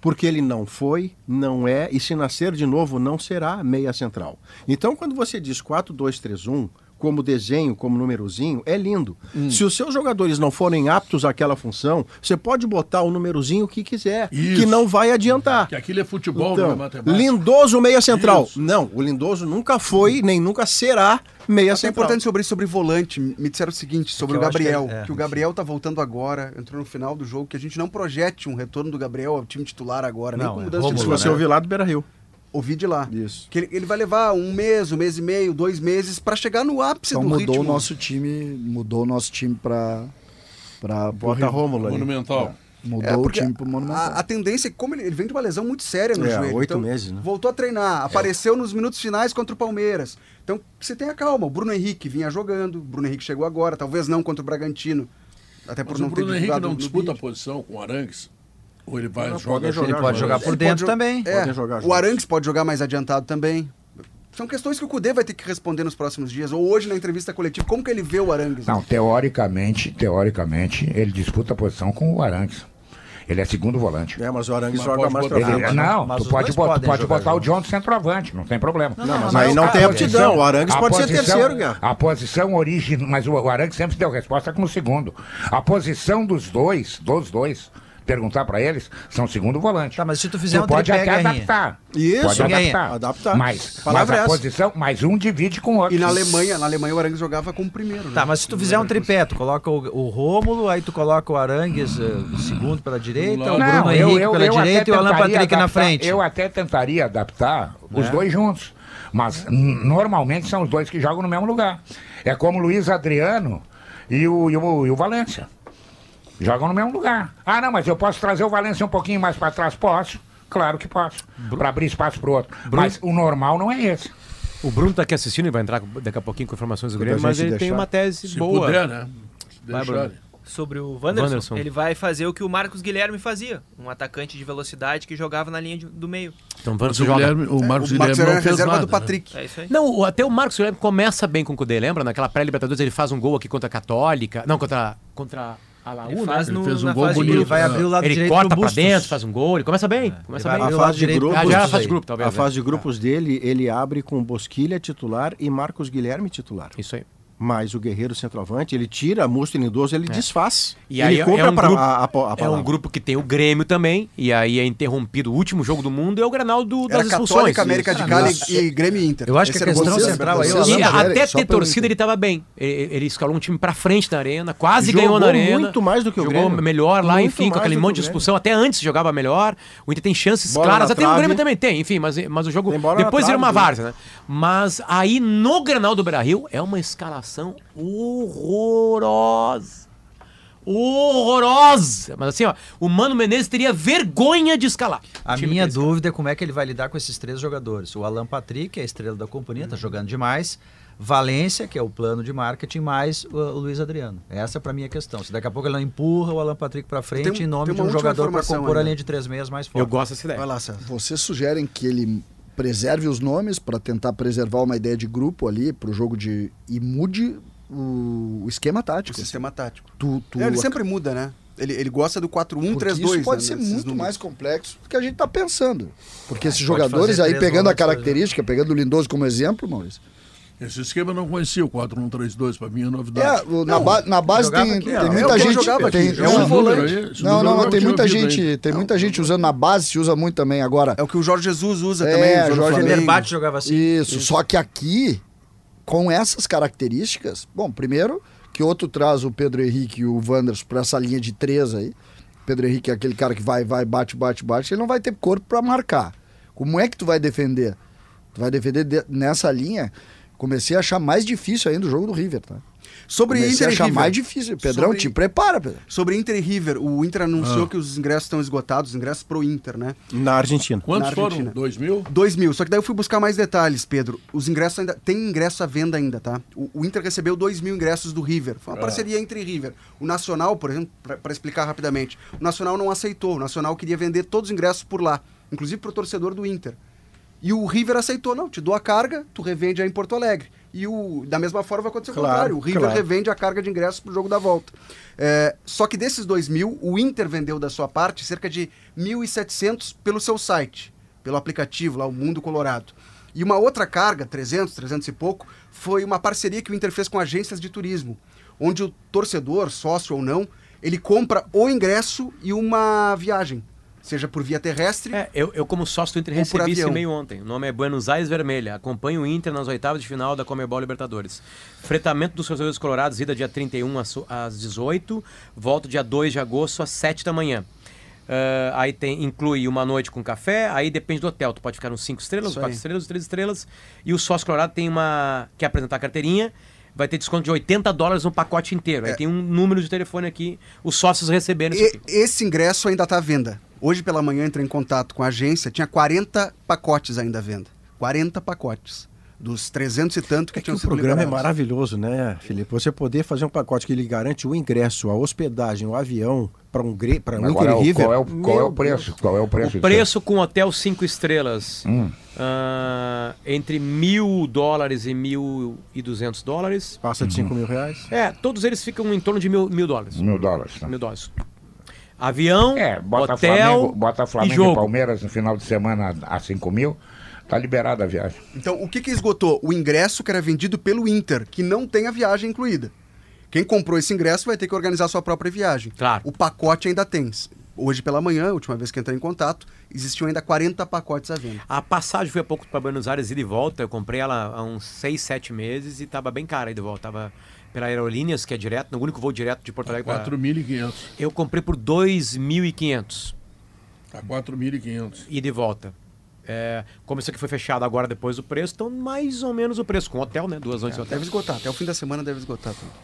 porque ele não foi, não é, e se nascer de novo, não será meia central. Então, quando você diz 4-2-3-1, como desenho, como númerozinho, é lindo. Hum. Se os seus jogadores não forem aptos àquela função, você pode botar o númerozinho que quiser, Isso. que não vai adiantar. Que aquilo é futebol, não é Então, matemática. lindoso meia central. Isso. Não, o lindoso nunca foi, nem nunca será meia Até é central. importante sobre isso, sobre volante. Me disseram o seguinte, sobre É o que eu acho que Gabriel. é- é. que o Gabriel tá voltando agora, entrou no final do jogo, que a gente não projete um retorno do Gabriel ao time titular agora, nem Não, com é mudança Rômulo, de Se você né? ouvir lá do Beira Rio. Ouvi de lá. Isso. Que ele, ele vai levar um mês, um mês e meio, dois meses pra chegar no ápice Então do mudou ritmo. o nosso time, mudou o nosso time pra. pra Bota Rômulo. Monumental. Mudou É, o time pro Monumental. A, a tendência é que, como ele, ele vem de uma lesão muito séria no É, joelho. oito então, meses, né? Voltou a treinar, apareceu nos minutos finais contra o Palmeiras. Então, você tenha calma. O Bruno Henrique vinha jogando, o Bruno Henrique chegou agora, talvez não contra o Bragantino. Até por Mas não o Bruno ter Henrique divulgado não disputa a posição com o Arangues. Ou ele vai Não, jogar junto? Ele pode jogar por dentro também. É, jogar o. Arangues pode jogar mais adiantado também. São questões que o Cudê vai ter que responder nos próximos dias. Ou hoje na entrevista coletiva, como que ele vê o Arangues? Não, teoricamente, teoricamente, ele disputa a posição com o Arangues. Ele é segundo volante. É, mas o Arangues Mas joga pode mais botar- pra frente. não, mas tu pode, botar, pode jogar botar o. John de centroavante, não tem problema. Não, mas Mas aí não a tem aptidão. O Arangues a pode ser posição- terceiro, Guerra. A posição origem, mas o, o Arangues sempre deu resposta como segundo. A posição dos dois, dos dois, perguntar pra eles, são segundo volante. Tá, mas se tu fizer tu um pode tripé, até Guerrinha. adaptar. Isso, pode adaptar. Adaptar. Mas, mas é a essa. posição, mas um divide com o outro. E na Alemanha, na Alemanha o Arangues jogava como primeiro. né? Tá, mas se tu fizer um tripé, tu coloca o, o Rômulo, aí tu coloca o Arangues eh, segundo pela direita, o Não, Bruno Henrique pela até direita e o Alan tentaria Patrick na adaptar- frente. Eu até tentaria adaptar os dois juntos. Mas normalmente são os dois que jogam no mesmo lugar. É como o Luiz Adriano e o, e o, e o Valência. Jogam no mesmo lugar. Ah, não, mas eu posso trazer o Valência um pouquinho mais para trás? Posso. Claro que posso. Para abrir espaço para o outro. Mas o normal não é esse. O Bruno tá aqui assistindo e vai entrar daqui a pouquinho com informações do Grêmio, mas ele tem deixar. uma tese Se boa. puder, né? Vai. Bruno. Sobre o Wanderson, Wanderson. ele vai fazer o que o Marcos Guilherme fazia, um atacante de velocidade que jogava na linha de- do meio. Então Mas vamos o. Guilherme, o É, Marcos o Guilherme Marcos não era fez nada, do né? Patrick. É isso aí. Não, até o Marcos Guilherme começa bem com o Cudê, lembra? Naquela pré-Libertadores ele faz um gol aqui contra a Católica. Não, contra, contra a Laú, Ele né? faz Ele no, fez um na gol fase de bonito. grupo. vai abrir o lado Ele direito corta Bustos. dentro, faz um gol, ele começa bem. Começa Ele bem. A fase de grupos- Ah, já aí. grupo, talvez. A né? fase de grupos dele, ele abre com Bosquilha titular e Marcos Guilherme titular. Isso aí. Mas o Guerreiro centroavante, ele tira Musto Lindoso, ele desfaz. E ele aí é- compra é um pra- grupo, a, a, a é um grupo que tem o Grêmio também, e aí é interrompido o último jogo do mundo, é o Granal do, Era das expulsões. Católica, América de Isso. Cali Isso. e Grêmio Inter. Eu acho que Esse a era o questão central aí, E até ter torcida ele tava bem. Ele, ele escalou um time pra frente na arena, quase Jogou ganhou na arena. muito mais do que o Jogou Grêmio. melhor lá, Muito enfim, com aquele monte que de expulsão. Até antes jogava melhor. O Inter tem chances Bola claras. Até o. Grêmio também tem, enfim, mas, mas o jogo. Depois vira uma né? várzea, né? Mas aí no Granal do Beira-Rio é uma escalação horrorosa. Horrorosa! Mas assim, ó, o Mano Menezes teria vergonha de escalar. A minha dúvida é como é que ele vai lidar com esses três jogadores. O Alan Patrick, que é a estrela da companhia, tá jogando demais. Valência, que é o plano de marketing, mais o, o Luiz Adriano. Essa mim é a questão. Se daqui a pouco ele não empurra o Alan Patrick pra frente Tem- em nome de um jogador pra informação compor a ainda. linha de três meias mais forte. Eu gosto dessa ideia. Vai lá, César. Vocês sugerem que ele preserve os nomes para tentar preservar uma ideia de grupo ali pro jogo de e mude o, o esquema O tático. sistema tático. Tu, tu É, ele sempre muda, né? Ele, ele gosta do 4-1-3-2. porque isso pode né, ser muito números. mais complexo do que a gente tá pensando. Porque esses É, pode jogadores aí, pegando a por característica, pegando o Lindoso como exemplo, Maurício. Esse esquema eu não conhecia, o 4-1-3-2, pra mim é novidade. É, o- na, ba- na base tem, aqui, tem. É muita o gente. tem, aqui, É um volante. aí, não, não, não, tem muita gente, aí. tem muita gente usando na base, se usa muito também agora. É o que o Jorge Jesus usa É, também. no Jorge. Fenerbahçe jogava assim. Isso, só que aqui, com essas características, bom, primeiro que outro traz o Pedro Henrique e o Wanderson para essa linha de três aí. Pedro Henrique é aquele cara que vai, vai, bate, bate, bate, ele não vai ter corpo para marcar. Como é que tu vai defender? Tu vai defender de- nessa linha? Comecei a achar mais difícil ainda o jogo do River, tá? Sobre Comecei Inter a achar River. mais difícil. Pedrão, Sobre- te prepara, Pedro. Sobre Inter e River, o Inter anunciou Ah. que os ingressos estão esgotados, os ingressos pro Inter, né? Na Argentina. Quantos na foram? Argentina. 2 mil? 2 mil. Só que daí eu fui buscar mais detalhes, Pedro. Os ingressos ainda. Tem ingresso à venda ainda, tá? O, o Inter recebeu 2 mil ingressos do River. Foi uma Ah. parceria entre River. O Nacional, por exemplo, para explicar rapidamente, o Nacional não aceitou. O Nacional queria vender todos os ingressos por lá, inclusive pro torcedor do Inter. E o River aceitou, não, te dou a carga, tu revende aí em Porto Alegre. E o, da mesma forma vai acontecer o Claro, contrário. O River claro. revende a carga de ingressos pro jogo da volta. É, só que desses 2 mil, o Inter vendeu da sua parte cerca de 1.700 pelo seu site, pelo aplicativo lá, o Mundo Colorado. E uma outra carga, 300, 300 e pouco, foi uma parceria que o Inter fez com agências de turismo, onde o torcedor, sócio ou não, ele compra o ingresso e uma viagem, seja por via terrestre. É, eu, eu como sócio do Inter recebi esse e-mail ontem. O nome é Buenos Aires Vermelha. Acompanhe o Inter nas oitavas de final da Comebol Libertadores. Fretamento dos torcedores colorados, ida dia 31 às, às 18, volta dia 2 de agosto às 7 da manhã. Ah, aí tem, inclui uma noite com café, aí depende do hotel. Tu pode ficar nos 5 estrelas, Isso 4 aí. estrelas, 3 estrelas. E o sócio colorado tem uma. quer apresentar a carteirinha. Vai ter desconto de 80 dólares no pacote inteiro. Aí tem um número de telefone aqui, os sócios isso E- esse ingresso ainda está à venda. Hoje pela manhã entrei em contato com a agência, tinha 40 pacotes ainda à venda. 40 pacotes. dos 300 e tanto que É que tinham o sido programa é liberados. maravilhoso, né, Felipe? Você poder fazer um pacote que ele garante o ingresso, a hospedagem, o avião para um, pra um Agora, Inter e River. qual é o, qual é o preço? Qual é o preço? O preço com hotel 5 estrelas, Hum. ah, entre mil dólares e mil e duzentos dólares. Passa de 5 mil reais. É, todos eles ficam em torno de mil, mil dólares. Mil dólares. tá? Mil dólares. Avião, É, bota hotel Flamengo, bota Flamengo e e, jogo. Palmeiras no final de semana a 5 mil, tá liberada a viagem. Então, o que, que esgotou? O ingresso que era vendido pelo Inter, que não tem a viagem incluída. Quem comprou esse ingresso vai ter que organizar sua própria viagem. Claro. O pacote ainda tem. Hoje pela manhã, a última vez que entrei em contato, existiam ainda 40 pacotes à venda. A passagem foi há pouco para Buenos Aires ida e volta. Eu comprei ela há uns 6, 7 meses e tava bem cara ida e volta. Tava pela Aerolíneas, que é direto, no único voo direto de Porto Alegre. pra- 4.500. Eu comprei por 2.500 Tá 4.500. ida e volta. É, como isso aqui foi fechado agora depois do preço, então mais ou menos o preço, com hotel, né? Duas noites de hotel. Deve esgotar, até o fim da semana deve esgotar. também.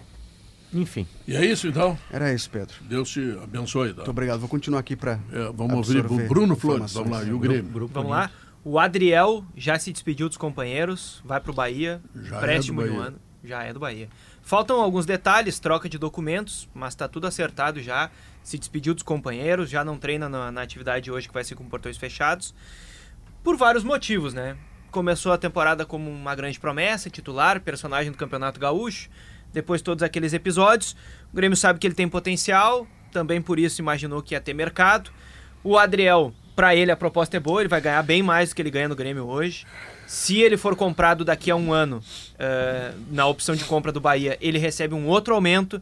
Enfim. E é isso então? Era isso, Pedro. Deus te abençoe. Tá? Muito obrigado. Vou continuar aqui para. É, vamos ouvir o Bruno Flores. Vamos lá, e o Grêmio. Vamos lá. O Adriel já se despediu dos companheiros, vai pro Bahia, Já é empréstimo do de um Bahia. ano, já é do Bahia. Faltam alguns detalhes, troca de documentos, mas tá tudo acertado já. Se despediu dos companheiros, já não treina na, na atividade de hoje que vai ser com portões fechados. Por vários motivos, né? Começou a temporada como uma grande promessa, titular, personagem do Campeonato Gaúcho. Depois todos aqueles episódios. O Grêmio sabe que ele tem potencial, também por isso imaginou que ia ter mercado. O Adriel, pra ele a proposta é boa, ele vai ganhar bem mais do que ele ganha no Grêmio hoje. Se ele for comprado daqui a um ano, eh, na opção de compra do Bahia, ele recebe um outro aumento.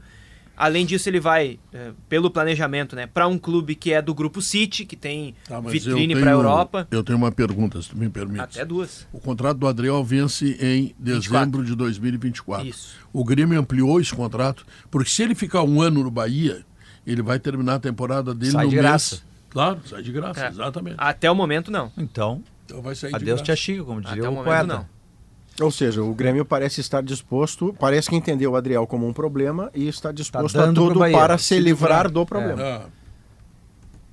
Além disso, ele vai, eh, pelo planejamento, né, para um clube que é do grupo City, que tem Tá, vitrine eu para a Europa. Eu tenho uma pergunta, se tu me permite. Até duas. O contrato do Adriel vence em dezembro de 2024. Isso. O Grêmio ampliou esse contrato, porque se ele ficar um ano no Bahia, ele vai terminar a temporada dele Sai no de mês. graça. Claro, sai de graça, É. exatamente. Até o momento, não. Então, Então vai sair de adeus graça. tia Chica, como dizia Até o o momento, poeta. não. Ou seja, o Grêmio parece estar disposto, parece que entendeu o Adriel como um problema e está disposto a dando pro tudo Bahia, para se se livrar do problema. Ah,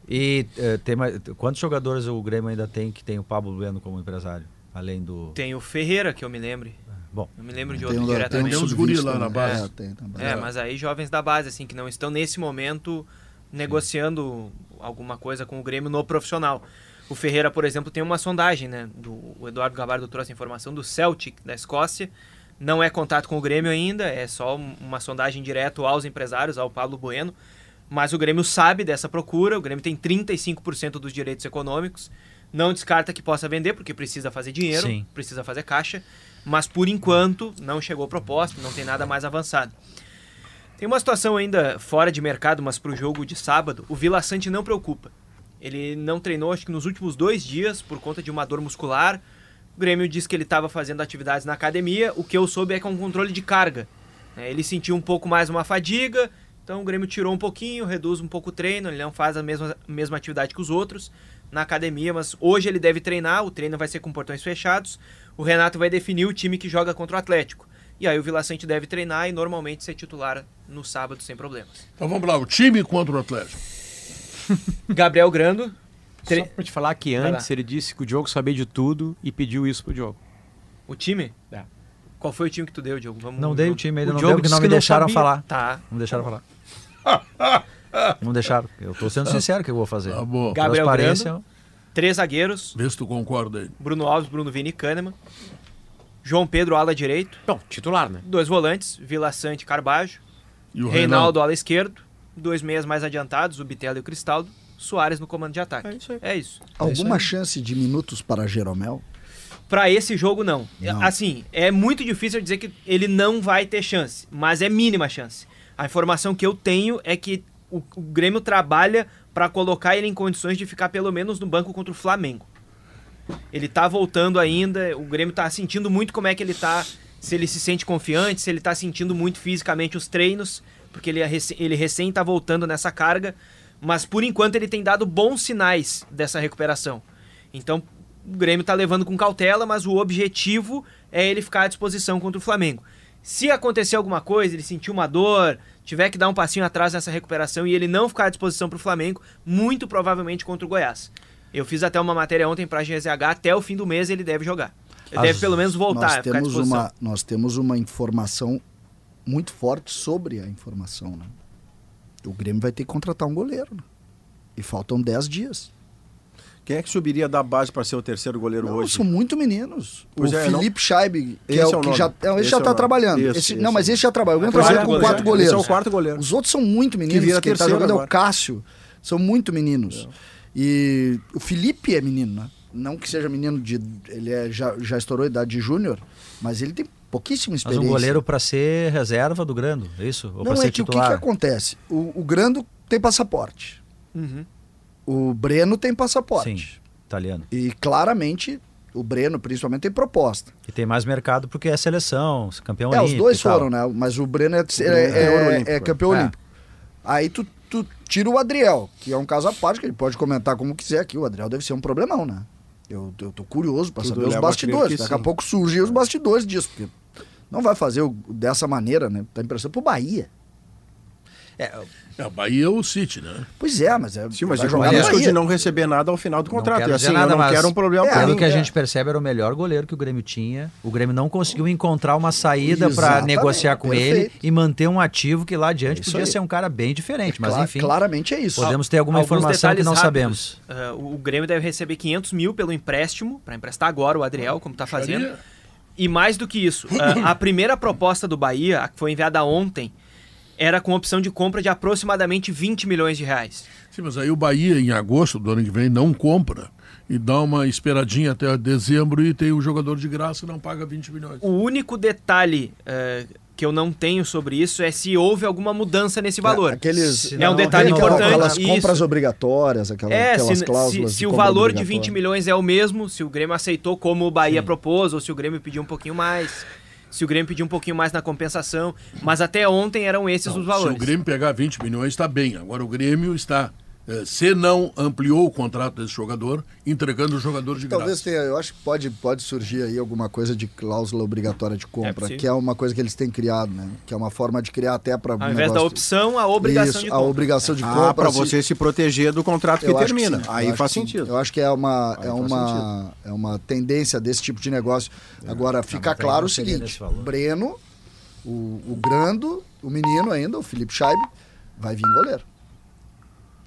E eh, tem mais, quantos jogadores o Grêmio ainda tem que tem o Pablo Bueno como empresário? Além do. Tem o Ferreira, que eu me lembre. Bom, Eu me lembro de Tem outro tem um diretamente. uns sub-20 guri lá na base. É, tem também. É, mas aí jovens da base, assim, que não estão nesse momento negociando alguma coisa com o Grêmio no profissional. O Ferreira, por exemplo, tem uma sondagem, né? Do, o Eduardo Gabardo trouxe a informação do Celtic, da Escócia. Não é contato com o Grêmio ainda, é só um- uma sondagem direto aos empresários, ao Pablo Bueno. Mas o Grêmio sabe dessa procura, o Grêmio tem 35% dos direitos econômicos. Não descarta que possa vender, porque precisa fazer dinheiro, Sim. precisa fazer caixa. Mas por enquanto não chegou proposta, não tem nada mais avançado. Tem uma situação ainda fora de mercado, mas para o jogo de sábado, o Vila Sante não preocupa. Ele não treinou, acho que nos últimos dois dias, por conta de uma dor muscular. O Grêmio disse que ele estava fazendo atividades na academia. O que eu soube é que é um controle de carga. né? Ele sentiu um pouco mais uma fadiga, então o Grêmio tirou um pouquinho, reduz um pouco o treino. Ele não faz a mesma, mesma atividade que os outros na academia, mas hoje ele deve treinar. O treino vai ser com portões fechados. O Renato vai definir o time que joga contra o Atlético. E aí o Vila Sante deve treinar e normalmente ser titular no sábado sem problemas. Então vamos lá, o time contra o Atlético. Gabriel Grando. tre- Só pra te falar que antes ele disse que o Diogo sabia de tudo e pediu isso pro Diogo. O time? É. Qual foi o time que tu deu, Diogo? Vamos, não dei o time ainda, O não Diogo deu porque não me não deixaram sabia. falar. Tá. Não deixaram falar. não deixaram. Eu tô sendo sincero que eu vou fazer. Tá bom. Gabriel Transparência. Três zagueiros. Vê se tu concorda aí. Bruno Alves, Bruno Vini e Kahneman. João Pedro, ala direito. Bom, titular, né? Dois volantes, Vila Sante e Carbajo. E o Reinaldo, ala esquerdo. Dois meias mais adiantados, o Bitelo e o Cristaldo. Soares no comando de ataque. É isso aí. É isso. Alguma chance de minutos para Jeromel? Pra esse jogo, não. Não. Assim, é muito difícil dizer que ele não vai ter chance, mas é mínima chance. A informação que eu tenho é que o, o Grêmio trabalha pra colocar ele em condições de ficar pelo menos no banco contra o Flamengo. Ele tá voltando ainda, o Grêmio tá sentindo muito como é que ele tá, se ele se sente confiante, se ele tá sentindo muito fisicamente os treinos, porque ele, é ele recém tá voltando nessa carga, mas por enquanto ele tem dado bons sinais dessa recuperação. Então, o Grêmio tá levando com cautela, mas o objetivo é ele ficar à disposição contra o Flamengo. Se acontecer alguma coisa, ele sentir uma dor, tiver que dar um passinho atrás nessa recuperação e ele não ficar à disposição para o Flamengo, muito provavelmente contra o Goiás. Eu fiz até uma matéria ontem para a GZH, até o fim do mês ele deve jogar. deve As- pelo menos voltar, Nós temos, uma, nós temos uma informação muito forte sobre a informação. Né? O Grêmio vai ter que contratar um goleiro. né? E faltam 10 dias. Quem é que subiria da base para ser o terceiro goleiro Não, hoje? são muito meninos. Pois o é, não- Felipe Scheib, que Esse é é o que já, não, esse Esse já é está nome. trabalhando. Esse, Esse- esse não, mas é esse já trabalha. O Grêmio trabalha com goleiro. quatro Esse goleiros. é o quarto goleiro. Os outros são muito meninos. vira Quem está jogando é o agora. Cássio. São muito meninos. E o Felipe é menino, né? Não que seja menino de. Ele é, já, já estourou a idade de júnior, mas ele tem pouquíssima Mas experiência. um goleiro para ser reserva do Grando, é isso? Ou para Não, ser é que o que, titular? que acontece? O, o Grando tem passaporte. Uhum. O Breno tem passaporte. Sim, italiano. E claramente, o Breno, principalmente, tem proposta. E tem mais mercado porque é seleção, campeão é, os olímpico dois e tal. foram, né? Mas o Breno é, Breno é- é é- olímpico, é campeão é. olímpico. Aí tu, tu tira o Adriel, que é um caso à parte, que ele pode comentar como quiser aqui. O Adriel deve ser um problemão, né? Eu, eu tô curioso pra Tudo saber os bastidores. Daqui a pouco surgem os bastidores disso, porque não vai fazer o- dessa maneira, né? Tá impressão pro Bahia. É, a Bahia é o City, né? Pois é, mas é. Sim, mas vai é jogar risco de não receber nada ao final do contrato. quero E dizer assim, nada, eu não quero um problema É, Pelo mim. que a é. gente percebe, era o melhor goleiro que o Grêmio tinha. O Grêmio não conseguiu encontrar uma saída para negociar com ele perfeito. e manter um ativo que lá adiante É podia aí. ser um cara bem diferente. Mas Cla- enfim, Claramente é isso. podemos ter alguma Alguns informação que não rápidos. sabemos. Ah, o Grêmio deve receber 500 mil pelo empréstimo, para emprestar agora o Adriel, como está fazendo. Faria- E mais do que isso, ah, a primeira proposta do Bahia, a que foi enviada ontem, era com opção de compra de aproximadamente 20 milhões de reais. Sim, mas aí o Bahia, em agosto do ano que vem, não compra e dá uma esperadinha até dezembro e tem o jogador de graça e não paga 20 milhões. O único detalhe eh, que eu não tenho sobre isso é se houve alguma mudança nesse valor. Aqueles, Se É um detalhe aquela- importante. Aquelas isso. compras obrigatórias, aquela, É, aquelas se, cláusulas. se, se o valor de obrigatória. 20 milhões é o mesmo, se o Grêmio aceitou como o Bahia propôs, ou se o Grêmio pediu um pouquinho mais, se o Grêmio pediu um pouquinho mais na compensação, mas até ontem eram esses os Se valores. o Grêmio pegar 20 milhões, está bem. Agora o Grêmio está, se não ampliou o contrato desse jogador, entregando o jogador de Talvez graça. tenha, eu acho que pode, pode surgir aí alguma coisa de cláusula obrigatória de compra, possível. que é uma coisa que eles têm criado, né? Que é uma forma de criar até para Ao invés da opção, a obrigação Isso, de a compra. obrigação de compra. Ah, para se- você se proteger do contrato que eu acho termina. eu Aí faz que sentido. Eu acho que é uma, Aí é uma, é uma tendência desse tipo de negócio. Agora, fica mas aí claro o seguinte. Breno, o, o Grando, o menino ainda, o Felipe Scheib, vai vir goleiro.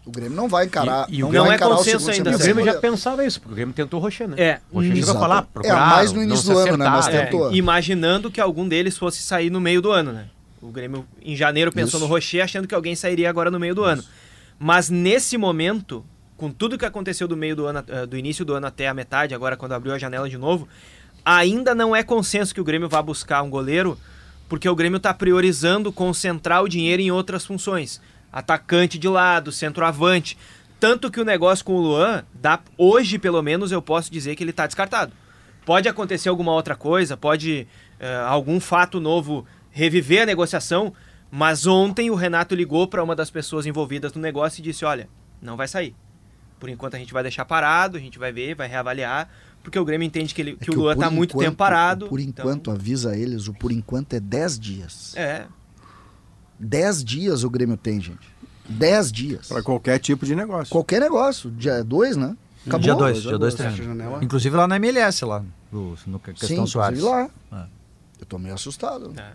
O Grêmio não vai encarar. E- e o não Grêmio vai é consenso ainda, o Grêmio já pensava isso, porque o Grêmio tentou o Rocher, né? É, O Rocher chegou a falar, É, mais no não início do ano, né? Mas. É, tentou. imaginando que algum deles fosse sair no meio do ano, né? O Grêmio em janeiro pensou Isso. no Rocher, achando que alguém sairia agora no meio do ano. Mas nesse momento, com tudo que aconteceu do meio do ano, eh, do início do ano até a metade, agora quando abriu a janela de novo, ainda não é consenso que o Grêmio vá buscar um goleiro, porque o Grêmio está priorizando concentrar o dinheiro em outras funções. Atacante de lado, centroavante. Tanto que o negócio com o Luan, dá, hoje pelo menos eu posso dizer que ele está descartado. Pode acontecer alguma outra coisa, pode eh, algum fato novo reviver a negociação, mas ontem o Renato ligou para uma das pessoas envolvidas no negócio e disse: Olha, não vai sair. Por enquanto a gente vai deixar parado, a gente vai ver, vai reavaliar, porque o Grêmio entende que, ele, É que, o Luan está muito tempo parado. Por então- enquanto, avisa eles, o por enquanto é 10 dias. É, 10 dias o Grêmio tem, gente. 10 dias. Para qualquer tipo de negócio. Qualquer negócio. Dia 2, né? Acabou. dia 2, Dia dia 2 dois, treino. janela. Inclusive lá na MLS, lá, no, no questão Sim, Soares. inclusive É. lá. Eu tô meio assustado. é.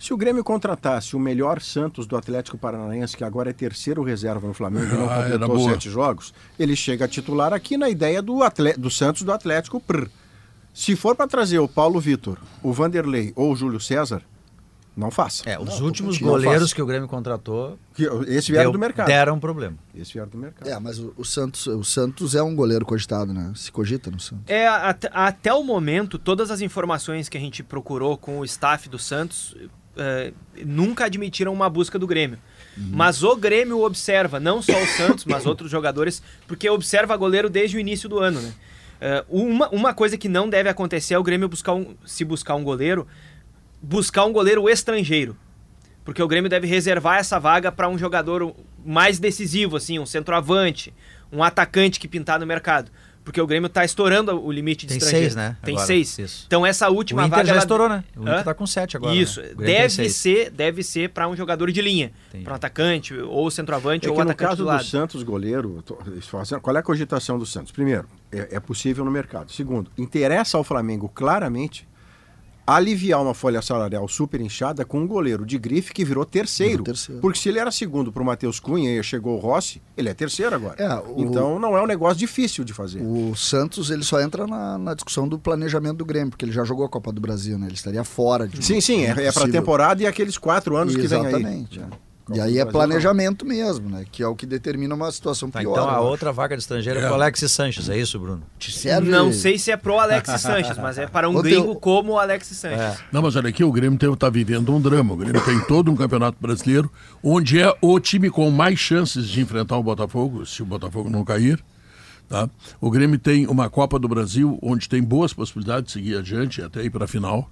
Se o Grêmio contratasse o melhor Santos do Atlético Paranaense, que agora é terceiro reserva no Flamengo e não Ah, completou sete jogos, ele chega a titular aqui na ideia do, atle- do Santos do Atlético. prr. Se for para trazer o Paulo Vitor, o Vanderlei ou o Júlio César, não faça. É, os Não, últimos goleiros que o Grêmio contratou Que- Esse vieram deu- do mercado. deram problema. Esse vieram do mercado. É, mas o, o Santos, o Santos é um goleiro cogitado, né? Se cogita no Santos. É, at- até o momento, todas as informações que a gente procurou com o staff do Santos eh, nunca admitiram uma busca do Grêmio. Mas o Grêmio observa, não só o Santos, mas outros jogadores, porque observa goleiro desde o início do ano, né? Eh, uma, uma coisa que não deve acontecer é o Grêmio buscar um, se buscar um goleiro, buscar um goleiro estrangeiro. Porque o Grêmio deve reservar essa vaga para um jogador mais decisivo, assim, um centroavante, um atacante que pintar no mercado. Porque o Grêmio tá estourando o limite de Tem estrangeiros. seis, né? Tem Agora, seis. isso. Então essa O última Inter vaga... já ela- estourou, né? O Inter Hã? tá com sete agora. Isso. né? O Grêmio tem Deve ser, deve ser para um jogador de linha. Para um atacante, ou centroavante, É ou que no atacante caso do do lado. Santos, goleiro, tô- qual é a cogitação do Santos? Primeiro, é, é possível no mercado. Segundo, interessa ao Flamengo claramente aliviar uma folha salarial super inchada com um goleiro de grife que virou terceiro. Terceiro. Porque se ele era segundo para o Matheus Cunha e chegou o Rossi, ele é terceiro agora. É, o- Então não é um negócio difícil de fazer. O Santos ele só entra na, na discussão do planejamento do Grêmio, porque ele já jogou a Copa do Brasil, né? Ele estaria fora de Sim, sim, é, é para possível- temporada e aqueles quatro anos que vem aí. Exatamente. é. E aí é planejamento mesmo, né? Que é o que determina uma situação Tá, pior. então a eu outra vaga de estrangeiro é, pro Alexis Sanches, é isso, Bruno? serve- Não sei se é pro Alexis Sanches, mas é para um Ô, gringo como o Alexis Sanches. Não, mas olha aqui, o Grêmio está vivendo um drama. O Grêmio tem todo um campeonato brasileiro, onde é o time com mais chances de enfrentar o Botafogo, se o Botafogo não cair. Tá? O Grêmio tem uma Copa do Brasil, onde tem boas possibilidades de seguir adiante e até ir para a final.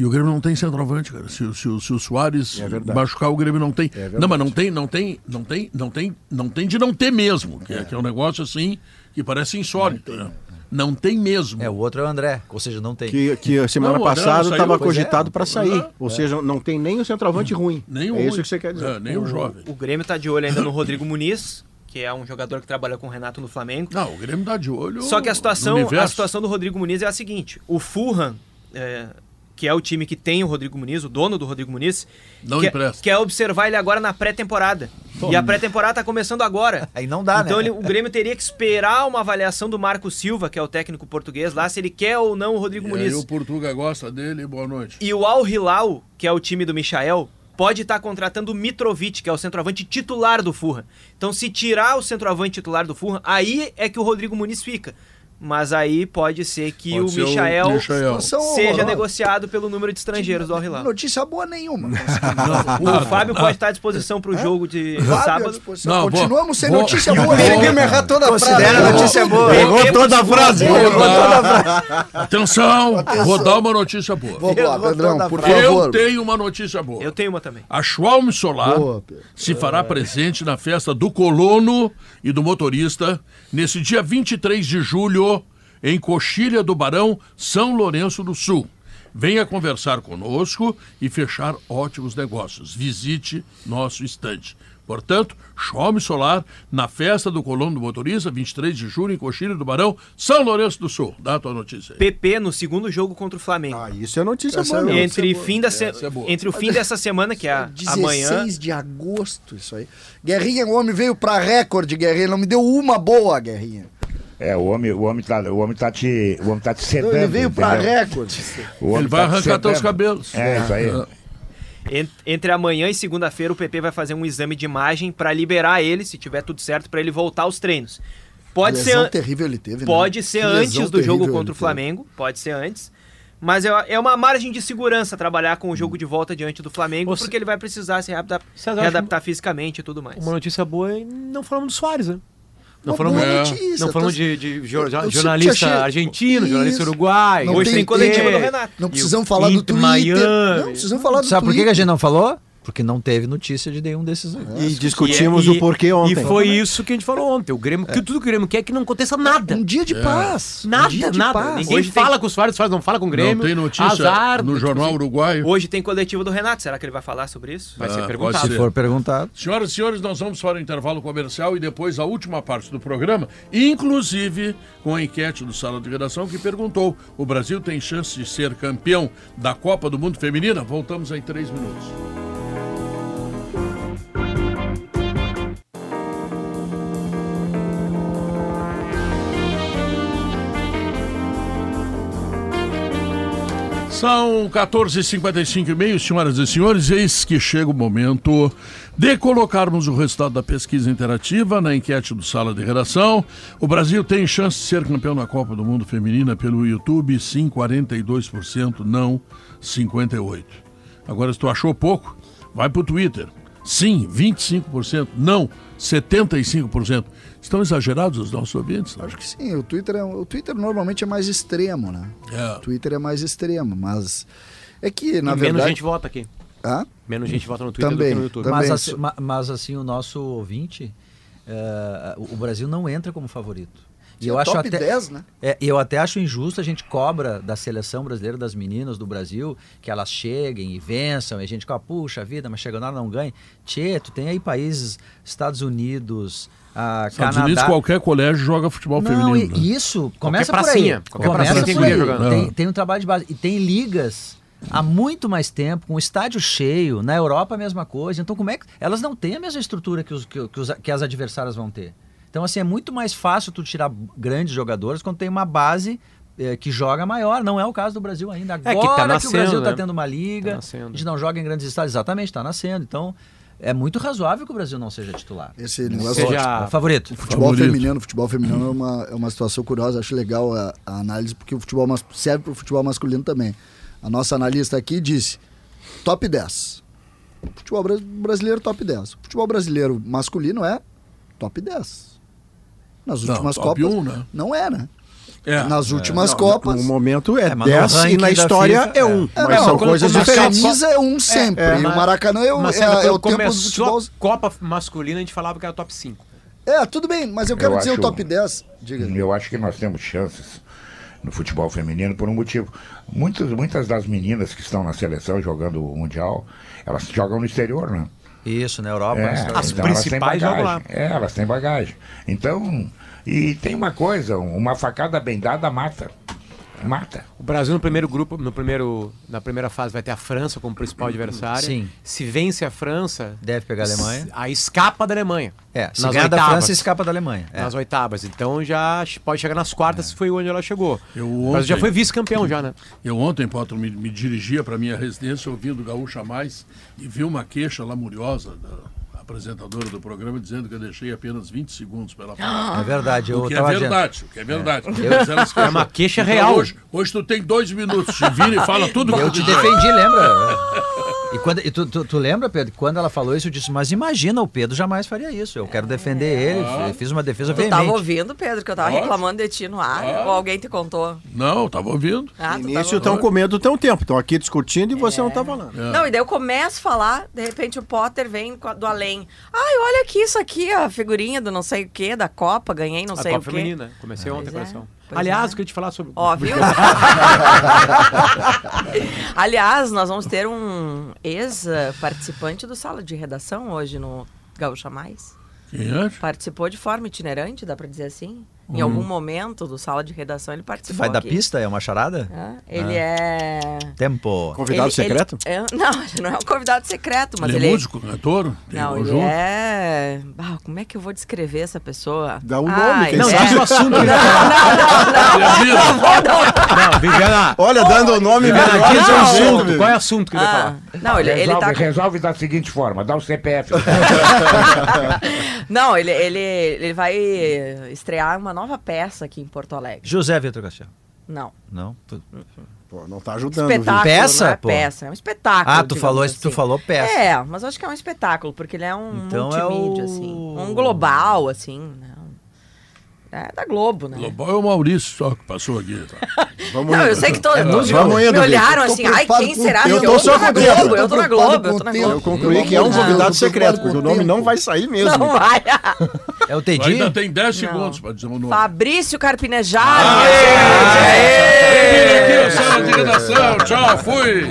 E o Grêmio não tem centroavante, cara. Se, o- se, o- se o Soares É machucar, o Grêmio não tem. verdade. não, mas não tem, não tem, não tem, não tem, não tem de não ter mesmo. Que é, que é um negócio assim que parece insólito. né? Não tem mesmo. É, o outro é o André, ou seja, não tem. Que, que a semana Não, o passada estava pois é. cogitado para sair. É. Ou seja, não tem nem o centroavante ruim. Nem o é isso ruim. que você quer dizer. É, nem o jovem. O Grêmio tá de olho ainda no Rodrigo Muniz, que é um jogador que trabalha com o Renato no Flamengo. Não, o Grêmio tá de olho. Só que a situação, a situação do Rodrigo Muniz é a seguinte: o Fulham, é, que é o time que tem o Rodrigo Muniz, o dono do Rodrigo Muniz, Não quer, empresta. quer observar ele agora na pré-temporada. E a pré-temporada tá começando agora. Aí não dá, então né? ele- o Grêmio teria que esperar uma avaliação do Marco Silva, que é o técnico português lá, se ele quer ou não o Rodrigo E Muniz. aí o Portuga gosta dele, boa noite. E o Al Hilal, que é o time do Michael, pode estar contratando o Mitrovic, que é o centroavante titular do Fulham. Então, se tirar o centroavante titular do Fulham, aí é que o Rodrigo Muniz fica. Mas aí pode ser que Pode o ser o Michael, Michael. Situação seja horrorosa. negociado pelo número de estrangeiros do Al Hilal. Notícia boa nenhuma. O Fábio pode estar à disposição para o jogo de Fábio, sábado. Não, vou- Continuamos sem vou- notícia vou- boa. vou- Ele me errar toda a frase. Considera notícia boa. Pegou toda a frase. Atenção, vou dar uma notícia boa. Vamos lá, Pedrão, por Eu favor. tenho uma notícia boa. Eu tenho uma também. A Schwalm Solar Boa, se fará presente na festa do colono e do motorista nesse dia 23 de julho em Coxilha do Barão, São Lourenço do Sul. Venha conversar conosco e fechar ótimos negócios. Visite nosso estande. Portanto, Schwalm Solar na festa do colono do motorista, 23 de julho em Coxilha do Barão, São Lourenço do Sul. Dá a tua notícia aí. PP no segundo jogo contra o Flamengo. Ah, isso é notícia Essa boa. é mesmo. entre, boa. fim da se- é boa. entre o fim dessa semana, que é a- 16 amanhã, de agosto, isso aí. Guerrinha, o homem veio pra recorde, Guerrinha. Não me deu uma boa, Guerrinha. É, o homem, o homem, tá, o homem tá te. O homem tá te sedando. Ele veio pra entendeu? recorde. Ele vai tá te arrancar teus cabelos. É, isso aí. En- Entre amanhã e segunda-feira, o PP vai fazer um exame de imagem para liberar ele, se tiver tudo certo, para ele voltar aos treinos. Pode ser, Lesão an- terrível ele teve, né? pode ser Que lesão antes do jogo contra o Flamengo, pode ser antes. Mas é é uma margem de segurança trabalhar com o jogo de volta diante do Flamengo, Você- porque ele vai precisar se readap- César, readaptar fisicamente e tudo mais. Uma notícia boa é não falamos do Soares, né? Não falamos, É. notícia, não falamos de, de jor- Eu sempre jornalista achei- argentino, jornalista Isso. uruguai. Não Hoje tem tem coletiva do Renato. Não precisamos falar do Twitter. Miami. Não precisamos falar do Sabe por que a Twitter. gente não falou? Porque não teve notícia de nenhum desses. E discutimos E- o porquê ontem. E foi isso que a gente falou ontem. O Grêmio, que tudo que o Grêmio quer é que não aconteça nada. Um dia de paz. Nada, um dia de nada. paz. Ninguém Hoje tem- fala com o Soares, o Soares não fala com o Grêmio. Não tem notícia Azar. no Jornal Uruguaio. Hoje tem coletivo do Renato, será que ele vai falar sobre isso? Vai ser Ah, perguntado. pode Se for perguntado. Senhoras e senhores, nós vamos para o intervalo comercial e depois a última parte do programa, inclusive com a enquete do Sala de Redação que perguntou: o Brasil tem chance de ser campeão da Copa do Mundo Feminina? Voltamos em três minutos. São 14h55 e meio, senhoras e senhores, eis que chega o momento de colocarmos o resultado da pesquisa interativa na enquete do Sala de Redação. O Brasil tem chance de ser campeão na Copa do Mundo Feminina pelo YouTube, sim, 42%, não, 58%. Agora, se tu achou pouco, vai pro Twitter. Sim, 25%, não, 75%. Estão exagerados os nossos ouvintes? Acho que sim. O Twitter, é, o Twitter normalmente é mais extremo, né? É. O Twitter é mais extremo, mas é que, na E menos verdade... gente vota aqui. Hã? Menos gente vota no Twitter Também, do que no YouTube. também. Mas, assim, ma- mas assim, o nosso ouvinte, eh, o Brasil não entra como favorito. E eu acho top até, 10, né? É, eu até acho injusto a gente cobra da seleção brasileira, das meninas do Brasil, que elas cheguem e vençam, e a gente fala, puxa vida, mas chegando lá não ganha. Tchê, tu tem aí países, Estados Unidos, a Estados Canadá... Unidos, qualquer colégio joga futebol Não, feminino. e- né? isso, começa por pracinha, aí. qualquer começa pracinha tem por aí. jogando. Tem, tem um trabalho de base. E tem ligas há muito mais tempo, com o estádio cheio. Na Europa a mesma coisa. Então como é que... Elas não têm a mesma estrutura que, os, que, que os- que as adversárias vão ter. Então assim, é muito mais fácil tu tirar grandes jogadores quando tem uma base eh, que joga maior. Não é o caso do Brasil ainda. Agora É que tá que o nascendo, Brasil está né? tendo uma liga, Tá nascendo. a gente não joga em grandes estádios. Exatamente, está nascendo. Então é muito razoável que o Brasil não seja titular. Esse negócio Seja- É favorito. Futebol Favorito. feminino, futebol feminino é uma, é uma situação curiosa, acho legal a, a análise, porque o futebol mas- serve para o futebol masculino também. A nossa analista aqui disse: top 10. Futebol bra- brasileiro, top 10. Futebol brasileiro masculino é top 10. Nas Não, últimas top Copas. 1, né? Não é, né? É. Nas últimas Não, Copas. No momento é É, mas no 10 e ranking na história FIFA, é 1. É, mas não, são coisas começa a diferentes. camisa é um sempre. é, e o Maracanã é, o- Mas é, é o tempo do futebol. a Copa masculina, a gente falava que era top 5. É, tudo bem, mas eu quero Eu dizer acho- o top 10. Diga. Eu acho que nós temos chances no futebol feminino por um motivo. Muitas, muitas das meninas que estão na seleção jogando o Mundial, elas jogam no exterior, né? Isso, na Europa. É, história. As então principais jogam lá. É, elas têm bagagem. Então, e tem uma coisa, uma facada bem dada mata. Mata. O Brasil no primeiro grupo, no primeiro, na primeira fase vai ter a França como principal adversária. Sim. Se vence a França, Deve pegar a Alemanha. aí escapa da Alemanha. É, se nas ganhar da oitavas. França, escapa da Alemanha. É. Nas oitavas. Então já pode chegar nas quartas, se foi onde ela chegou. Eu O Brasil já ontem- foi vice-campeão já, né? Eu ontem, Potter, me, me dirigia para minha residência ouvindo Gaúcha Mais e vi uma queixa lamuriosa da apresentadora do programa dizendo que eu deixei apenas 20 segundos para ela falar. É verdade, eu O que é tava verdade, o que é verdade. Elas É uma queixa Então, real. Hoje, hoje tu tem dois minutos, te vira e fala tudo que Eu tu te defendi, lembra? E, quando, e tu, tu, tu lembra, Pedro, quando ela falou isso, eu disse, mas imagina, o Pedro jamais faria isso. Eu quero defender ele, eu fiz uma defesa Tu tava veemente. ouvindo, Pedro, que eu tava Ótimo. reclamando de ti no ar? Ou alguém te contou? Não, eu tava ouvindo. Ah, tu No tava início estão com medo do teu tempo. Estão aqui discutindo e você não tá falando. Não, e daí eu começo a falar, de repente o Potter vem do além. Ai, olha aqui isso aqui, a figurinha do não sei o quê, da Copa, ganhei não a sei Copa o quê. Feminina. Comecei ontem a Pois é, coleção. pois Aliás, é. eu queria te falar sobre. Ó, viu? Aliás, nós vamos ter um ex-participante do Sala de Redação hoje no Gaúcha Mais. Quem é? Participou de forma itinerante, dá pra dizer assim? Em algum momento do Sala de Redação ele participou Vai aqui. pista? É uma charada? Ah, ele é... Tempo. Convidado Ele- secreto? ele- é- não, ele não é um convidado secreto, mas ele ele, é músico, cantor? Tem Não, ele conjunto? é. Ah, como é que eu vou descrever essa pessoa? Dá um Ah, nome, quem ele Não, é- diz o assunto. Não, não, não, Ele é não. Não, Viviana. Olha, dando o nome Viviana, diz o Não, assunto. Qual é o assunto que ele vai Ah, falar? não, ele, ele resolve, tá. resolve da seguinte forma, dá o CPF. Não, ele, ele, ele vai estrear uma nova peça aqui em Porto Alegre. José Vitor Castelo. Não. Não? Pô, não tá ajudando. Espetáculo, viu? Peça, não é pô? peça, é um espetáculo. Ah, tu falou, assim. tu falou peça. É, mas acho que é um espetáculo, porque ele é um Então é multimídia, o- assim. Um global, assim, né? É da Globo, né? Global é o Maurício só que passou aqui. tá? Vamos Não, indo. eu sei que todos música. me Vamos indo, olharam Vitor. assim, ai, quem será? que Eu tô eu só tô na. Globo, eu tô na Globo, eu tô na Eu Globo. concluí que é um convidado secreto, porque o nome não vai sair mesmo. Não vai. É o Tu Tedi? ainda tem 10 Não. segundos para dizer o nome. Fabrício Carpinejar. Vem aqui, o sala de redação. Tchau, fui.